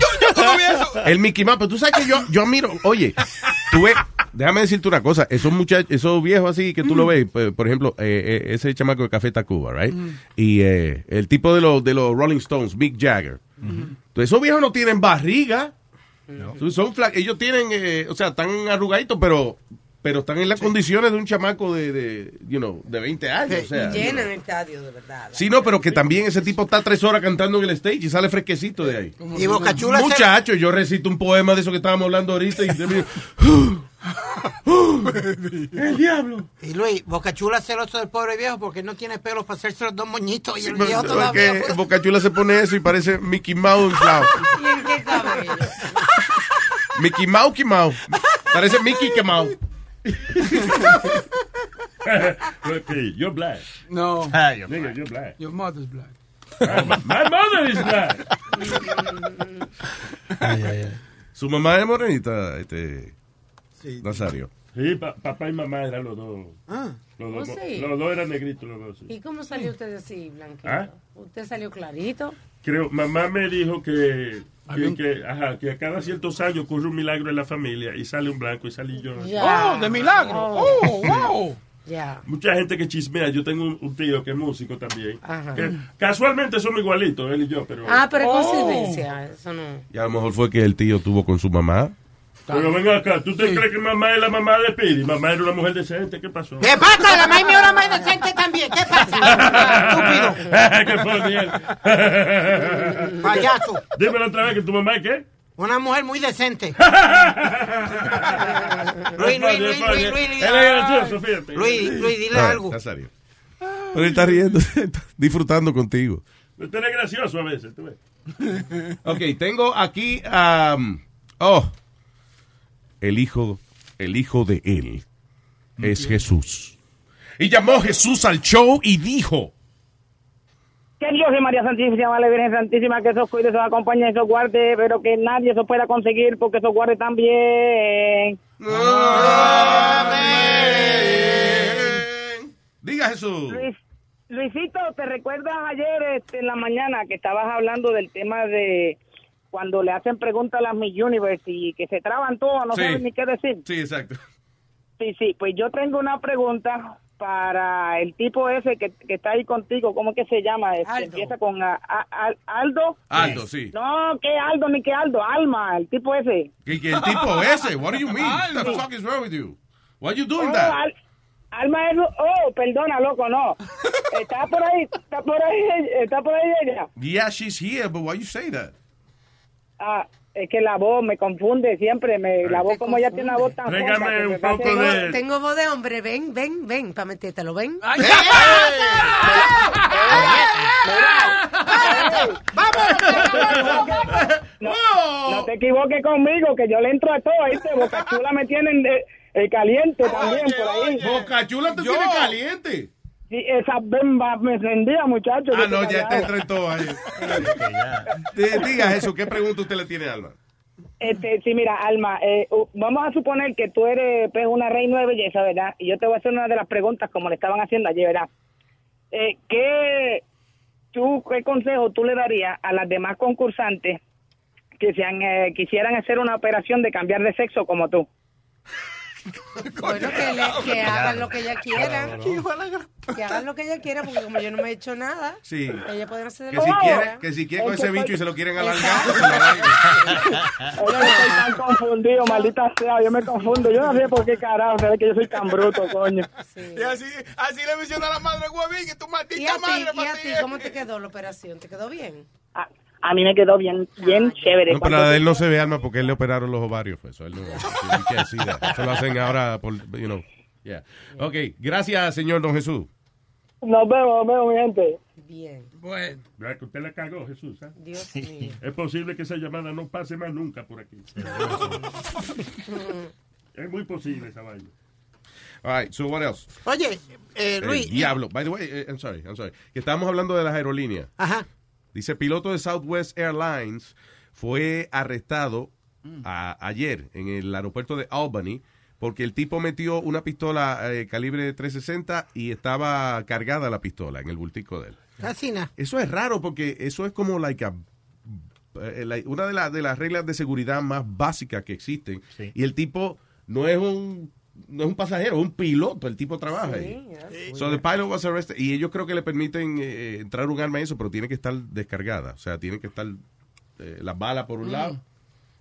yo, yo no eso. El Mickey Mouse, pero tú sabes que yo, yo admiro, oye, tú ves, déjame decirte una cosa, esos muchachos, esos viejos así que tú lo ves, por, por ejemplo, eh, eh, ese chamaco de Café Tacuba, right? Y eh, el tipo de los, de los Rolling Stones, Mick Jagger, Entonces, esos viejos no tienen barriga. Son ellos tienen, eh, o sea, están arrugaditos, pero pero están en las condiciones de un chamaco de, de, you know, de 20 años. O sea, y llenan el estadio, de verdad. Sí, no, pero que también ese tipo está tres horas cantando en el stage y sale fresquecito de ahí. Y Boca Chula se- Muchacho, yo recito un poema de eso que estábamos hablando ahorita y *laughs* mí, El diablo. Y Luis, Boca Chula celoso del pobre viejo porque no tiene pelos para hacerse los dos moñitos y el viejo todavía. porque Boca Chula se pone eso y parece Mickey Mouse. inflado. *laughs* ¿Y en qué cabello? Mickey Mouse, Mickey Mouse. Parece Mickey que Mouse. *laughs* okay, you're black. No. Ah, you're Nigga, you're black. Your mother's black. My mother is black. *laughs* Su mamá es morenita, este. Sí. Nazario. Sí, pa- papá y mamá eran los dos. Ah. Los dos, ¿Oh, sí? los dos eran negritos, los dos. sí. ¿Y cómo salió usted así, Blanquito? ¿Ah? ¿Usted salió clarito? Creo, mamá me dijo que, que, ajá, que a cada ciertos años ocurre un milagro en la familia y sale un blanco y salí yo. Oh, de milagro. Oh, wow. *laughs* Ya. Mucha gente que chismea. Yo tengo un, un tío que es músico también. Ajá. Que casualmente somos igualitos, él y yo, pero. Ah, pero es Oh. coincidencia. Eso no. Y a lo mejor fue que el tío tuvo con su mamá. Pero ven acá, ¿tú te crees que mamá es la mamá de Piri? Mamá era una mujer decente, ¿qué pasó? ¿Qué pasa? La maíz mía era más decente también. ¿Qué pasa? *laughs* *laughs* ¿Qué ponía? *laughs* Payaso. Dímelo otra vez que tu mamá es qué? Una mujer muy decente. Luis, Luis, Luis, Luis, Luis, Luis. Él es gracioso, fíjate. Luis, Luis, dile Ah, algo. Pero él está riendo, está disfrutando contigo. Usted es gracioso a veces, tú ves. Ok, tengo aquí a. oh, el hijo, el hijo de él es Jesús. Y llamó Jesús al show y dijo: Que Dios y María Santísima, la Virgen Santísima, que esos cuide, esos acompañe, esos guarde, pero que nadie se pueda conseguir porque esos guarde también. Diga Jesús. Luis, Luisito, ¿te recuerdas ayer este, en la mañana que estabas hablando del tema de cuando le hacen preguntas a las Miss Universe y que se traban todas, no Sí. saben ni qué decir? Sí, exacto. Sí, sí, pues yo tengo una pregunta para el tipo ese que, que está ahí contigo, ¿cómo que se llama? Este, empieza con a- a- Al- Aldo. Aldo, sí. No, que Aldo ni que Aldo, Alma, el tipo ese. ¿Que, que el tipo ese? What do you mean? What the fuck is wrong with you? Why you doing Oh, that? Al- Alma es, oh, perdona, loco, no. *laughs* Está por ahí, está por ahí, está por ahí ella. Yeah, she's here, but why you say that? Ah, es que la voz me confunde siempre, me, la voz como ella tiene una voz tan que un poco de- Tengo voz de hombre. Ven, ven, ven, para metértelo. Ven. No, no te equivoques conmigo, que yo le entro a todo, ¿viste? Boca Chula me tienen de- el caliente también por ahí. Boca Chula te tiene caliente. Sí, esa bemba me encendía, muchacho. Ah, no, ya te callaba. entró en todo ahí. *laughs* Di- Diga eso, ¿qué pregunta usted le tiene a Alma? Este, sí, mira, Alma, eh, uh, vamos a suponer que tú eres pues, una reina de belleza, ¿verdad? Y yo te voy a hacer una de las preguntas como le estaban haciendo ayer, ¿verdad? Eh, ¿qué, tú, ¿Qué consejo tú le darías a las demás concursantes que sean, eh, quisieran hacer una operación de cambiar de sexo como tú? Bueno, que, le- que hagan lo que ella quiera. Que hagan lo que ella quiera, porque como yo no me he hecho nada, Sí. ella puede hacer Que lo si que quiere, quiera. que si quiere con ese bicho y se lo quieren alargar, pues se lo alarguen. Oye, yo estoy tan confundido, maldita sea, yo me confundo. Yo no sé por qué carajo, se ve que yo soy tan bruto, coño. Y así, así le menciona a la madre huevín, que tu ¿Y a maldita ti, madre y a ti cómo te quedó la operación? ¿Te quedó bien? A mí me quedó bien, bien chévere. No, pero la de él no se ve, Alma, porque él le operaron los ovarios. Pues, eso, él no. Eso lo hacen ahora por, you know. Yeah. Ok, gracias, señor Don Jesús. Nos vemos, nos vemos, mi gente. Bien. Bueno. ¿Verdad que usted la cagó, Jesús? ah? Dios mío. Es posible que esa llamada no pase más nunca por aquí. *laughs* es muy posible esa vaina. All right, so what else? Oye, eh, Luis. diablo. By the way, eh, I'm sorry, I'm sorry. Que estábamos hablando de las aerolíneas. Ajá. Dice, piloto de Southwest Airlines fue arrestado a- ayer en el aeropuerto de Albany porque el tipo metió una pistola eh, calibre 360 y estaba cargada la pistola en el bultico de él. Casi nada. Eso es raro porque eso es como like a- eh, like, una de, las de las reglas de seguridad más básicas que existen. Y el tipo no es un no es un pasajero, es un piloto, el tipo trabaja ahí. So the pilot was arrested y ellos creo que le permiten eh, entrar un arma y eso, pero tiene que estar descargada, o sea, tiene que estar eh, las balas por un Mm. lado.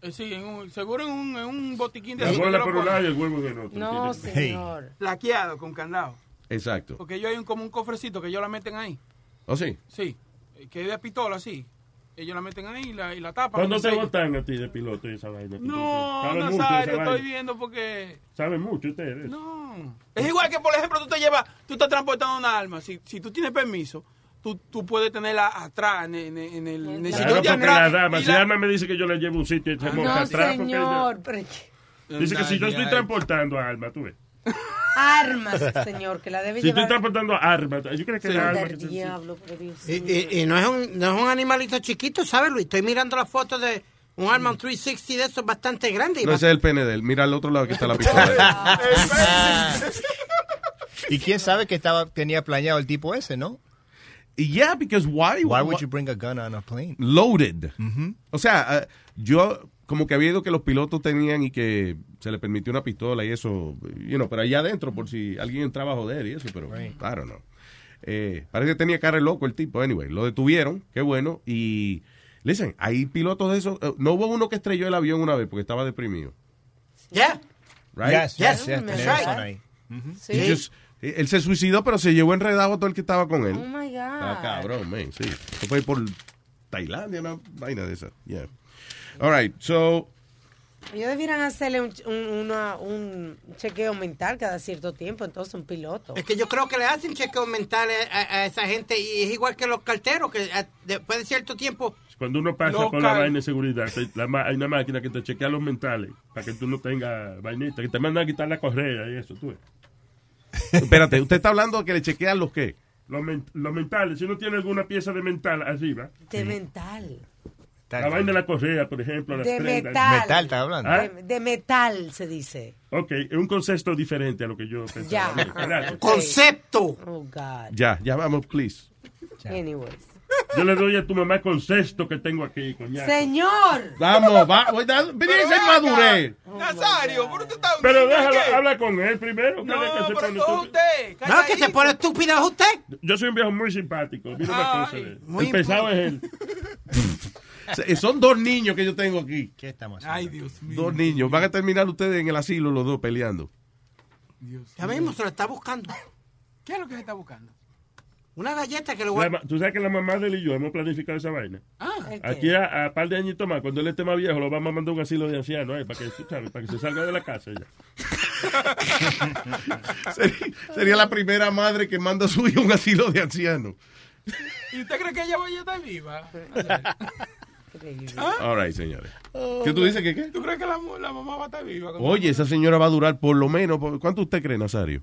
Eh, sí, en un- seguro en un, en un botiquín de La esos bola que por un lado y el huevo en el otro. No, señor. Laqueado con candado. Exacto. Porque ellos hay un, como un cofrecito que ellos la meten ahí. ¿O sí? Sí. eh, Que es de pistola, sí. Ellos la meten ahí y la, y la tapan. ¿Cuándo te botan a ti de piloto y esa vaina? No, mucho Nazario, esa estoy vaina. viendo porque... Saben mucho ustedes. No. Es igual que, por ejemplo, tú te llevas, tú estás transportando una arma. Si, si tú tienes permiso, tú, tú puedes tenerla atrás en, en- en el... En el Claro, sitio de porque atrás, la dama, si la- Alma me dice que yo le llevo a un sitio y se monta No, atrás, porque señor. pero- ella- dice que si yo estoy transportando a Alma, tú ves. *laughs* Armas, *laughs* señor, que la debe Si llevar. transportando a Arma, yo creo que Sí. diablo, por Dios Y, y- y no, es un, no es un animalito chiquito, ¿sabes, Luis? Estoy mirando la foto de un Arma 360 de esos bastante grande. y No, va- ese es el pene de él. Mira al otro lado que está la *laughs* pistola. y quién sabe que estaba tenía planeado el tipo ese, ¿no? Yeah, because why? Why would you bring a gun on a plane? Loaded. O sea, eh, yo como que había ido que los pilotos tenían y que se le permitió una pistola y eso, you know, pero allá adentro por si alguien entraba a joder y eso, pero don't know. Eh, parece que tenía cara de loco el tipo. Anyway, lo detuvieron, qué bueno. Y, listen, hay pilotos de esos. eh, no hubo uno que estrelló el avión una vez porque estaba deprimido. Yeah. Right? Yes, yes, right. just- eh, él se suicidó, pero se llevó enredado a todo el que estaba con él. Oh my God. Ah, cabrón, man, sí. Eso fue por Tailandia, una vaina de esa. Yeah. All right, so, Ellos debieran hacerle un, un, una- un chequeo mental cada cierto tiempo, entonces un piloto. Es que yo creo que le hacen chequeos mentales a, a esa gente y es igual que los carteros, que a- después de cierto tiempo... Cuando uno pasa por la vaina de seguridad, la ma- hay una máquina que te chequea los mentales para que tú no tengas vainita, que te mandan a quitar la correa y eso, tú ves. *laughs* espérate, ¿usted está hablando de que le chequean los qué? Los, men- los mentales, si uno tiene alguna pieza de mental arriba, De mental. La vaina de la correa, por ejemplo, las De prendas. metal. Metal, está hablando. ¿Ah? De, de metal, se dice. Ok, es un concepto diferente a lo que yo pensaba. Ya. Concepto. Oh, God. Ya, ya vamos, please. Anyways. Yo le doy a tu mamá concepto que tengo aquí. Señor. Vamos, va, voy a dar- venir esa madurez. Nazario, pero tú estás... Pero ¿qué? déjalo, habla con él primero. No, que se pero pone todo- usted. No, que se pone estúpido es usted. Yo soy un viejo muy simpático. Mira una cosa. Ay, muy el pesado es él. *laughs* Son dos niños que yo tengo aquí. ¿Qué estamos Ay, Dios mío. Dos niños. Van a terminar ustedes en el asilo los dos peleando. Ya mismo se lo está buscando. ¿Qué es lo que se está buscando? Una galleta que le voy a... Tú sabes que la mamá de él y yo hemos planificado esa vaina. Ah. Aquí a, a par de añitos más, cuando él esté más viejo, lo vamos a mandar a un asilo de ancianos, eh, para, que, sabes, para que se salga de la casa ya. *laughs* Sería, sería la primera madre que manda a su hijo a un asilo de ancianos. ¿Y usted cree que ella vaya a estar viva? *laughs* All right, señores. ¿Qué tú dices que qué? ¿Tú crees que la, la mamá va a estar viva? Oye, esa señora va a durar por lo menos. por- ¿Cuánto usted cree, Nazario?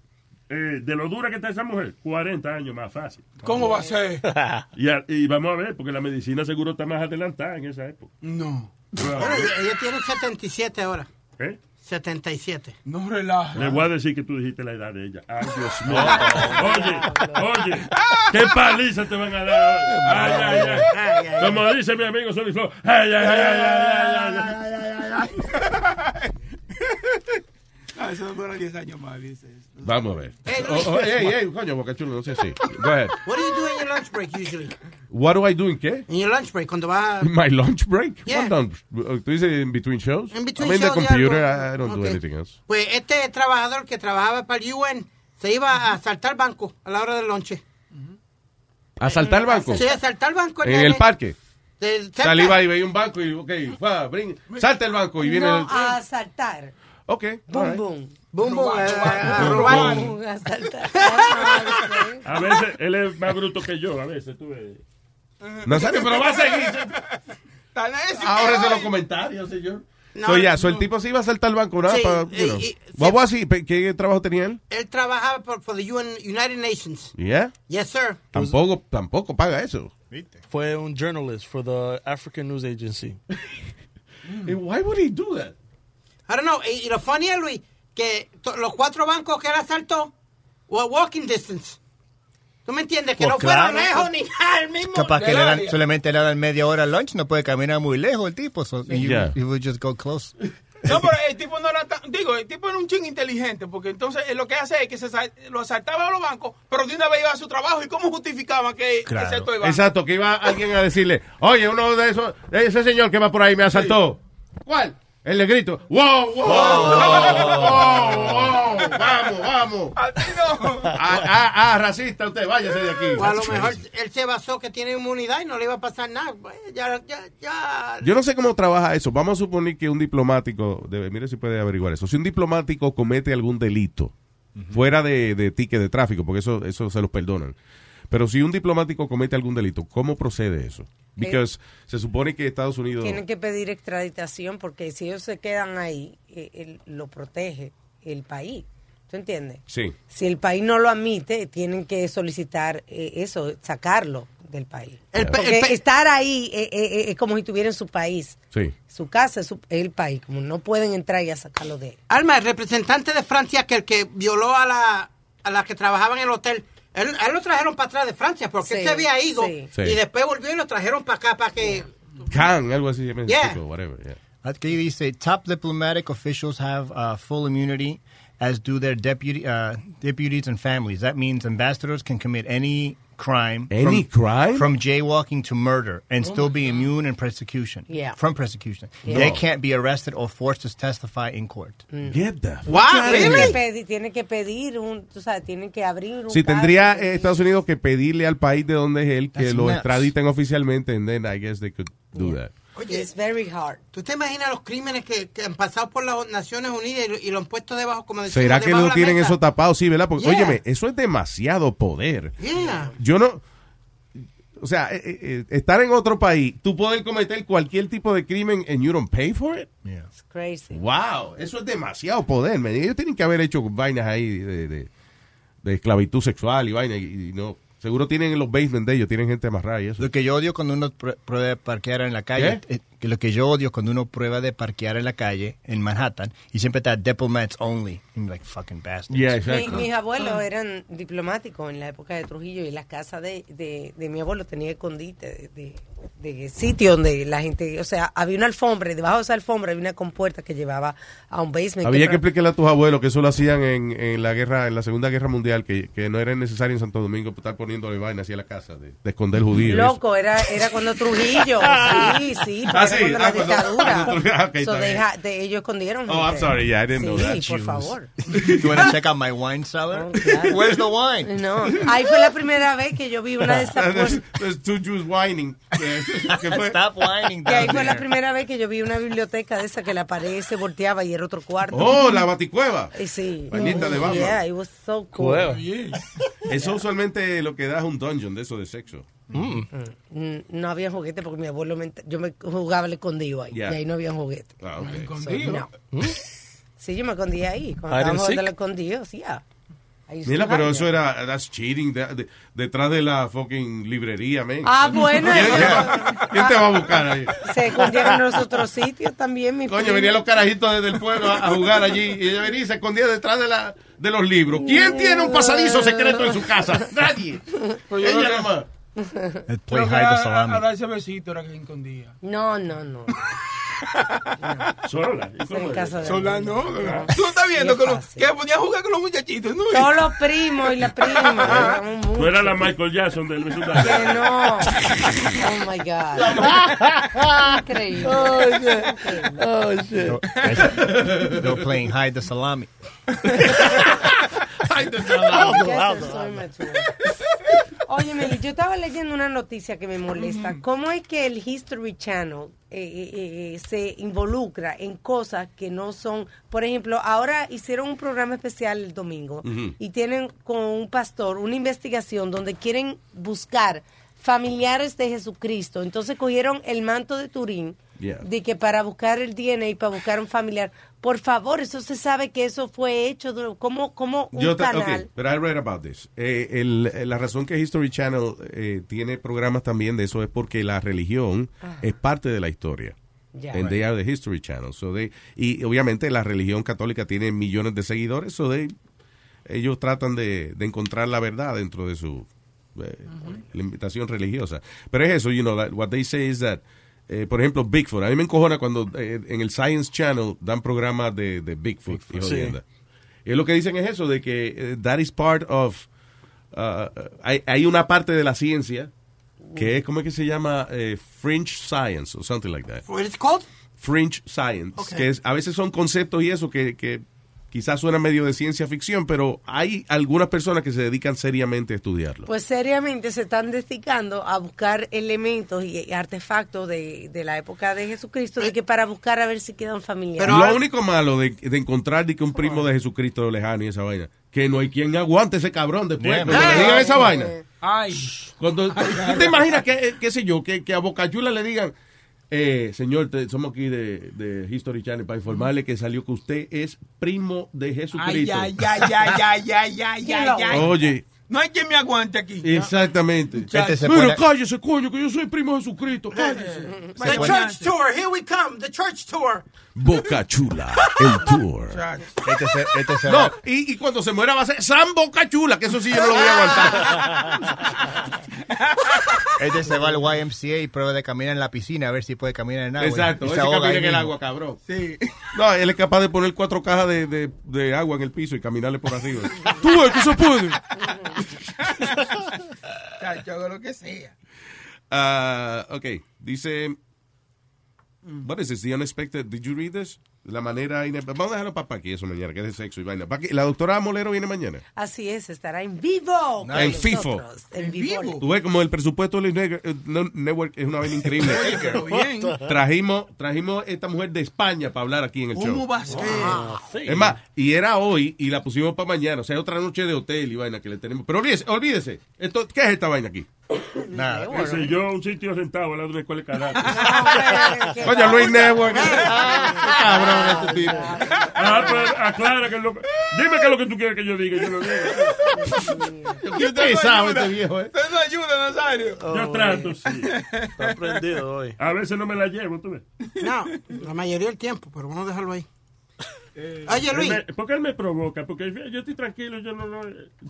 Eh, de lo dura que está esa mujer, 40 años más fácil. ¿Cómo va a ser? *laughs* Y, a- y vamos a ver, porque la medicina seguro está más adelantada en esa época. No. Bueno, ella, ella tiene 77 ahora. ¿Eh? 77. No relaja. Le voy a decir que tú dijiste la edad de ella. Ay, Dios mío. Oye, oye, qué paliza te van a dar. Ay, ay, ay. Ay, ay, Como dice mi amigo Sony Flow. Ay, ay, ay, ay, ay, ay, ay. *laughs* Ah, eso dura 10 años más, dice. Vamos a ver. Hey, Oh, oh, hey, hey, coño, Boca Chulo, no sé si. Go ahead. What do you do in your lunch break usually? What do I do in qué? In your lunch break, cuando vas... My lunch break? Yeah. What? Uh, ¿Tú dices in between shows? In between I'm in the shows, yeah, computer. I don't do Okay. anything else. Pues este trabajador que trabajaba para el UN se iba a saltar banco a la hora del lonche. ¿Asaltar el banco? Sí, a saltar banco. ¿En el parque? Salí y veía un banco y, ok, va, brin, salta el banco y viene no el... a asaltar. Ok, Boom, boom. Boom, boom, Robar, robar, a robar. robar. Boom, a asaltar. *laughs* A veces él es más bruto que yo, a veces tú ves. Nazario, pero va a seguir. Ahora de los comentarios, señor. No, so, ya, so el no. tipo se iba a saltar el banco, ¿no? Sí, Pa- y- you know. y- What was he? Pe- ¿Qué trabajo tenía él? Él trabajaba por for the UN, United Nations. Yeah. Yes, sir. Tampoco, tampoco paga eso. Fue un journalist for the African News Agency. *laughs* And Why would he do that? I don't know. Y, y lo funny es, Luis, que los cuatro bancos que él asaltó were walking distance. ¿Tú me entiendes? Que Pues no fueron claro, lejos pues. ni al mismo. Capaz que le dan, solamente le dan media hora al lunch, no puede caminar muy lejos el tipo. So, Yeah. he would just go close. No, *laughs* pero el tipo no era tan, digo, el tipo era un ching inteligente, porque entonces eh, lo que hace es que se lo asaltaba a los bancos, pero de una vez iba a su trabajo. ¿Y cómo justificaban que el banco? Exacto, que iba alguien a decirle, oye, uno de esos, ese señor que va por ahí me asaltó. ¿Cuál? El negrito. ¡Wow, wow! wow, wow, *laughs* ¡Vamos, vamos! Ah, ah, ah, racista usted, váyase de aquí. O a lo mejor él se basó que tiene inmunidad y no le iba a pasar nada. Pues, Ya, ya, ya. Yo no sé cómo trabaja eso. Vamos a suponer que un diplomático, debe, mire si puede averiguar eso. Si un diplomático comete algún delito, fuera de, de ticket de tráfico, porque eso, eso se los perdonan. Pero si un diplomático comete algún delito, ¿cómo procede eso? Porque se supone que Estados Unidos... Tienen que pedir extraditación porque si ellos se quedan ahí, eh, él lo protege el país. ¿Tú entiendes? Sí. Si el país no lo admite, tienen que solicitar eh, eso, sacarlo del país. El Porque el estar ahí eh, eh, eh, es como si estuviera en su país. Sí. Su casa es, su- es el país. Como no pueden entrar y a sacarlo de él. Alma, el representante de Francia que el que violó a la, a la que trabajaba en el hotel, él, a él lo trajeron para atrás de Francia porque él se había ido sí. Sí. y después volvió y lo trajeron para acá para que... Can, algo así. Yeah. Whatever, yeah. Aquí dice, top diplomatic officials have uh, full immunity, as do their deputy, uh, deputies and families. That means ambassadors can commit any crime. Any from, crime? From jaywalking to murder and Oh still be God. immune and persecution. Yeah. From persecution. Yeah. They No. can't be arrested or forced to testify in court. Get the Wow, Tienen really? que pedir, tienen que pedir un, tú sabes, tienen que abrir un Sí, caso. tendría eh, Estados Unidos que pedirle al país de donde es él que That's lo nuts. extraditen oficialmente, and then I guess they could do that. Oye, It's very hard. ¿tú te imaginas los crímenes que, que han pasado por las Naciones Unidas y, lo- y lo han puesto debajo, como decimos, ¿Será que de no tienen mesa? eso tapado? Sí, ¿verdad? Porque, Yeah. óyeme, eso es demasiado poder. Yeah. Yo no... O sea, eh, eh, estar en otro país, tú puedes cometer cualquier tipo de crimen and you don't pay for it. It's crazy. Wow, eso es demasiado poder. man. Ellos tienen que haber hecho vainas ahí de, de- de esclavitud sexual y vaina y, y no. Seguro tienen en los basements de ellos, tienen gente amarrada y eso. Lo que yo odio cuando uno pr- prueba parquear en la calle, ¿Qué? Que lo que yo odio cuando uno prueba de parquear en la calle en Manhattan y siempre está diplomats only. I'm like fucking bastards. Yeah, Mi- exactly. mis abuelos eran diplomáticos en la época de Trujillo y la casa de, de, de mi abuelo tenía escondite de, de, de sitio donde la gente, o sea, había una alfombra y debajo de esa alfombra había una compuerta que llevaba a un basement. Había que pro- explicarle a tus abuelos que eso lo hacían en, en la guerra, en la Segunda Guerra Mundial, que, que no era necesario en Santo Domingo estar poniéndole vaina así a la casa de, de esconder judíos. y eso. Loco, era, era cuando Trujillo, *laughs* sí, sí, sí, cuando ah, la cuando- dictadura. *laughs* cuando- ah, ok, So they ha- de- ellos escondieron. Oh, I'm sorry, yeah, I didn't know Sí, that. por Jews. favor. *laughs* you want to check out my wine cellar? Where's the wine? No, ahí fue la primera vez que yo vi una de esas *laughs* there's, there's two Jews whining. Stop whining. Que ahí fue la primera vez que yo vi una biblioteca de esa que la pared se volteaba y era otro cuarto. Oh, la baticueva. Eh, Sí. Vainita de Batman. Yeah, it was so cool. Eso usualmente lo que da es un dungeon de eso de sexo. Mm, No había juguete porque mi abuelo me, yo me jugaba al escondido ahí Yeah. y ahí no había juguete. Ah, ok. So, no. Sí, yo me escondía ahí. Cuando estábamos jugando al seek? escondido, sí, ya. To Mira, pero eso era that's cheating de- de- detrás de la fucking librería, man. Ah, bueno. ¿Quién, te va a buscar ahí? Se escondían en los otros sitios también, mi Coño, venían los carajitos desde el pueblo a, a jugar allí y ella venía y se escondía detrás de, la, de los libros. ¿Quién tiene un pasadizo secreto en su casa? Nadie. Pues yo Ella creo nada que- más. *laughs* Play que hide the a, a, salami. a darse besito era que escondía. No, no, no. *laughs* Sola. De Sola, alguien. no. Tú no estás viendo Sí, que, es lo- que ponía a jugar con los muchachitos, ¿no? Todos los primos y las primas. *laughs* eran Tú eras la Michael Jackson del Que vecindario. no. Oh my God. Increíble. Oh, shit. They were playing hide the salami. Ay, te Yes, Oye, Meli, *laughs* yo estaba leyendo una noticia que me molesta. ¿Cómo es que el History Channel eh, eh, eh, se involucra en cosas que no son... Por ejemplo, ahora hicieron un programa especial el domingo y tienen con un pastor una investigación donde quieren buscar familiares de Jesucristo. Entonces cogieron el manto de Turín Yeah. de que para buscar el DNA y para buscar un familiar. Por favor, eso se sabe que eso fue hecho como, como un Yo canal. okay, but I read about this. Eh, el- eh, la razón que History Channel eh, tiene programas también de eso es porque la religión Ajá. es parte de la historia. Ya. And they are the History Channel. So they- y obviamente la religión católica tiene millones de seguidores, so they- ellos tratan de, de encontrar la verdad dentro de su eh, limitación religiosa. Pero es eso, you know, that- what they say is that eh, por ejemplo, Bigfoot. A mí me encojona cuando eh, en el Science Channel dan programas de, de Bigfoot. y sí. Y lo que dicen es eso, de que eh, that is part of... uh, hay, hay una parte de la ciencia que es, ¿cómo es que se llama? Eh, fringe science o something like that. What is it called? Fringe science. Okay. Que es, a veces son conceptos y eso que, que quizás suena medio de ciencia ficción, pero hay algunas personas que se dedican seriamente a estudiarlo. Pues seriamente se están dedicando a buscar elementos y artefactos de, de la época de Jesucristo, de que para buscar a ver si quedan familiares. lo único malo de, de encontrar de que un primo de Jesucristo lejano y esa vaina, que no hay quien aguante ese cabrón después. Cuando le digan esa vaina. Ay. Cuando, ¿Tú te imaginas que, qué sé yo, que, que a Bocachula le digan, eh, señor, te- somos aquí de, de History Channel para informarle que salió que usted es primo de Ay, Jesucristo? ay, ay, ay, ay, ay, ay, ay, ay. Oye, No hay quien me aguante aquí. exactamente. Este se Mira, pone- cállese, coño, que yo soy primo de Jesucristo. Cállese. The church tour, here we come, the church tour. Bocachula, el tour. Este se, este se No, va- y, y cuando se muera va a ser San Bocachula, que eso sí yo no lo voy a aguantar. *laughs* Este se va al YMCA y prueba de caminar en la piscina a ver si puede caminar en agua. Exacto, Y se camina en el agua, cabrón. Sí. No, él es capaz de poner cuatro cajas de, de, de agua en el piso y caminarle por arriba. Tú que se puede. Chacho, hago lo que sea. Ah, ok, dice. What is this? The unexpected. Did you read this? La manera. Vamos a dejarlo para aquí eso mañana, que es de sexo y vaina. Paqui- La doctora Molero viene mañana. Así es, estará en vivo. En FIFO. En vivo. Tú ves como el presupuesto del Network, eh, Network es una vaina increíble. *laughs* Oye, pero bien. Trajimos, trajimos esta mujer de España para hablar aquí en el show. ¿Cómo va a ser? Ah, Es más, y era hoy y la pusimos para mañana. O sea, otra noche de hotel y vaina que le tenemos. Pero olvídese, olvídese. Esto, ¿Qué es esta vaina aquí? Nada. Sé yo, un sitio sentado al lado de una escuela de karate. *laughs* Coño, Luis Network. Cabrón, este tipo. Ah, pues aclara que es lo que... Dime qué es lo que tú quieres que yo diga. Yo lo digo. ¿Qué usted sabe este viejo, eh? Usted no ayuda, Nazario. Yo trato, sí. Está prendido hoy. A veces no me la llevo, tú ves. No, la mayoría del tiempo, pero vamos a dejarlo ahí. Oye, Él Luis. me- porque él me provoca, porque yo estoy tranquilo, yo no, no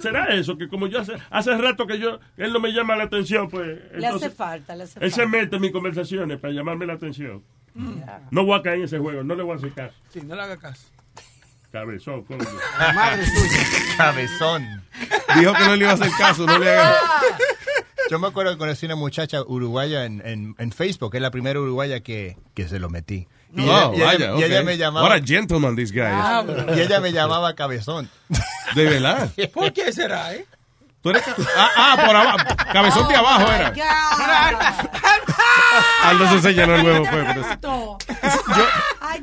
será eso que como yo hace, hace rato que yo él no me llama la atención, pues Le hace falta, le hace él se falta. mete en mis conversaciones para llamarme la atención. No voy a caer en ese juego, no le voy a hacer caso. Sí, no le haga caso. Cabezón, coño. Madre suya. Cabezón. Dijo que no le iba a hacer caso, no le haga. *laughs* Yo me acuerdo que conocí una muchacha uruguaya en, en, en Facebook, es la primera uruguaya que, que se lo metí. Y, Oh, ella, y ella- vaya, y ella me llamaba. What a gentleman this guy is. y ella me llamaba cabezón. De verdad. *laughs* ¿Por qué será, eh? Tú eres ah, ah, por abajo. Cabezón de abajo era. Aldo se señaló el huevo, por eso.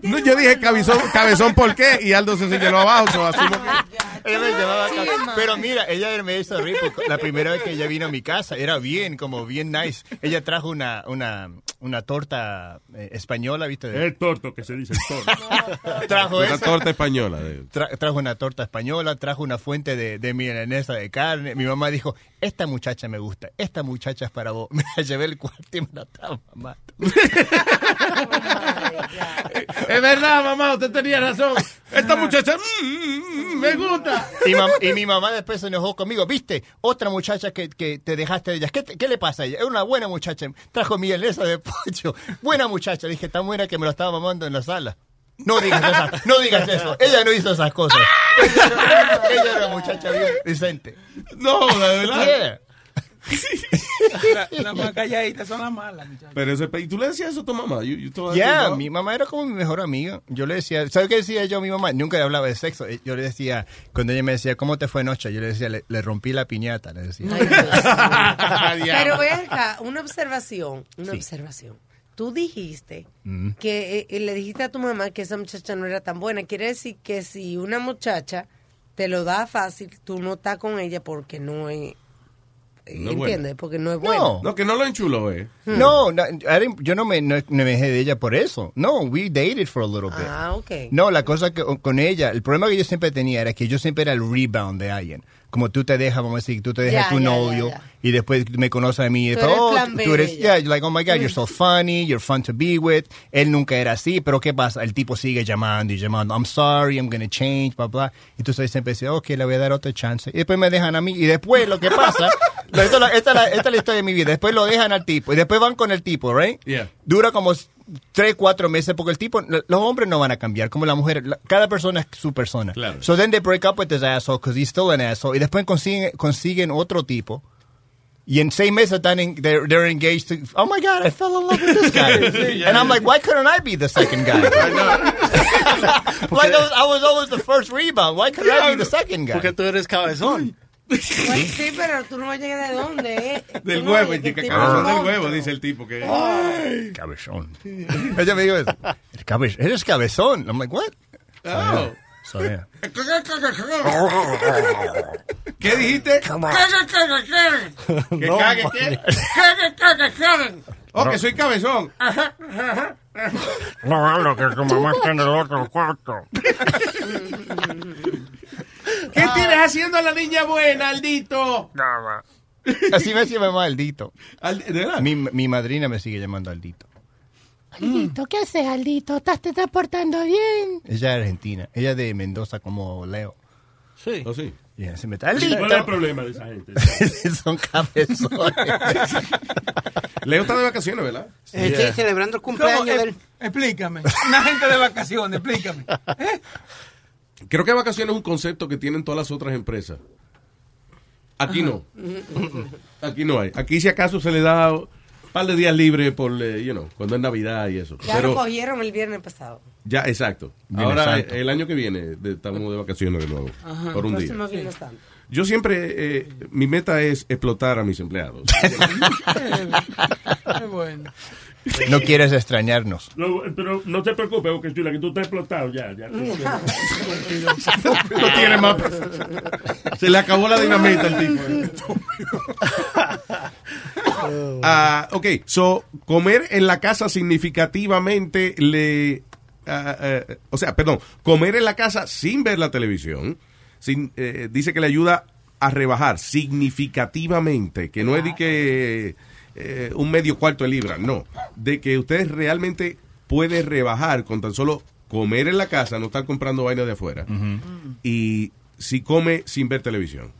No, yo dije cabezón, cabezón, ¿por qué? Y Aldo se señaló abajo. so asumo que- Ella me llamaba Sí. Pero mira, ella me hizo reír la primera vez que ella vino a mi casa era bien, como bien nice. Ella trajo una, una, una torta eh, española, ¿viste? De- El torto que se dice el torto. *laughs* trajo Una esa. torta española. de- Tra- trajo una torta española, trajo una fuente de, de milanesa de carne. Mi mamá dijo, esta muchacha me gusta, esta muchacha es para vos. *laughs* Me la llevé al cuarto y me la estaba mamando. *laughs* Es verdad, mamá, usted tenía razón. Esta muchacha mm, mm, mm, me gusta. Y, mi mamá después se enojó conmigo. ¿Viste? Otra muchacha que, que te dejaste de ella. ¿Qué, te- qué le pasa a ella? Es una buena muchacha. Trajo milanesa de pollo. Buena muchacha. Dije, tan buena que me lo estaba mamando en la sala. No digas, esas- no digas eso. Ella no hizo esas cosas. *laughs* Ella era, ella era una muchacha bien decente. No, de verdad. Yeah. La- Las más calladitas son las malas, muchachos. Pero ese, ¿y tú le decías eso a tu mamá? You- you Ya, no? mi mamá era como mi mejor amiga. Yo le decía, ¿sabes qué decía yo a mi mamá? Nunca le hablaba de sexo. Eh, Yo le decía, cuando ella me decía, ¿cómo te fue anoche? Yo le decía, le, le rompí la piñata. Le decía. *laughs* Pero acá, una observación, una observación. Tú dijiste Mm. que eh, eh, le dijiste a tu mamá que esa muchacha no era tan buena. Quiere decir que si una muchacha te lo da fácil, tú no estás con ella porque no es... eh, No. ¿Entiendes? Porque no es buena. No. Que no lo enchuló, eh. No, no, yo no me, no, no me dejé de ella por eso. No, we dated for a little bit. Ah, ok. No, la cosa que con ella, el problema que yo siempre tenía era que yo siempre era el rebound de alguien. Como tú te dejas, vamos a decir, tú te dejas Ya, tu novio y después me conoces a mí y Tú oh, tú eres, yeah, you're like, oh my God, you're so funny, you're fun to be with. Él nunca era así, pero ¿qué pasa? El tipo sigue llamando y llamando, I'm sorry, I'm gonna change, blah, blah. Y tú siempre dices, ok, le voy a dar otra chance. Y después me dejan a mí y después lo que pasa, *laughs* esta, es la- esta es la- esta es la historia de mi vida, después lo dejan al tipo y después van con el tipo, right? Yeah. Dura como tres, cuatro meses porque el tipo, los hombres no van a cambiar, como la mujer, la- cada persona es su persona. Claro. So then they break up with this asshole because he's still an asshole. Y después consiguen, consiguen otro tipo. Y en seis meses están en, they're, they're engaged to, oh my God, I fell in love with this guy. *laughs* And I'm like, why couldn't I be the second guy? like *laughs* I was, *laughs* I was always the first rebound. Why couldn't I be the second guy? Porque tú eres cabezón. Pues sí, pero tú no llegas de dónde, ¿eh? Del no huevo, que tipo cabezón del huevo, dice el tipo que. Ay, cabezón. Ella me dijo eso. "Eres cabe- Eres cabezón. I'm like, what? Oh. So, yeah. ¿Qué dijiste? *laughs* ¿Qué ¿Que cague qué? Oh, que soy cabezón. No hablo que tu mamá está en el otro cuarto. *laughs* ¿Qué tienes haciendo a la niña buena, Aldito? Nada. Así me llama Aldito. ¿De verdad? Mi, mi madrina me sigue llamando Aldito. Aldito, ¿qué haces, Aldito? ¿Estás te estás portando bien? Ella es argentina. Ella es de Mendoza como Leo. Sí. ¿Oh, sí? Yeah, se me ¿Cuál Aldito. es el problema de esa gente? *laughs* Son cabezones. Leo está de vacaciones, ¿verdad? Eh, sí, celebrando el cumpleaños. Eh, del... Explícame. Una gente de vacaciones, explícame. Creo que vacaciones es un concepto que tienen todas las otras empresas. Aquí no. Aquí no hay. Aquí si acaso se le da un par de días libres por, eh, you know, cuando es Navidad y eso. Ya lo cogieron el viernes pasado. ya, exacto. Viernes Ahora, Santo. el año que viene, de- estamos de vacaciones de nuevo. Ajá. Por un día. Próximo Viernes Santo. Yo siempre, eh, mi meta es explotar a mis empleados. *laughs* *laughs* Qué bueno. No quieres extrañarnos. No, pero no te preocupes, porque chula, que tú estás explotado ya. ya no tiene más. Se le acabó la dinamita al tipo. Ah, ok, so, comer en la casa significativamente le... ah, o sea, perdón, comer en la casa sin ver la televisión, sin, eh, dice que le ayuda a rebajar significativamente, que no es de que eh, un medio cuarto de libra, no, de que usted realmente puede rebajar con tan solo comer en la casa, no estar comprando vaina de afuera, y si come sin ver televisión.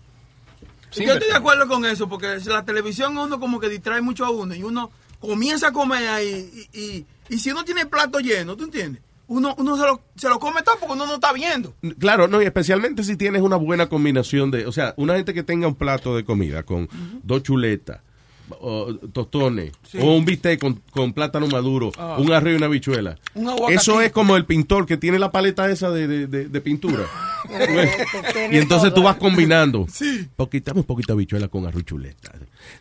Yo estoy de acuerdo con eso, porque la televisión uno como que distrae mucho a uno y uno comienza a comer ahí y, y, y si uno tiene el plato lleno, ¿tú entiendes? Uno, uno se, lo, se lo come todo porque uno no está viendo. Claro, no, y especialmente si tienes una buena combinación de, o sea, una gente que tenga un plato de comida con dos chuletas, o tostones, Sí. o un bistec con, con plátano maduro, Ah. un arroz y una habichuela. Un aguacate. Eso es como el pintor que tiene la paleta esa de, de- de- de pintura. *laughs* *laughs* y entonces tú vas combinando. *laughs* Sí. Poquita, un poquito de habichuela con arroz y chuleta.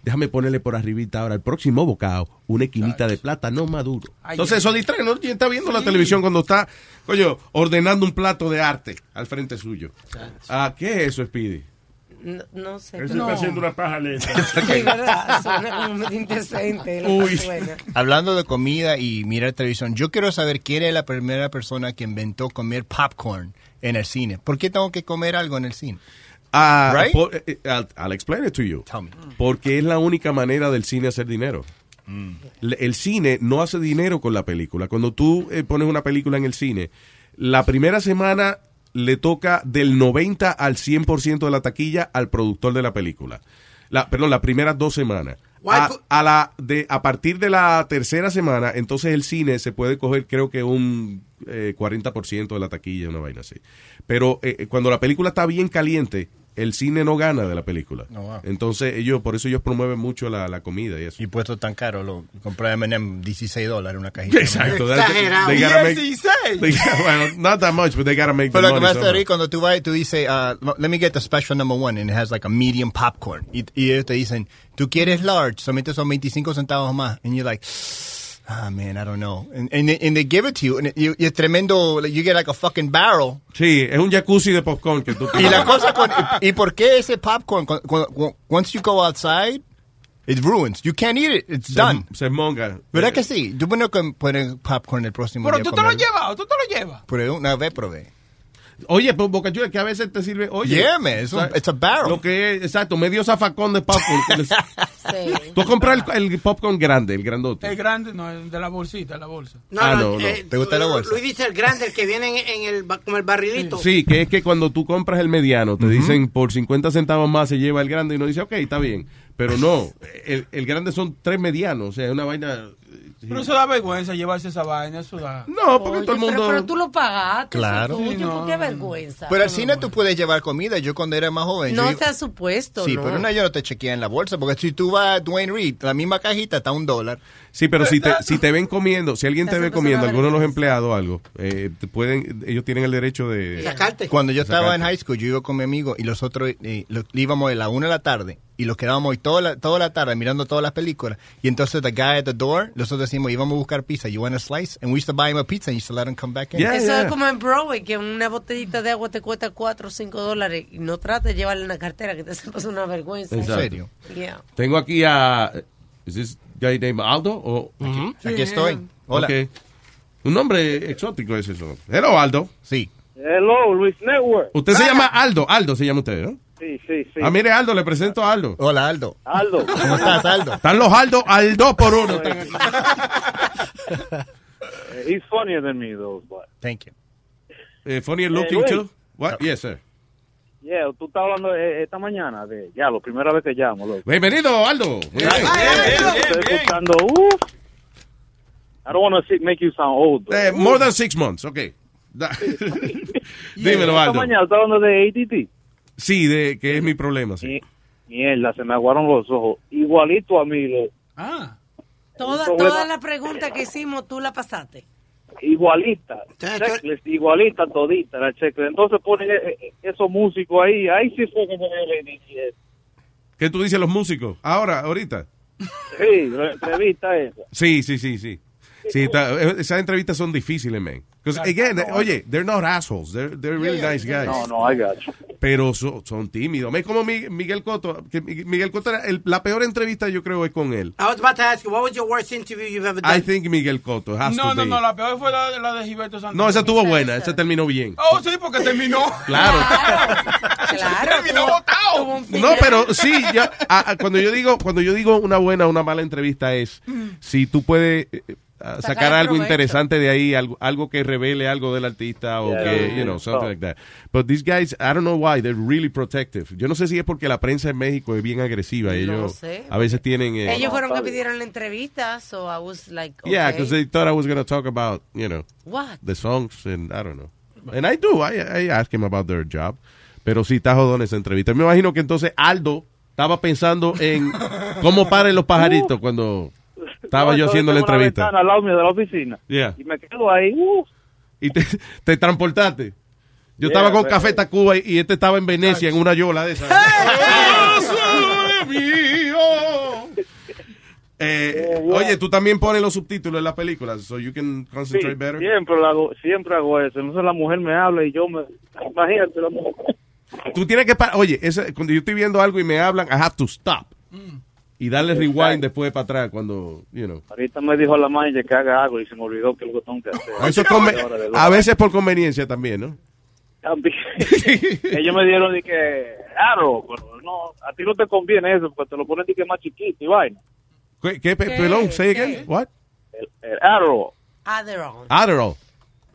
Déjame ponerle por arribita ahora el próximo bocado una esquinita de plátano maduro. Ay, Entonces eso distrae, ¿no? Está viendo la televisión cuando está, coño, ordenando un plato de arte al frente suyo. Ah, ¿qué es eso, Speedy? No, no sé. Él se pero- está haciendo una paja lenta. *laughs* Sí, ¿verdad? Suena como indecente. Uy. suena. Hablando de comida y mirar televisión, yo quiero saber quién es la primera persona que inventó comer popcorn en el cine. ¿Por qué tengo que comer algo en el cine? Ah, Right? por- eh, eh, I'll, I'll explain it to you. Porque es la única manera del cine hacer dinero. Le- El cine no hace dinero con la película. Cuando tú eh, pones una película en el cine, la primera semana le toca del 90 al 100% de la taquilla al productor de la película. La, perdón, las primeras dos semanas. A, a la de, a partir de la tercera semana, entonces el cine se puede coger, creo que un eh, 40% de la taquilla, una vaina así. Pero eh, cuando la película está bien caliente, el cine no gana de la película. Oh, wow. Entonces ellos, por eso ellos promueven mucho la, la comida y eso. Y puesto tan caro, lo compré M&M 16 dólares una cajita. Exacto. They gotta make- they- well, not that much, but they gotta make the Pero lo que money me hace reír cuando tú vas y tú dices, uh, let me get the special number one, and it has like a medium popcorn. Y, y ellos te dicen, tú quieres large, solamente son 25 centavos más. And you're like, ah, man, I don't know. And, and, they- and they give it to you, and, you- y es tremendo, like, you get like a fucking barrel. Sí, es un jacuzzi de popcorn que tú Y la cosa con, y, y por qué ese popcorn, cu- cu- once you go outside, it ruins. You can't eat it, it's se, done. se monga. ¿Verdad que sí? Tú bueno que poner popcorn el próximo Pero día. tú te lo llevado, tú te lo llevas. Pero una vez probé. Oye, pues Boca Chula, que a veces te sirve, oye. Yeah, man, it's a- it's barrel. Lo que es, exacto, medio zafacón de popcorn. que les- *laughs* Tú compras el, el popcorn grande, el grandote. El grande, no, el de la bolsita, la bolsa. No, Ah, no, no, no. eh, ¿Te gusta la bolsa? Luis dice el grande, el que viene en, en el, como el barrilito. Sí, que es que cuando tú compras el mediano, te dicen por 50 centavos más se lleva el grande y uno dice, ok, está bien. Pero no, el, el grande son tres medianos, o sea, es una vaina... Pero eso da vergüenza llevarse esa vaina, eso da. No, porque Oye, todo el pero- mundo... Pero, tú lo pagaste, Claro. eso es Sí, tuyo, no, ¿por qué vergüenza? Pero al cine tú puedes llevar comida. Yo cuando era más joven. no yo está supuesto, Sí, ¿no? pero una yo no te chequea en la bolsa, porque si tú vas a Dwayne Reed, la misma cajita está a un dólar. Sí, pero si te, si te ven comiendo, si alguien te ve comiendo, alguno de los empleados o algo, eh, te pueden, ellos tienen el derecho de... Cuando yo de estaba en high school, yo iba con mi amigo y los otros eh, lo- íbamos a la una de la tarde y los quedábamos ahí toda la, toda la tarde mirando todas las películas. Y entonces the guy at the door, nosotros decimos, íbamos a buscar pizza. You want a slice? And we used to buy him a pizza and used to let him come back in. Eso es como en Broadway, que una botellita de agua te cuesta 4 o 5 dólares y no trates de llevarle una cartera que te *laughs* pasa una vergüenza. Exacto. Yeah. Tengo aquí a... ¿Es this guy named Aldo? O, Aquí- aquí estoy. Hola. Ok. Un nombre exótico es eso. Hello, Aldo. Sí. Hello, Luis Network. Usted se llama Aldo. Aldo se llama usted, ¿no? Sí, sí, sí. Ah, mire, Aldo, le presento a Aldo. Hola, Aldo. Aldo. ¿Cómo estás, Aldo? Están los Aldo al dos por uno. Están aquí. Uh, *laughs* He's funnier than me, though. But Thank you. Eh, funny Eh, looking Luis. too? What? Yes, sir. yeah, tú estás hablando eh, esta mañana de ya, la primera vez que llamo, loco. Bienvenido, Aldo. Muy bien. Estoy escuchando. Uh, I don't want to make you sound old. but, Eh, uh, more than six months, ok. Da- *laughs* Dímelo, Esta Aldo. mañana estás hablando de ADT. Sí, de que es mi problema, sí. Mierda, se me aguaron los ojos. Igualito a mí, lo, Ah. Toda, toda la pregunta que hicimos, tú la pasaste. igualita. Checklist, igualita todita la checklist. Entonces ponen eh, eh, esos músicos ahí. Ahí sí fue que me. ¿Qué tú dices los músicos? Ahora, ahorita. Sí, la entrevista esa. Sí, sí, sí, sí. Sí, está- eh, esas entrevistas son difíciles, man. Because, again, oye, they're not assholes. They're, they're really nice guys. No, no, I got you. Pero so- son tímidos. Es como Mi- Miguel Cotto. Que Mi- Miguel Cotto, era el- la peor entrevista yo creo es con él. I was about to ask you, what was your worst interview you've ever done? I think Miguel Cotto has No, to no, be. no, la peor fue la, la de Gilberto Santana. No, esa estuvo buena. Esa terminó bien. Oh, sí, porque terminó. *laughs* *laughs* Claro. Claro. Terminó botado. No, pero sí, ya, a- a- cuando yo digo cuando yo digo una buena o una mala entrevista es si tú puedes eh, sacar, Sacar algo interesante de ahí, algo, algo que revele algo del artista o Yeah. que, you know, something like that. But these guys, I don't know why, they're really protective. Yo no sé si es porque la prensa en México es bien agresiva. Ellos sé. a veces tienen... eh, Ellos fueron que pidieron la entrevista, so I was like, okay. Yeah, because they thought I was going to talk about, you know, What? the songs and I don't know. And I do, I, I ask him about their job. Pero sí está jodón esa entrevista. Me imagino que entonces Aldo estaba pensando en cómo paren los pajaritos cuando estaba No, yo haciendo la entrevista. ventana al lado mío de la oficina. Yeah. Y me quedo ahí. Uh, Y te, te transportaste. Yo Yeah, estaba con pero- Café Tacuba y, y este estaba en Venecia en una yola de esas. *laughs* Eh, oye, tú también pones los subtítulos en las películas, so you can sí, concentrate better. siempre, lo hago, siempre hago eso. Entonces la mujer me habla y yo me... Imagínate, la mujer. Tú tienes que parar. Oye, ese- cuando yo estoy viendo algo y me hablan, I have to stop. Y darle rewind después para atrás cuando, you know. Ahorita me dijo la manager que haga algo y se me olvidó que lo que tengo que hacer. Eso de a veces por conveniencia también, ¿no? También. *laughs* Ellos me dieron de que, claro, pero no, a ti no te conviene eso porque te lo ponen de que más chiquito y vaina. ¿Qué? qué pe- perdón, say again? What? El, el Arrow, Adderall. Adderall.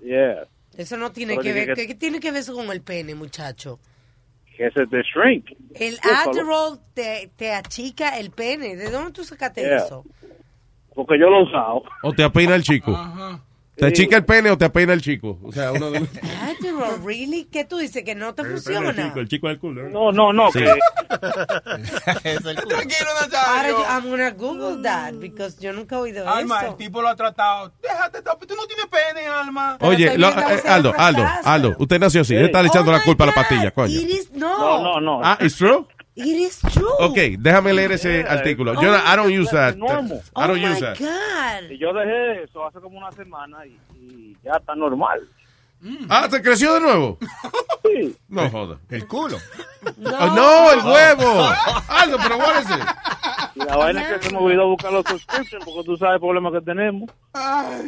yeah, Eso no tiene Pero que ver. que- ¿Qué, qué tiene que ver eso con el pene, muchacho? Que ese es de shrink. El. Adderall te, te achica el pene. ¿De dónde tú sacaste Yeah. eso? Porque yo lo he usado. O te apeina el chico. ¿Te achica el pene o te apeina el chico? O sea, uno de los... *laughs* ¿really? ¿Qué tú dices? ¿Que no te funciona? El chico del culo. No, no, no. Sí. que- *laughs* Tranquilo, Ahora Nazario. yo, I'm gonna Google that because yo nunca he oído Alma, eso. el tipo lo ha tratado. Déjate, tú no tienes pene, Alma. Oye, lo- eh, Aldo, Aldo. Aldo, usted nació así. Sí. Él está echando Oh la my culpa a la pastilla, coño. Is, no. No, no, no. Ah, ¿it's true? It is true. Ok, déjame leer ese Yeah. artículo. Yo, no- I don't use that. normal. I don't oh use my that. God. Y yo dejé eso hace como una semana y, y ya está normal. Ah, ¿te creció de nuevo? Sí. No joda. El culo. Ah, no, el huevo. Aldo, pero what is it? Y la vaina es que se me olvidó buscar los subscriptions porque tú sabes el problema que tenemos.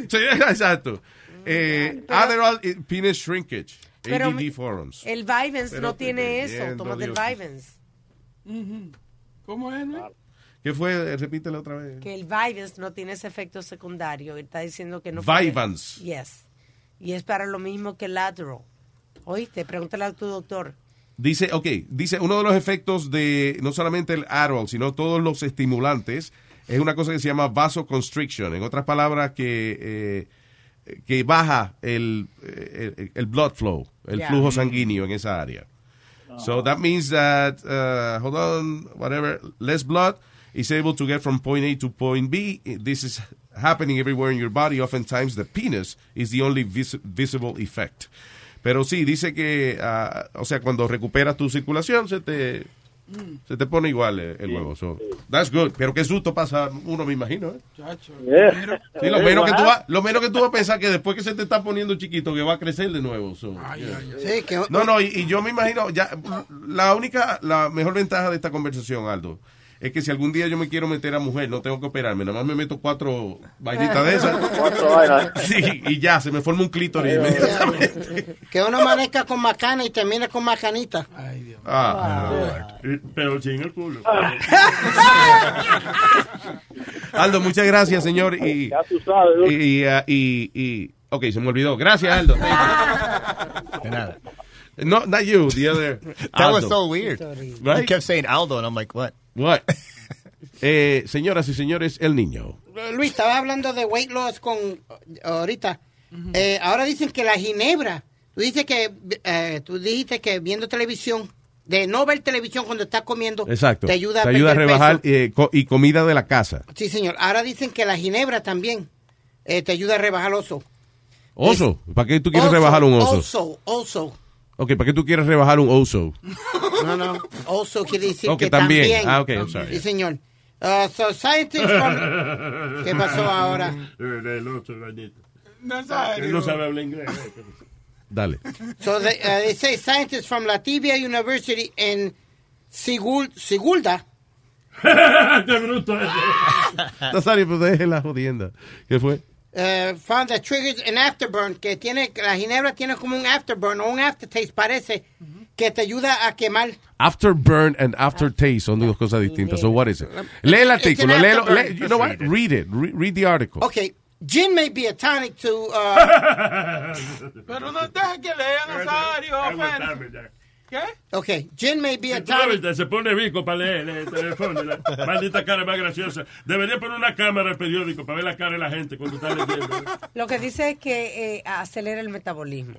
Sí, *laughs* exacto. Eh, Adderall eh, Penis Shrinkage. Pero ADD Forums. El Vivens Pero no tiene eso. Toma del. Vivens. ¿Cómo es, no? ¿Qué fue? Eh, Repítelo otra vez. Que el Vivens no tiene ese efecto secundario. Está diciendo que no. Vyvanse. puede- Yes. Y es para lo mismo que el Adderall. Oíste, pregúntale a tu doctor. Dice, ok, dice, uno de los efectos de no solamente el Adderall, sino todos los estimulantes, es una cosa que se llama vasoconstriction. En otras palabras, que, eh, que baja el, eh, el, el blood flow, el Yeah. flujo sanguíneo en esa área. So that means that, uh, hold on, whatever, less blood is able to get from point A to point B. This is happening everywhere in your body. Oftentimes the penis is the only vis- visible effect. Pero sí, dice que, ah, o sea, cuando recuperas tu circulación, se te, se te pone igual el, el huevo. So, that's good. Pero qué susto pasa uno, me imagino. ¿eh? Chacho. Sí, lo, menos que tú vas, lo menos que tú vas a pensar que después que se te está poniendo chiquito, que va a crecer de nuevo. so, yeah. Sí, que- No, no, y, y yo me imagino, ya, la única, la mejor ventaja de esta conversación, Aldo, es que si algún día yo me quiero meter a mujer, no tengo que operarme, nada más me meto cuatro vainitas de esas. *laughs* Cuatro vainas. Sí, y ya, se me forma un clítoris inmediatamente. Que uno amanezca con macana y termine con macanita. Ah, Pero sin el culo. *laughs* Aldo, muchas gracias, señor. Y, Ya tú sabes, ¿no? y, y, ah, y- y- ok, se me olvidó. Gracias, Aldo. De nada. No, not you, the other. That was so weird. Right? You kept saying Aldo, and I'm like, what? What? *laughs* Eh, señoras y señores, el niño. Luis, estaba hablando de weight loss con ahorita. Eh, ahora dicen que la ginebra, tú dices que eh, tú dijiste que viendo televisión, de no ver televisión cuando estás comiendo, Exacto. te ayuda a, Te ayuda a perder rebajar peso. eh, co- y comida de la casa. Sí, señor. Ahora dicen que la ginebra también eh, te ayuda a rebajar oso. Oso. ¿Para qué tú quieres Oso, rebajar un oso? Oso, oso. Ok, ¿para qué tú quieres rebajar un oso? *laughs* No, no. Oso quiere decir Ok, que también. también. Ah, ok, I'm sorry. Sí, señor. Uh, so scientists from... ¿Qué pasó ahora? El gallito. Nazario. Él no sabe hablar inglés. eh, Dale. So they, uh, they say scientists from Latvia University in Sigul Sigulda *laughs* ¡Qué bruto es! Nazario, pues deje la jodienda. ¿Qué fue? uh, found that triggers an afterburn, que tiene, la ginebra tiene como un afterburn o un aftertaste, parece, que te ayuda a quemar. Afterburn and aftertaste son dos cosas distintas. So what is it? Lee el artículo. léelo, lee- you know what? Read it. Re- read the article. Okay, gin may be a tonic to... Uh, *laughs* Pero no deja que lea, Nazario. ¿Qué? okay, gin may be a tonic... se pone bico para leer el teléfono. La *laughs* maldita cara más graciosa. Debería poner una cámara al periódico para ver la cara de la gente cuando está leyendo. Lo que dice es que eh, acelera el metabolismo.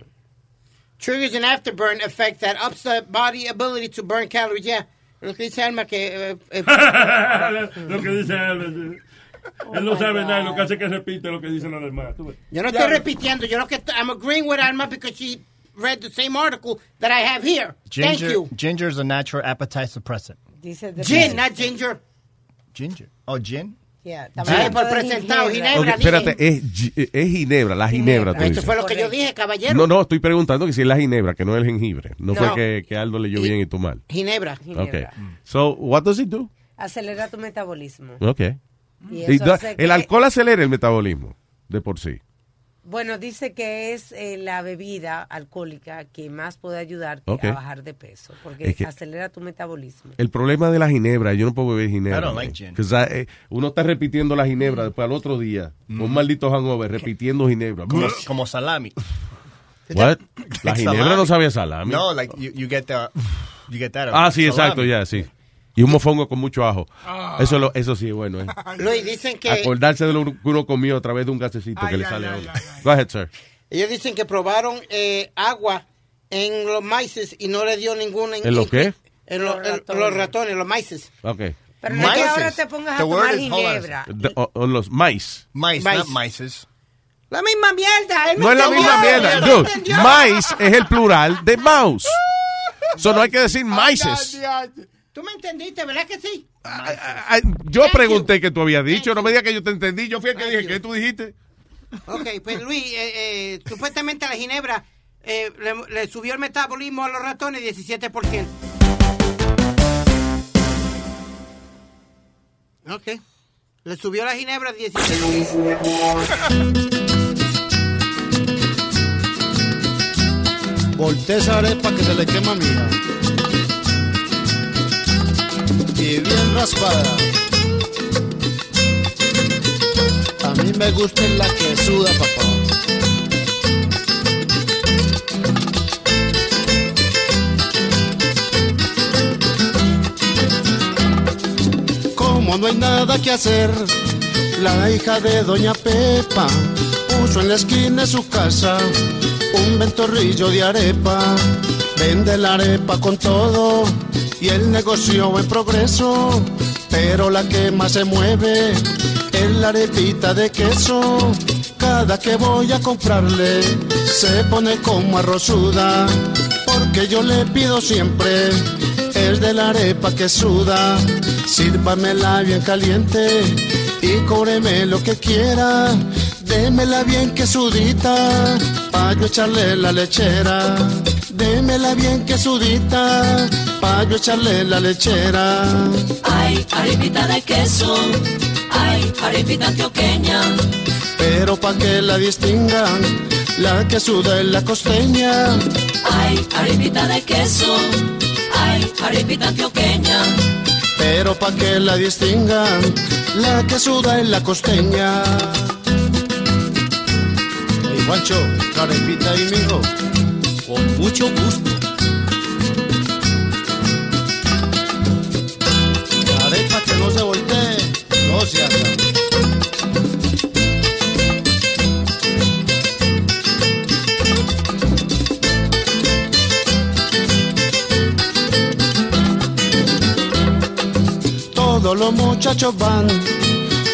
Triggers an afterburn effect that ups the body ability to burn calories. Yeah, lo que dice Alma que... lo que dice él. Él no sabe nada, lo que hace es que repite lo que dicen los demás. Yo no estoy repitiendo, yo lo que estoy- I'm agreeing with Alma because she read the same article that I have here. Thank Ginger, you. ginger is a natural appetite suppressant. Gin, not ginger. Ginger. Oh, gin? Yeah, Ay, por presentado, Ok, ginebra. espérate, es, es ginebra, la ginebra. Esto dices. fue lo que yo dije, caballero. No, no, estoy preguntando que si es la ginebra, que no es el jengibre. No, No. fue que, que Aldo leyó bien y tú mal. Ginebra. Okay. So, what does it do? Acelera tu metabolismo. Okay. Y Y eso da- hace que- el alcohol acelera el metabolismo, de por sí. Bueno, dice que es eh, la bebida alcohólica que más puede ayudarte a bajar de peso, porque Es que- acelera tu metabolismo. El problema de la ginebra, yo no puedo beber ginebra. Like I- eh, uno está repitiendo la ginebra después al otro día, Mm. un maldito hangover, repitiendo ginebra. Como, como salami. What? *laughs* La ginebra no sabía salami. No, like you, you get the you get that. Ah, sí, salami. exacto, ya, sí. Y un mofongo con mucho ajo. Ah. Eso, lo, eso sí es bueno, ¿eh? *laughs* Luis, dicen que Acordarse de lo que uno comió a través de un gasecito que le sale a uno. Go ahead, sir. ellos dicen que probaron eh, agua en los maíces y no le dio ningún... ¿En lo qué? En, lo- en los ratones, los maíces. Ok. Pero no es que ahora te pongas a tomar ginebra. O- o los maíz. Mice, Mice. not mices. La misma mierda. él No es la misma mierda. Dude, maíz es el plural de mouse. So no hay que decir mices. Tú me entendiste, ¿verdad que sí? Ay, Yo pregunté qué tú habías dicho. No me digas que yo te entendí. Yo fui el que dije, ¿qué tú dijiste? Ok, pues Luis, eh, eh, supuestamente la ginebra eh, le, le subió el metabolismo a los ratones 17%. Ok. Le subió la ginebra 17%. Voltea esa arepa que se le quema, mija. Y bien raspada. A mí me gusta la que suda, papá. Como no hay nada que hacer, la hija de Doña Pepa puso en la esquina de su casa un ventorrillo de arepa. Vende la arepa con todo y el negocio en progreso. Pero la que más se mueve es la arepita de queso. Cada que voy a comprarle se pone como arrozuda. Porque yo le pido siempre es de la arepa que suda. Sírvamela bien caliente y cóbreme lo que quiera. Démela bien que sudita, pa' yo echarle la lechera. Démela bien que sudita, pa' yo echarle la lechera. Ay, arepita de queso, ay, arepita antioqueña. Pero pa' que la distingan, la que suda es la costeña. Ay, arepita de queso, ay, arepita antioqueña. Pero pa' que la distingan, la que suda es la costeña. Hey, Juancho, carepita y mijo. Con mucho gusto. Todos los muchachos van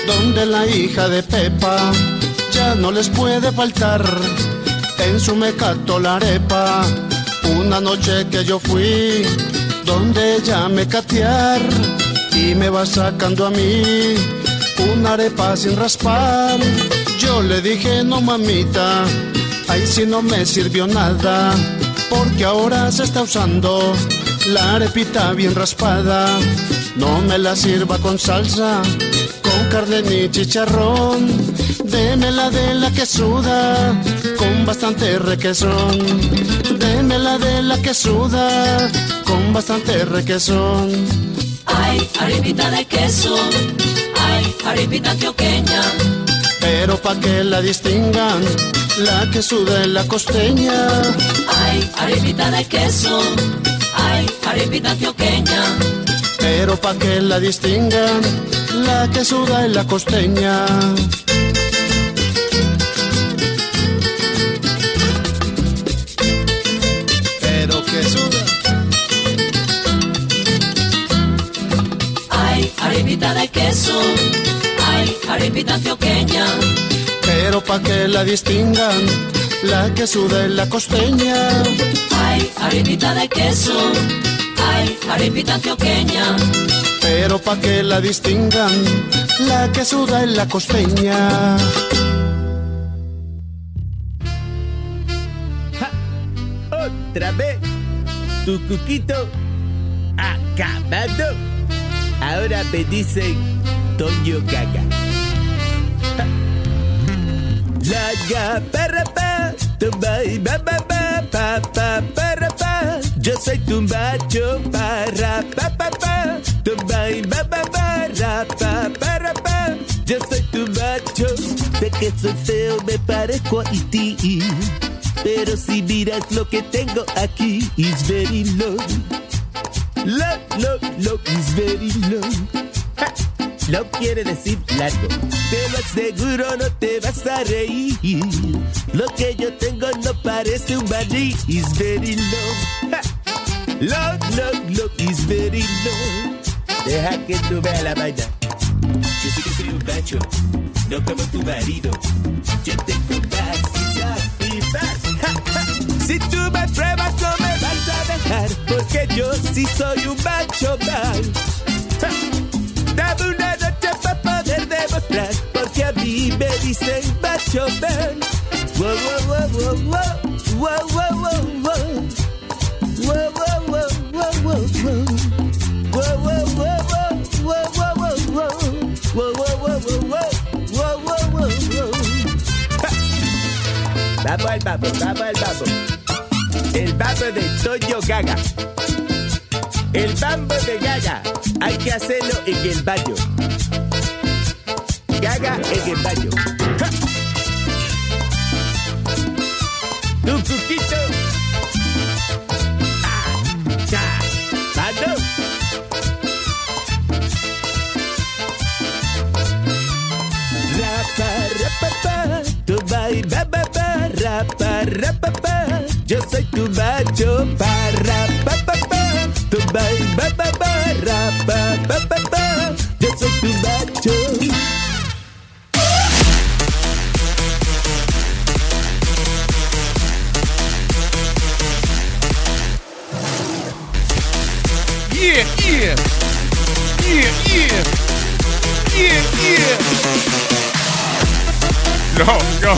donde la hija de Pepa ya no les puede faltar en su mecato la arepa. Una noche que yo fui donde ella me catear y me va sacando a mí una arepa sin raspar. Yo le dije no mamita, ahí si no me sirvió nada porque ahora se está usando la arepita bien raspada. No me la sirva con salsa, con carne ni chicharrón. Démela de la que suda, con bastante requesón. Démela de la que suda, con bastante requesón. Ay, arepita de queso, ay, arepita antioqueña. Pero pa' que la distingan, la que suda es la costeña. Ay, arepita de queso, ay, arepita antioqueña. Pero pa' que la distingan, la que suda es la costeña. Arepita de queso, ay, arepita antioqueña. Pero pa' que la distingan, la que suda es la costeña. Ay, arepita de queso, ay, arepita antioqueña. Pero pa' que la distingan, la que suda es la costeña. Otra vez, tu cuquito acabado. Ahora me dicen Toño Gaga. La ga para pa, tumba y ba ba ba pa pa para. Yo soy tu macho para pa pa pa, tumba y ba ba ba ra pa para pa. Yo soy tu macho, sé que soy feo, me parezco a ti. Pero si miras lo que tengo aquí, is very low. Low, low, low, is very low. Ja. Quiere decir largo. Te lo aseguro, no te vas a reír. Lo que yo tengo no parece un maní, is very low. Ja. Low, low, low, is very low. Deja que tú veas la vaina. Yo sé que soy un macho, no como tu marido. Yo tengo vacilar y ja. Si tú me pruebas no me dejar, porque yo sí soy un macho mal. ¡Ja! Dame una noche para poder demostrar, porque a mí me dicen macho mal. Wow, wow, wow, wow, wow, wow, wow, wow. Wow, wow, wow, wow, wow, wow. Wow, wow, wow, wow, wow, wow, wow. Wow, wow, wow, wow, wow, wow, wow, wow. Bubble, bubble, bubble, bubble. El bambo de Toyo Gaga. El bambo de Gaga, hay que hacerlo en el baño. Gaga en el baño. ¡Ja! Tu cuquito. Ah. Mando. Rapa, rapapa, tu ba, ba, ba, rapa, rapapa. Yo soy tu macho, para, pa, pa, pa. Tu bai, ba, ba, ba, rapa, pa, pa, pa. Yo soy tu macho. Yeah, yeah. Yeah, yeah. Yeah, yeah. No. No,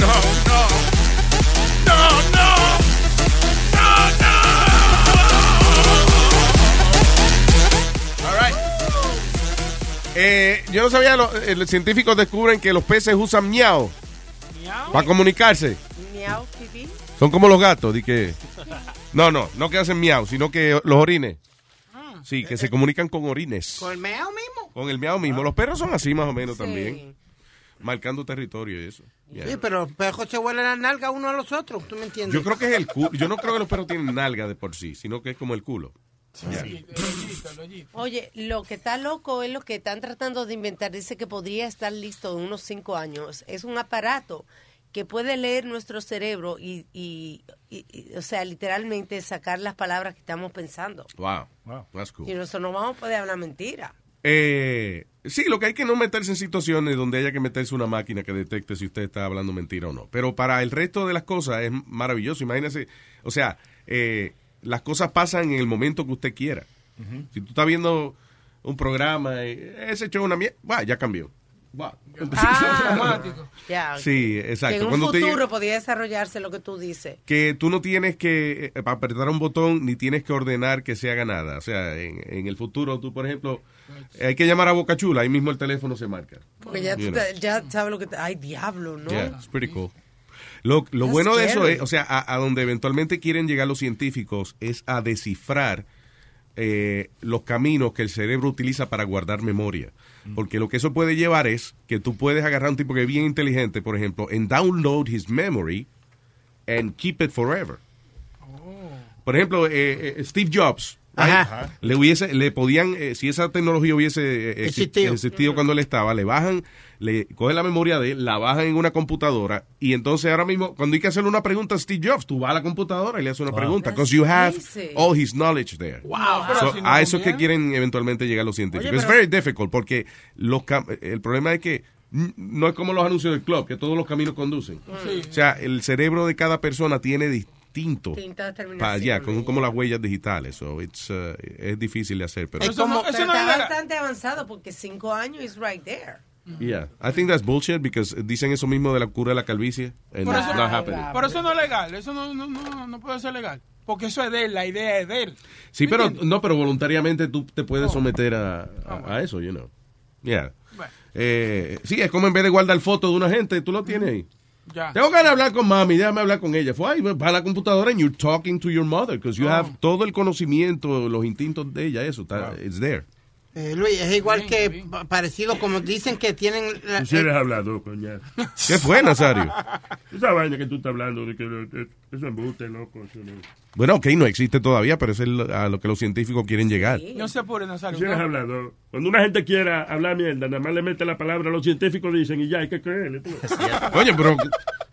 no. No, Eh, yo no sabía, lo- eh, los científicos descubren que los peces usan miau para comunicarse. Miau, pipí. Son como los gatos, di que... *laughs* No, no, no que hacen miau, sino que los orines. Sí, que se comunican con orines. ¿Con el meao mismo? Con el miau mismo. Los perros son así más o menos también. Marcando territorio y eso. Yeah. Sí, pero los perros se huelen las nalgas uno a los otros, ¿tú me entiendes? Yo creo que es el culo. Yo no creo que los perros tienen nalga de por sí, sino que es como el culo. Yeah. Oye, lo que está loco es lo que están tratando de inventar. Dice que podría estar listo en unos cinco años. Es un aparato que puede leer nuestro cerebro y, y- y- y, o sea, literalmente sacar las palabras que estamos pensando. Wow. That's cool. Y nosotros no vamos a poder hablar mentira. Eh, sí, lo que hay que no meterse en situaciones donde haya que meterse una máquina que detecte si usted está hablando mentira o no. Pero para el resto de las cosas es maravilloso. Imagínese, o sea, eh, las cosas pasan en el momento que usted quiera. Si tú estás viendo un programa, y ese show es una mierda, ya cambió. Va. *laughs* Ya. Sí, exacto. Que en un Cuando futuro podría desarrollarse lo que tú dices. que tú no tienes que eh, apretar un botón ni tienes que ordenar que se haga nada. O sea, en, en el futuro tú, por ejemplo, hay que llamar a Boca Chula, ahí mismo el teléfono se marca. Porque ya, ya sabes lo que... te- Ay, diablo, ¿no? Yeah, it's pretty cool. Lo, lo bueno de eso es, o sea, a, a donde eventualmente quieren llegar los científicos es a descifrar eh, los caminos que el cerebro utiliza para guardar memoria. Porque lo que eso puede llevar es que tú puedes agarrar a un tipo que es bien inteligente, por ejemplo, en download his memory and keep it forever. Por ejemplo, eh, eh, Steve Jobs. Ajá. Le hubiese, le podían, eh, si esa tecnología hubiese eh, exi- Existido. existido cuando él estaba, le bajan, le cogen la memoria de él, la bajan en una computadora y entonces ahora mismo, cuando hay que hacerle una pregunta a Steve Jobs, tú vas a la computadora y le haces una Wow. pregunta, because you have all his knowledge there. Wow, pero So, si no a eso es que quieren eventualmente llegar los científicos. Es pero- very difficult porque los cam- el problema es que mm, no es como los anuncios del club, que todos los caminos conducen. Sí. O sea, el cerebro de cada persona tiene distinto para allá, con, como las huellas digitales. So it's, uh, es difícil de hacer, pero... Eso, no, está bastante avanzado porque cinco años is right there. Yeah, I think that's bullshit because dicen eso mismo de la cura de la calvicie and Por eso, not happening. pero eso no es legal, eso no, no, no, no puede ser legal. Porque eso es de él, la idea es de él. Sí, pero no, pero voluntariamente tú te puedes someter a, a, a eso, you know. Yeah. Eh, sí, es como en vez de guardar fotos de una gente, tú lo tienes ahí. Ya. Tengo ganas de hablar con mami, déjame hablar con ella. Fue ahí, va a la computadora and you're talking to your mother because you Oh. have todo el conocimiento, los instintos de ella, eso, está, it's there. Eh, Luis, es igual que pa- parecido como dicen que tienen... la- Tú sí eres hablador, coño. ¿Qué fue, Nazario? Esa vaina que tú estás hablando, de que eh, eso es embuste, loco. Eso no. Bueno, ok, no existe todavía, pero eso es lo- a lo que los científicos quieren llegar. No se apure, Nazario. Tú sí eres no. hablador. Cuando una gente quiera hablar mierda, nada más le mete la palabra, los científicos dicen y ya hay que creerle. tú. Oye, pero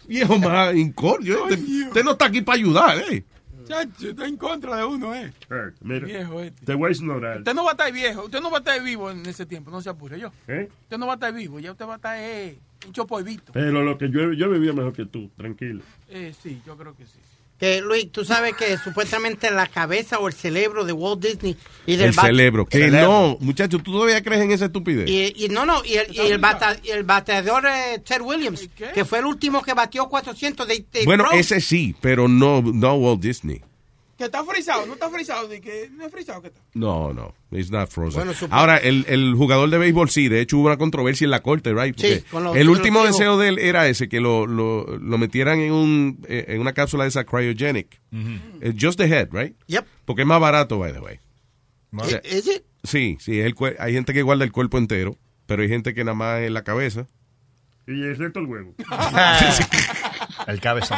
viejo más incordio, usted, usted no está aquí para ayudar, ¿eh? Chacho, está en contra de uno, eh. Eh, mira, Viejo este. te voy a ignorar. Usted no va a estar viejo, usted no va a estar vivo en ese tiempo, no se apure yo. ¿Eh? Usted no va a estar vivo, ya usted va a estar eh, un chopoivito. Pero lo que yo, yo vivía mejor que tú, tranquilo. Eh, sí, yo creo que sí. Que, Luis, tú sabes que supuestamente la cabeza o el cerebro de Walt Disney y del El bat- cerebro. Que Cerebro. no, muchachos, ¿tú todavía crees en esa estupidez? Y, y no, no, y el, y el, bata- y el bateador eh, Ted Williams, que fue el último que batió 400 de, de bueno, ese sí, pero no, no Walt Disney. Que está frisado, no está frisado, de que no es frisado que está. No, no, it's not frozen. Bueno, Ahora, el, el jugador de béisbol sí, de hecho hubo una controversia en la corte, right? Sí, con los- el con último deseo de él era ese, que lo, lo, lo metieran en, un, eh, en una cápsula de esa cryogenic. Eh, Just the head, right? Yep. Porque es más barato, by the way. O sea, ¿Es it? Sí, sí, es el hay gente que guarda el cuerpo entero, pero hay gente que nada más en la cabeza. Y el resto el huevo. *laughs* *laughs* El cabezón.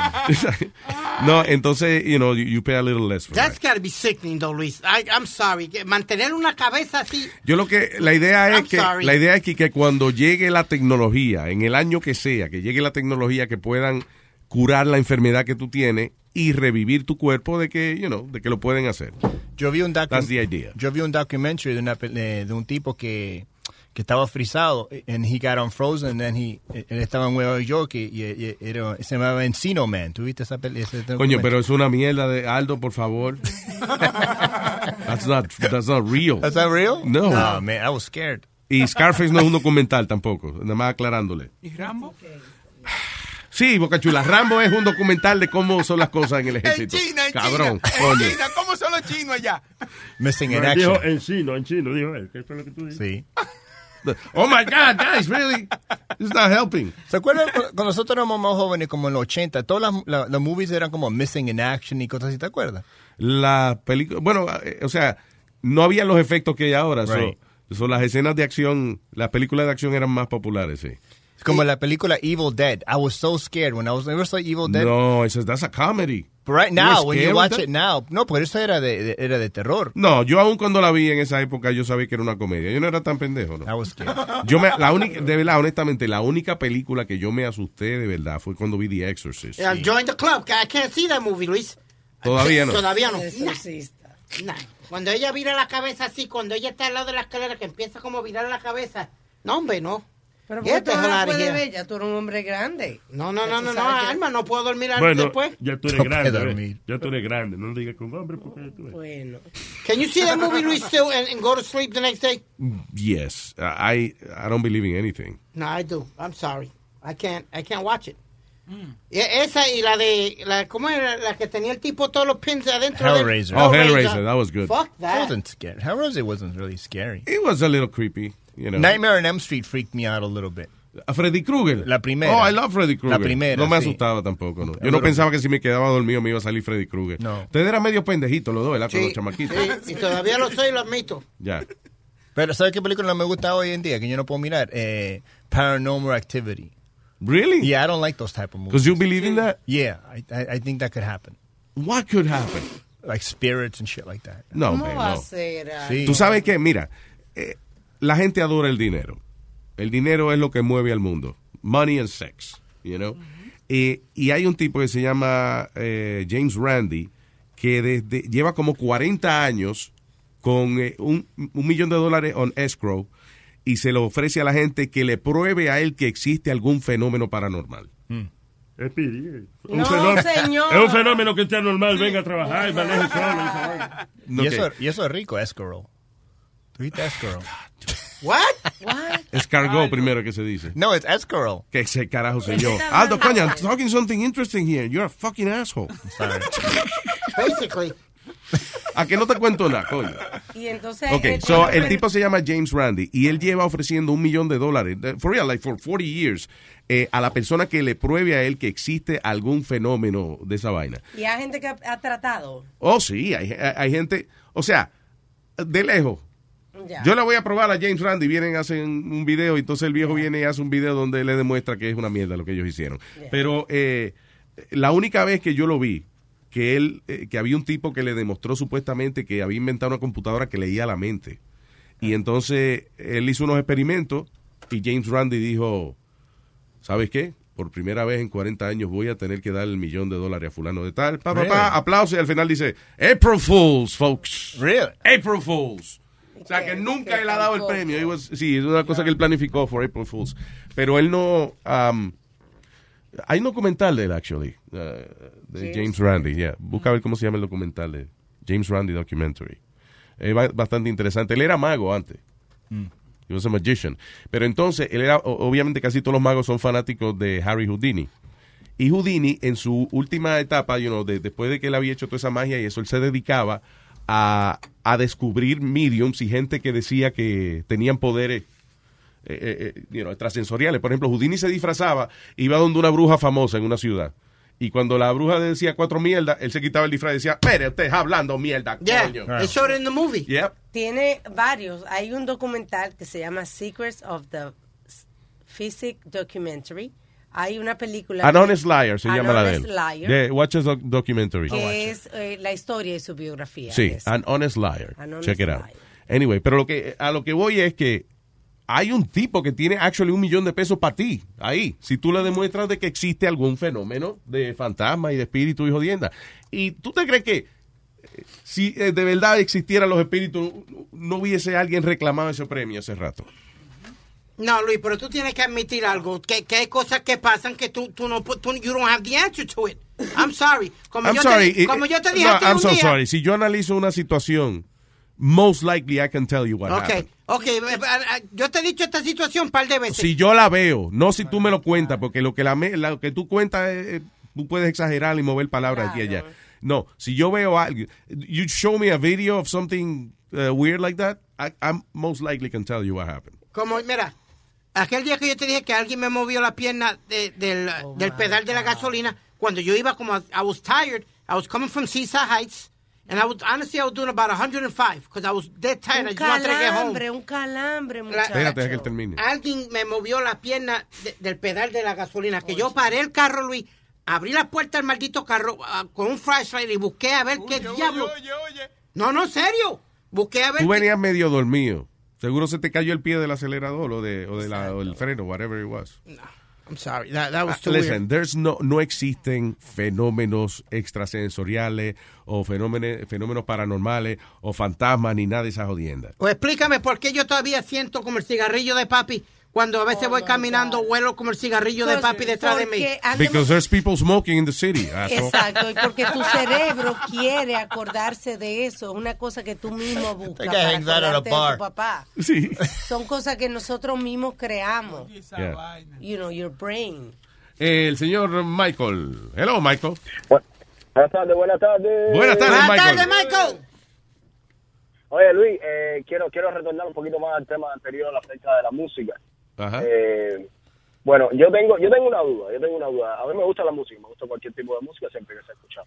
*laughs* no, entonces, you know, you, you pay a little less for That's gotta be sickening, though, Luis. I, I'm sorry. Mantener una cabeza así. Yo lo que la idea I'm es que sorry. la idea es que, que cuando llegue la tecnología, en el año que sea, que llegue la tecnología que puedan curar la enfermedad que tú tienes y revivir tu cuerpo de que, you know, de que lo pueden hacer. Yo vi un That's the idea. Yo vi un documentary de, una de un tipo que, que estaba frisado and he got unfrozen and then he él estaba en Nueva York y, y- y era, se llamaba Encino Man. ¿Tuviste esa peli? ese Coño, pero es una mierda de Aldo, por favor. *laughs* That's not that's not real. That's not real? No. Oh, man, I was scared. Y Scarface no es un documental tampoco, nada más aclarándole. ¿Y Rambo? Sí, Boca Chula, Rambo es un documental de cómo son las cosas en el En ejército. China, en Cabrón, China. coño. En China, ¿cómo son los chinos allá? Missing in action. dijo en chino, en chino, dijo él. ¿Qué fue lo que tú dijiste? Sí. *laughs* Oh my God, guys, really? It's not helping. ¿Se acuerdan cu- cuando nosotros éramos más jóvenes, como en los 80, todas las, la- las movies eran como Missing in Action y cosas así, ¿te acuerdas? La película, bueno, eh, o sea, no había los efectos que hay ahora. so- Right. so las escenas de acción, las películas de acción eran más populares, sí. Es como la película Evil Dead. I was so scared when I was never saw Evil Dead. No, eso that's a comedy. But right now, when you watch it now, no, porque eso era de, de- era de terror. No, yo aún cuando la vi en esa época yo sabía que era una comedia. Yo no era tan pendejo, ¿no? I was scared. *laughs* Yo me, la única, de verdad, honestamente, la única película que yo me asusté de verdad fue cuando vi The Exorcist. Yeah, join the club. I can't see that movie, Luis. Todavía no. Todavía no. Exorcista. Nah. Cuando ella vira la cabeza así, cuando ella está al lado de la escalera, que empieza como a virar la cabeza. No, hombre, no. Pero Get ¿por qué the tú no la puedes ver? Ya tú eres un hombre grande. No, no, no, no, no, Alma, no puedo dormir Bueno, después. ya tú eres No grande. Ya tú eres grande. No digas con hombre porque tú eres. Bueno. Can you see that movie, Luis, still, and, and go to sleep the next day? Yes, I, I don't believe in anything. No, I do. I'm sorry. I can't, I can't watch it. Y esa y la de, la, ¿cómo era? La que tenía el tipo todos los pins adentro. del- Hellraiser. Oh, Hellraiser, that was good. Fuck It that. wasn't scary. Hellraiser wasn't really scary. It was a little creepy, you know. Nightmare on Elm Street freaked me out a little bit. A Freddy Krueger. La primera. Oh, I love Freddy Krueger. La primera, No me sí. asustaba tampoco, ¿no? Yo no pensaba que si me quedaba dormido me iba a salir Freddy Krueger. No. Ustedes eran medio pendejitos los dos, ¿verdad? Con Sí, los chamaquitos. sí, y todavía lo soy y lo admito. Ya. Pero ¿sabes qué película no me gusta hoy en día? Que yo no puedo mirar. Eh, Paranormal Activity. Really? Yeah, I don't like those type of movies. Because you believe in that? Yeah, I, I, I think that could happen. What could happen? Like spirits and shit like that. No, ¿Cómo man, va a no. ser? ah? Sí. Tú sabes que, mira, eh, la gente adora el dinero. El dinero es lo que mueve al mundo. Money and sex, you know. Eh, y hay un tipo que se llama eh, James Randi que desde, lleva como 40 años con eh, un, un millón de dólares on escrow y se lo ofrece a la gente que le pruebe a él que existe algún fenómeno paranormal. Es Piri, eh. Un No, fenómeno- señor. Es un fenómeno que sea normal. Venga a trabajar y maneje solo. y. No, y, eso, y eso es rico, escrow. ¿Tuviste escrow? What? Escargó primero que se dice. No, it's escrow. Que ese carajo soy yo. Aldo, coño, I'm talking something interesting here. You're a fucking asshole. Sorry. *laughs* Basically. ¿A que no te cuento nada, coño? Y entonces. Ok, el so el tipo se llama James Randi y él lleva ofreciendo un millón de dólares, for real, like for 40 years, eh, a la persona que le pruebe a él que existe algún fenómeno de esa vaina. Y hay gente que ha, ha tratado. Oh, sí, hay, hay gente, o sea, de lejos. Yo le voy a probar a James Randi, vienen, hacen un video, y entonces el viejo viene y hace un video donde le demuestra que es una mierda lo que ellos hicieron. Pero eh, la única vez que yo lo vi, que él, eh, que había un tipo que le demostró supuestamente que había inventado una computadora que leía la mente. Y entonces él hizo unos experimentos y James Randi dijo, ¿sabes qué? Por primera vez en 40 años voy a tener que dar el millón de dólares a fulano de tal. Pa, pa, pa, Really? aplauso y al final dice, April Fools, folks. Really? April Fools. O sea, que nunca él ha dado el premio. It was- sí, es una cosa que él planificó for April Fools. Pero él no... um, hay un documental de él, actually, uh, de James Randi. Yeah. Busca ver cómo se llama el documental de James Randi Documentary. Es ba- bastante interesante. Él era mago antes. He was a magician. Pero entonces, él era, obviamente casi todos los magos son fanáticos de Harry Houdini. Y Houdini, en su última etapa, you know, de- después de que él había hecho toda esa magia y eso, él se dedicaba a, a descubrir mediums y gente que decía que tenían poderes eh, eh, eh, you know, extrasensoriales. Por ejemplo, Houdini se disfrazaba, iba donde una bruja famosa en una ciudad. Y cuando la bruja decía cuatro mierdas, él se quitaba el disfraz y decía, mire, usted está hablando mierda, Yeah, coño. they showed it in the movie. Yep. Tiene varios. Hay un documental que se llama Secrets of the Physic Documentary. Hay una película. An Honest Liar se An llama la de Honest él. Liar, Watch Doc- Documentary. que es eh, la historia de su biografía. Sí, Es- An Honest Liar. An Honest Check it out. Anyway, pero lo que, a lo que voy es que hay un tipo que tiene actually un millón de pesos para ti, ahí, si tú le demuestras de que existe algún fenómeno de fantasma y de espíritu y jodienda. Y tú te crees que eh, si eh, de verdad existieran los espíritus, no hubiese alguien reclamado ese premio hace rato. No, Luis, pero tú tienes que admitir algo, que, que hay cosas que pasan que tú, tú no, tú, you don't have the answer to it. I'm sorry. Como, I'm yo, sorry. Te, eh, como yo te no, dije a ti I'm un so día. sorry. Si yo analizo una situación, most likely I can tell you what Ok, happened. ok, eh, eh, yo te he dicho esta situación un par de veces. Si yo la veo, no si tú me lo cuentas, porque lo que, la, me- lo que tú cuentas, eh, eh, tú puedes exagerar y mover palabras aquí y allá. No, si yo veo algo, you show me a video of something uh, weird like that, I, I'm most likely can tell you what happened. Como, mira, aquel día que yo te dije que alguien me movió la pierna de- del, Oh, del pedal de la gasolina, cuando yo iba como, I was tired, I was coming from Seaside Heights, and I was, honestly, I was doing about 105, because I was dead tired, I Un just wanted to get home. calambre, un calambre, muchacho. Espérate, deja que él termine. Alguien me movió la pierna de- del pedal de la gasolina, que yo paré el carro, Luis, abrí la puerta del maldito carro ah, con un flashlight y busqué a ver qué diablo. No, no, serio. Busqué a ver Tú qué- venías medio dormido. Seguro se te cayó el pie del acelerador o, de, o, de la, o el freno, whatever it was. I'm sorry, that, that was Ah, too Listen, weird. there's no, no existen fenómenos extrasensoriales o fenómenos, fenómenos paranormales o fantasmas ni nada de esa jodienda. O explícame por qué yo todavía siento como el cigarrillo de papi cuando a veces voy caminando huelo como el cigarrillo de papi detrás de mí. Because there's people smoking in the city. asshole. Exacto, y porque tu cerebro quiere acordarse de eso, es una cosa que tú mismo buscas para acordarte de bar. tu papá. Sí. Son cosas que nosotros mismos creamos. Yeah. You know, your brain. El señor Michael. Hello, Michael. Buenas tardes, buenas tardes. Buenas tardes, Buenas Michael. tardes, Michael. Oye, Luis, eh, quiero, quiero retornar un poquito más al tema anterior acerca de la música. Ajá. Eh, bueno, yo tengo, yo tengo una duda, yo tengo una duda. A mí me gusta la música, me gusta cualquier tipo de música siempre que se escucha.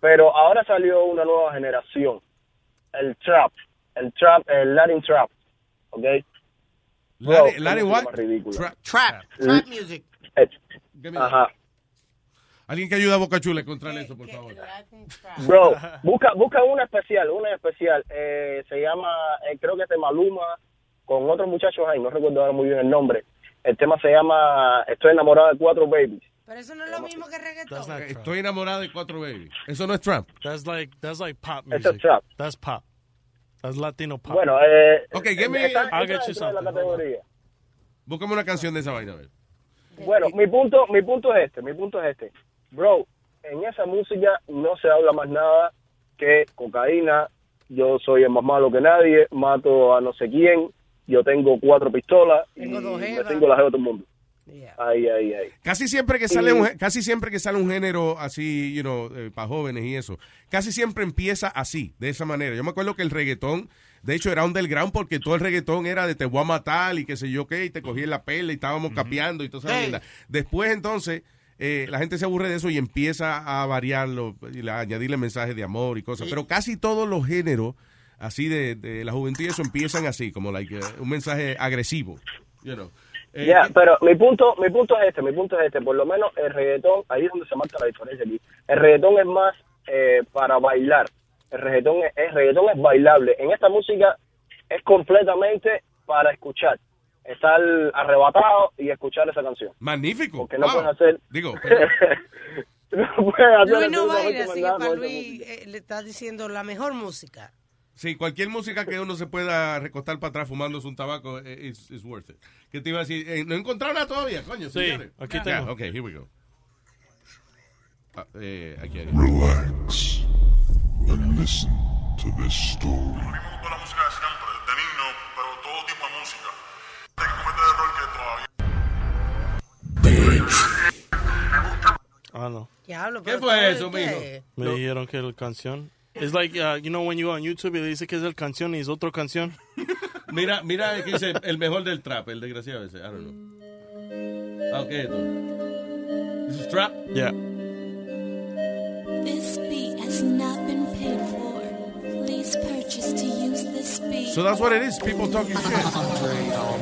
Pero ahora salió una nueva generación, el trap, el trap, el Latin trap, ¿ok? Latin- música what? Trap. Trap, trap music. Eh, Ajá. Alguien que ayude a Boca Chula a encontrar eso, por favor. Bro, busca, busca una especial, una especial. Eh, se llama, eh, creo que es de Maluma, con otros muchachos ahí, no recuerdo ahora muy bien el nombre. El tema se llama Estoy enamorada de cuatro babies. Pero eso no es lo mismo que reggaetón. Estoy enamorado de cuatro babies. Eso no es trap. That's like that's like pop Eso es music. trap. That's pop. That's Latino pop. Bueno, eh, Ok, give me- está- I'll get you la something. categoría. Búscame una canción de esa vaina, a ver. Bueno, mi punto, mi punto es este, mi punto es este. Bro, en esa música no se habla más nada que cocaína, yo soy el más malo que nadie, mato a no sé quién, yo tengo cuatro pistolas y Tengo dos me tengo la jeva de todo el mundo. Ahí, ahí, ahí. Casi siempre que sale un, casi siempre que sale un género así, you know, para jóvenes y eso, casi siempre empieza así, de esa manera. Yo me acuerdo que el reggaetón, de hecho, era underground porque todo el reggaetón era de te voy a matar y qué sé yo qué, y te cogí en la pela y estábamos capeando y toda esa Hey. mierda. Después, entonces, eh, la gente se aburre de eso y empieza a variarlo y a añadirle mensajes de amor y cosas. Pero casi todos los géneros así de, de la juventud y eso empiezan así, como like, eh, un mensaje agresivo. You know. Eh, Ya, pero mi punto, mi punto es este, mi punto es este, por lo menos el reggaetón, ahí es donde se marca la diferencia aquí. El reggaetón es más eh, para bailar, el reggaetón es, el reggaetón es bailable. En esta música es completamente para escuchar, estar arrebatado y escuchar esa canción. Magnífico. Porque no Wow. puedes hacer... Digo, *laughs* pero- no puedes hacer Luis no baila, así que para Luis eh, le está diciendo la mejor música. Sí, cualquier música que uno se pueda recostar para atrás fumándose un tabaco eh, is, is worth it. ¿Qué te iba a decir? Eh, no he encontrado nada todavía, coño. Sí, señores. aquí Ya, tengo. ok, here we go. Ah, eh, aquí hay. Relax and listen to this story. mano. Diablo, ¿Qué pero fue todo eso, el mijo? que- Me dijeron que la canción. It's like, uh, you know, when you go on YouTube y dice que es el canción y es otra canción. *laughs* Mira, mira dice el mejor del trap, el desgraciado ese. I don't know. Ah, ok, esto. This is trap? Yeah. This beat has not been paid for. Please purchase to use this beat. So that's what it is, people talking shit. *laughs*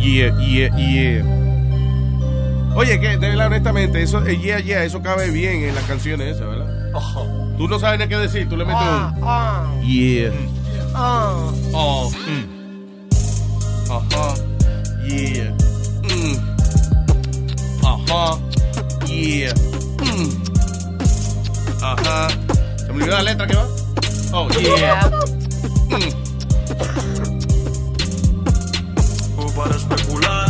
Yeah. Yeah, yeah, yeah. Oye, que de verdad, honestamente, eso, eh, yeah, yeah, eso cabe bien en las canciones esas, ¿verdad? Tú no sabes ni qué decir, tú le metes Ah, un ah, yeah. ah. Oh, mm. Ajá. Yeah. Mm. Ajá. Yeah. Mm. Ajá. ¿Se me olvidó la letra que va? Oh, yeah. Mm. para especular.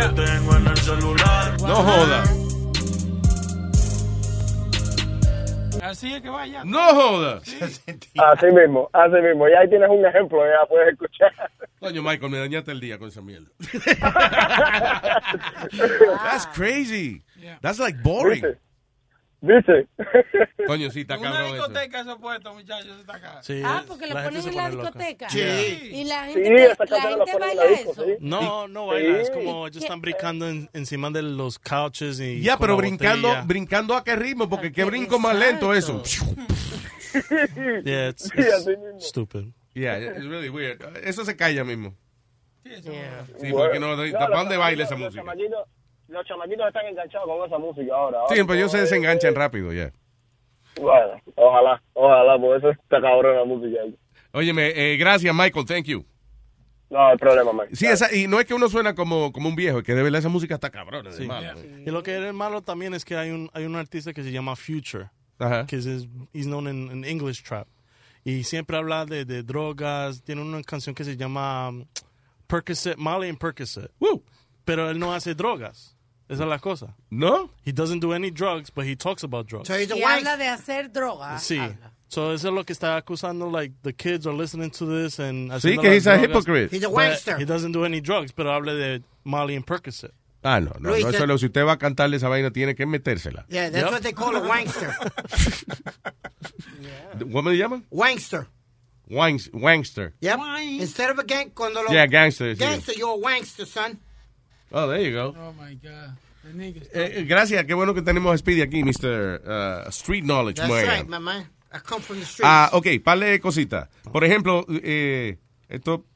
Que tengo en el celular. No joda. Así es que vaya. No joda. *laughs* Así mismo, así mismo. Y ahí tienes un ejemplo, ya puedes escuchar. Coño, Michael, me dañaste el día con esa mierda. *laughs* That's crazy. That's like boring. ¿Viste? Coño, sí, está Una cabrón eso. discoteca eso puesto, muchachos, está acá. Sí, Ah, porque lo ponen en la discoteca. Sí. Y la Sí, gente, la gente en baila disco, eso. sí. No, no baila, es como ellos están brincando en- encima de los couches y. Ya, pero brincando, botella. brincando a qué ritmo, porque qué brinco más lento eso. *laughs* Yeah, it's, Sí, it's así mismo. stupid. Yeah, it's really weird. Eso se calla mismo. Yeah. Sí, porque no, ¿para dónde baila esa música? Los chamaquitos, están enganchados con esa música ahora. Sí, Ahora, pero ellos se desenganchan rápido ya. Bueno, ojalá, ojalá, por eso está cabrón la música. Óyeme, eh, gracias, Michael, thank you. No hay problema, Mike. Sí, esa, y no es que uno suena como, como un viejo, es que de verdad esa música está cabrona. Sí. mala. Y lo que es malo también es que hay un, hay un artista que se llama Future, Ajá. que es, he's known in, in English trap. Y siempre habla de, de drogas, tiene una canción que se llama um, Percocet, Molly and Percocet. Pero él no hace drogas. Esa es la cosa. ¿No? He doesn't do any drugs, but he talks about drugs. Y habla de hacer droga. Sí. habla. So eso es lo que está acusando, like, the kids are listening to this and Sí, que he's a drogas, hypocrite. He's a wankster. He doesn't do any drugs, pero habla de Molly and Percocet. Ah, no, no, Luis, no, eso lo- si usted va a cantarle esa vaina, tiene que metérsela. Yeah, that's Yep. what they call a wankster. *laughs* ¿Cómo me llaman? wankster. Wangs, wangster. Yep. Instead of a gang, cuando lo Yeah, gangster, sí. Gangster, you're a wankster, son. Oh, there you go. Oh my God. Eh, gracias, qué bueno que tenemos a Speedy aquí, Mr. uh, Street Knowledge. That's man. right, my man. I come from the streets. Ah, ok, par de cositas. Por ejemplo, eh, esto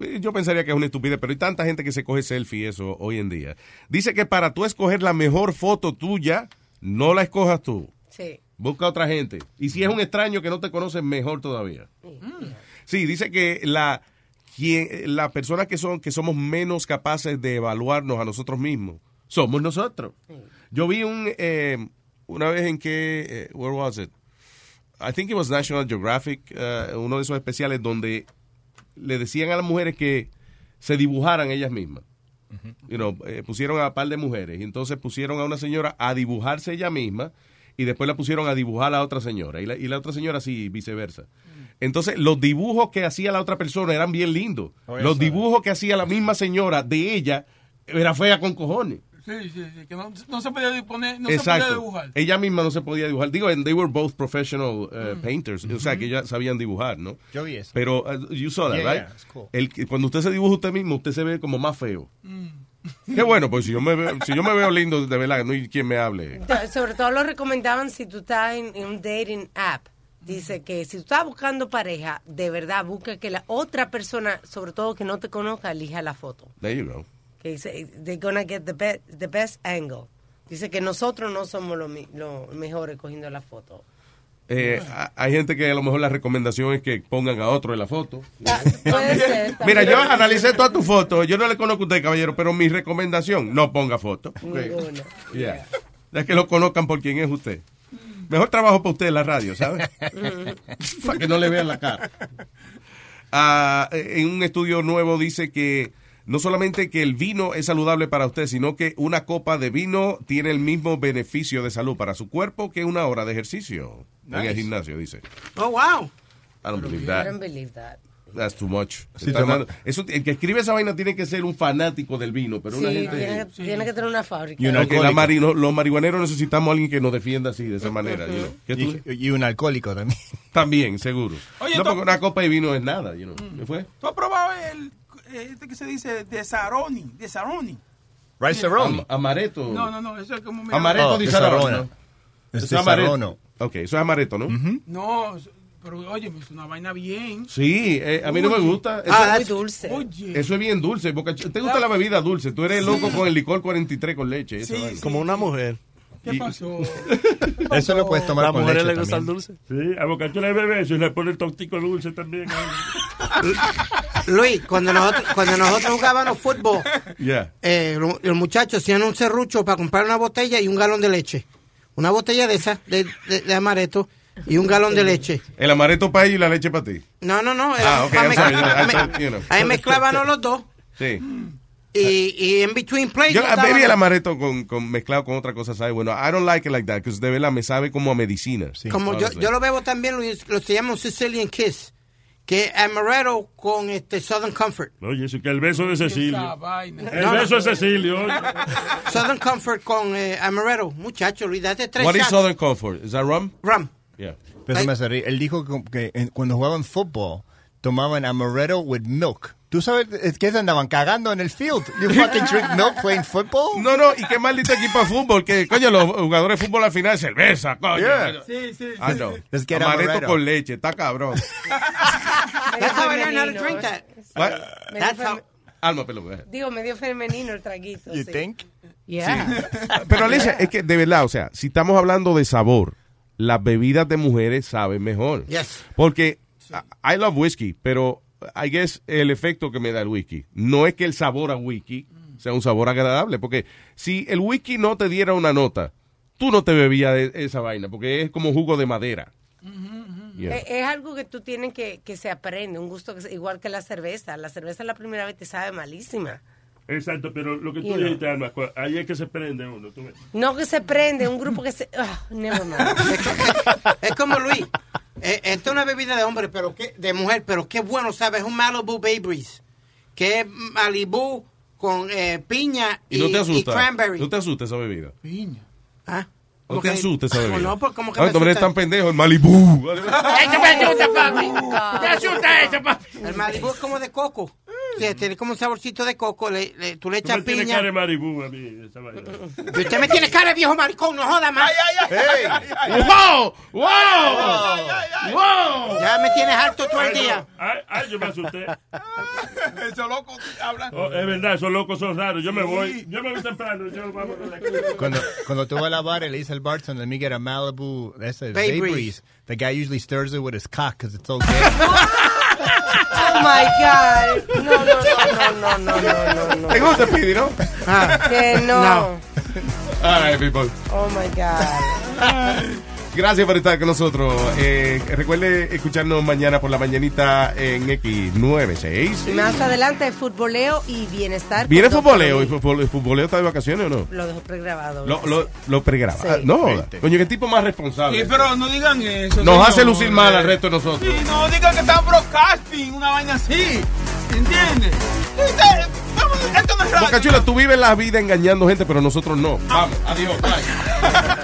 eh, yo pensaría que es una estupidez, pero hay tanta gente que se coge selfie y eso hoy en día. Dice que para tú escoger la mejor foto tuya, no la escojas tú. Sí. Busca otra gente. Y si es un extraño que no te conoce, mejor todavía. Sí, dice que la quien, las personas que son que somos menos capaces de evaluarnos a nosotros mismos somos nosotros. Yo vi un eh, una vez en que eh, where was it? I think it was National Geographic, eh, uno de esos especiales donde le decían a las mujeres que se dibujaran ellas mismas. You know, eh, pusieron a un par de mujeres y entonces pusieron a una señora a dibujarse ella misma y después la pusieron a dibujar a otra señora y la, y la otra señora así viceversa. Entonces los dibujos que hacía la otra persona eran bien lindos. Oh, los dibujos que hacía la misma señora de ella era fea con cojones. Sí, sí, sí, que no, no se podía disponer, no se podía Exacto. dibujar. Ella misma no se podía dibujar. Digo, and they were both professional uh, painters. O sea, que ya sabían dibujar, ¿no? Yo vi eso. Pero, uh, you saw that, Yeah, right? yeah, it's cool. El, que- cuando usted se dibuja usted mismo, usted se ve como más feo. Qué bueno, pues si yo me veo, si yo me veo lindo, de verdad, no hay quien me hable. Sobre todo lo recomendaban si tú estás en, en un dating app. Dice que si tú estás buscando pareja, de verdad busca que la otra persona, sobre todo que no te conozca, elija la foto. There you go. Que dice, they're gonna get the, be- the best angle. Dice que nosotros no somos los mejores cogiendo la foto. Eh, a- hay gente que a lo mejor la recomendación es que pongan a otro en la foto. Puede ser. *laughs* Mira, yo analicé toda tu foto. Yo no le conozco a usted, caballero, pero mi recomendación, no ponga foto. Ninguna. Yeah. Es que lo conozcan por quién es usted. Mejor trabajo para usted en la radio, ¿sabe? *laughs* para que no le vean la cara. *laughs* Ah, en un estudio nuevo dice que no solamente que el vino es saludable para usted, sino que una copa de vino tiene el mismo beneficio de salud para su cuerpo que una hora de ejercicio en el Nice. gimnasio, dice. Oh, wow. I don't believe I that. don't believe that. That's too much. Sí, dando- eso, el que escribe esa vaina tiene que ser un fanático del vino, pero una Sí, gente... tiene, que- tiene que tener una fábrica. Porque la mari- no- los marihuaneros necesitamos a alguien que nos defienda así, de esa manera. you know. ¿Qué tú- Y, y un alcohólico también. También, seguro. Oye, no, porque una copa de vino es nada, you know. ¿Qué fue? ¿Tú has probado el este que se dice de Saroni? De Saroni. Am- amaretto. No, no, no, eso es como... Amaretto Oh, de Sarona. Sarona. ¿no? Es. Sarono. Ok, eso es amaretto, ¿no? No, pero oye, es una vaina bien. Sí, eh, a mí no me gusta. Eso, Ah, muy dulce. Oye. Eso es bien dulce. Boca. ¿Te gusta la bebida dulce? Tú eres Sí. loco con el licor 43 con leche. Sí. Como una mujer. ¿Qué pasó? *laughs* Eso lo puedes tomar ¿A con mujeres les gusta el dulce? Sí, a Bocachula le bebe eso y le pone el tontico dulce también. *laughs* Luis, cuando nosotros, cuando nosotros jugábamos fútbol, Yeah. eh, lo- los muchachos hacían un serrucho para comprar una botella y un galón de leche. Una botella de esa, de, de, de amaretto, y un galón de leche. El amaretto para ellos y la leche para ti. No, no, no. Ah, ok. Ahí mezclábamos los dos. Sí. Y, y en between plays. Yo nos a baby el amaretto con, con- mezclado con otra cosa sabe bueno. I don't like it like that because de verdad me sabe como a medicina. Como yo, yo lo bebo también, Luis, lo se llama un Sicilian Kiss, que amaretto con este Southern Comfort. Oye, eso que el beso de Cecilio. vaina. El No, no. beso de Cecilio. Southern Comfort con eh, amaretto. Muchacho, Luis, date tres What is shots. Southern Comfort? Is that rum? Rum. Yeah. Pero me hace reír. Él dijo que, cuando jugaban fútbol tomaban amaretto with milk. ¿Tú sabes es que andaban cagando en el field? You *laughs* fucking drink milk playing football? No, no, y qué maldito equipo de fútbol. Que, coño, los jugadores de fútbol al final cerveza, coño. Yeah. Sí, sí. Ah, no. Let's get Amaretto amaretto. con leche, está cabrón. *laughs* That's how I learned how to drink that. What? That's how- Alma, pelo. eh. Digo, medio femenino el traguito. You sí. think? Yeah. Pero Alicia, *laughs* es que de verdad, o sea, si estamos hablando de sabor, las bebidas de mujeres saben mejor. Yes. Porque I I love whiskey, pero I guess el efecto que me da el whisky no es que el sabor a whisky sea un sabor agradable, porque si el whisky no te diera una nota, tú no te bebías de esa vaina, porque es como jugo de madera. Yeah. Es, es algo que tú tienes que, que se aprende, un gusto que igual que la cerveza. La cerveza la primera vez te sabe malísima. Exacto, pero lo que tú dijiste, Alma, ahí es que se prende uno. tú ves. No que se prende, un grupo que se... ah, never mind. Es como Luis. eh, Esta es una bebida de hombre, pero qué, de mujer, pero qué bueno, ¿sabes? Es un Malibu Bay Breeze. Que es Malibu con eh, piña Y y, no te y asusta. cranberry. No te asusta esa bebida. Piña. ¿Ah? No ¿Cómo te esa ¿Cómo bebida. no? Pues, ¿cómo que Ay, me tú eres tan pendejo, el Malibu. *laughs* Eso me asusta, papi. *laughs* Me asusta eso, papi. El Malibu es como de coco. Sí, tiene como un saborcito de coco. Le, le- tú le Tú echas me tienes piña. cara de maribú a mí, esa vaina. Usted me tiene cara de viejo maricón, no joda más. ¡Wow! ¡Wow! ¡Wow! Ya me tienes harto todo el Ay, día. no. Ay, ay, yo me asusté. *laughs* Esos locos hablan. Oh, es verdad, esos locos son raros. Yo me voy. Yo me voy temprano. Yo vamos la Cuando, cuando tú vas a la bar y le dices al bartender, let me get a Malibu, that's a Bay Bay, Breeze. Breeze. The guy usually stirs it with his cock because it's so *laughs* gay. Oh my God. No, no, no, no, no, no, no, no. ¿Te gusta, Speedy, no? Ah, que no. No. All right, people. Oh my God. Gracias por estar con nosotros. Eh, recuerde escucharnos mañana por la mañanita en X96. Más adelante, futboleo y bienestar. ¿Viene futboleo? ¿Y futbol- futboleo está de vacaciones o no? Lo dejo pregrabado. Lo, lo, lo pregraba. Sí. Ah, no, coño, qué tipo más responsable. Sí, pero no digan eso. Nos señor. hace lucir mal al resto de nosotros. Sí, no digan que están broadcasting, una vaina así. ¿Entiendes? Esto no es radio. Boca Chula, tú vives la vida engañando gente, pero nosotros no. Vamos, adiós, bye. *laughs*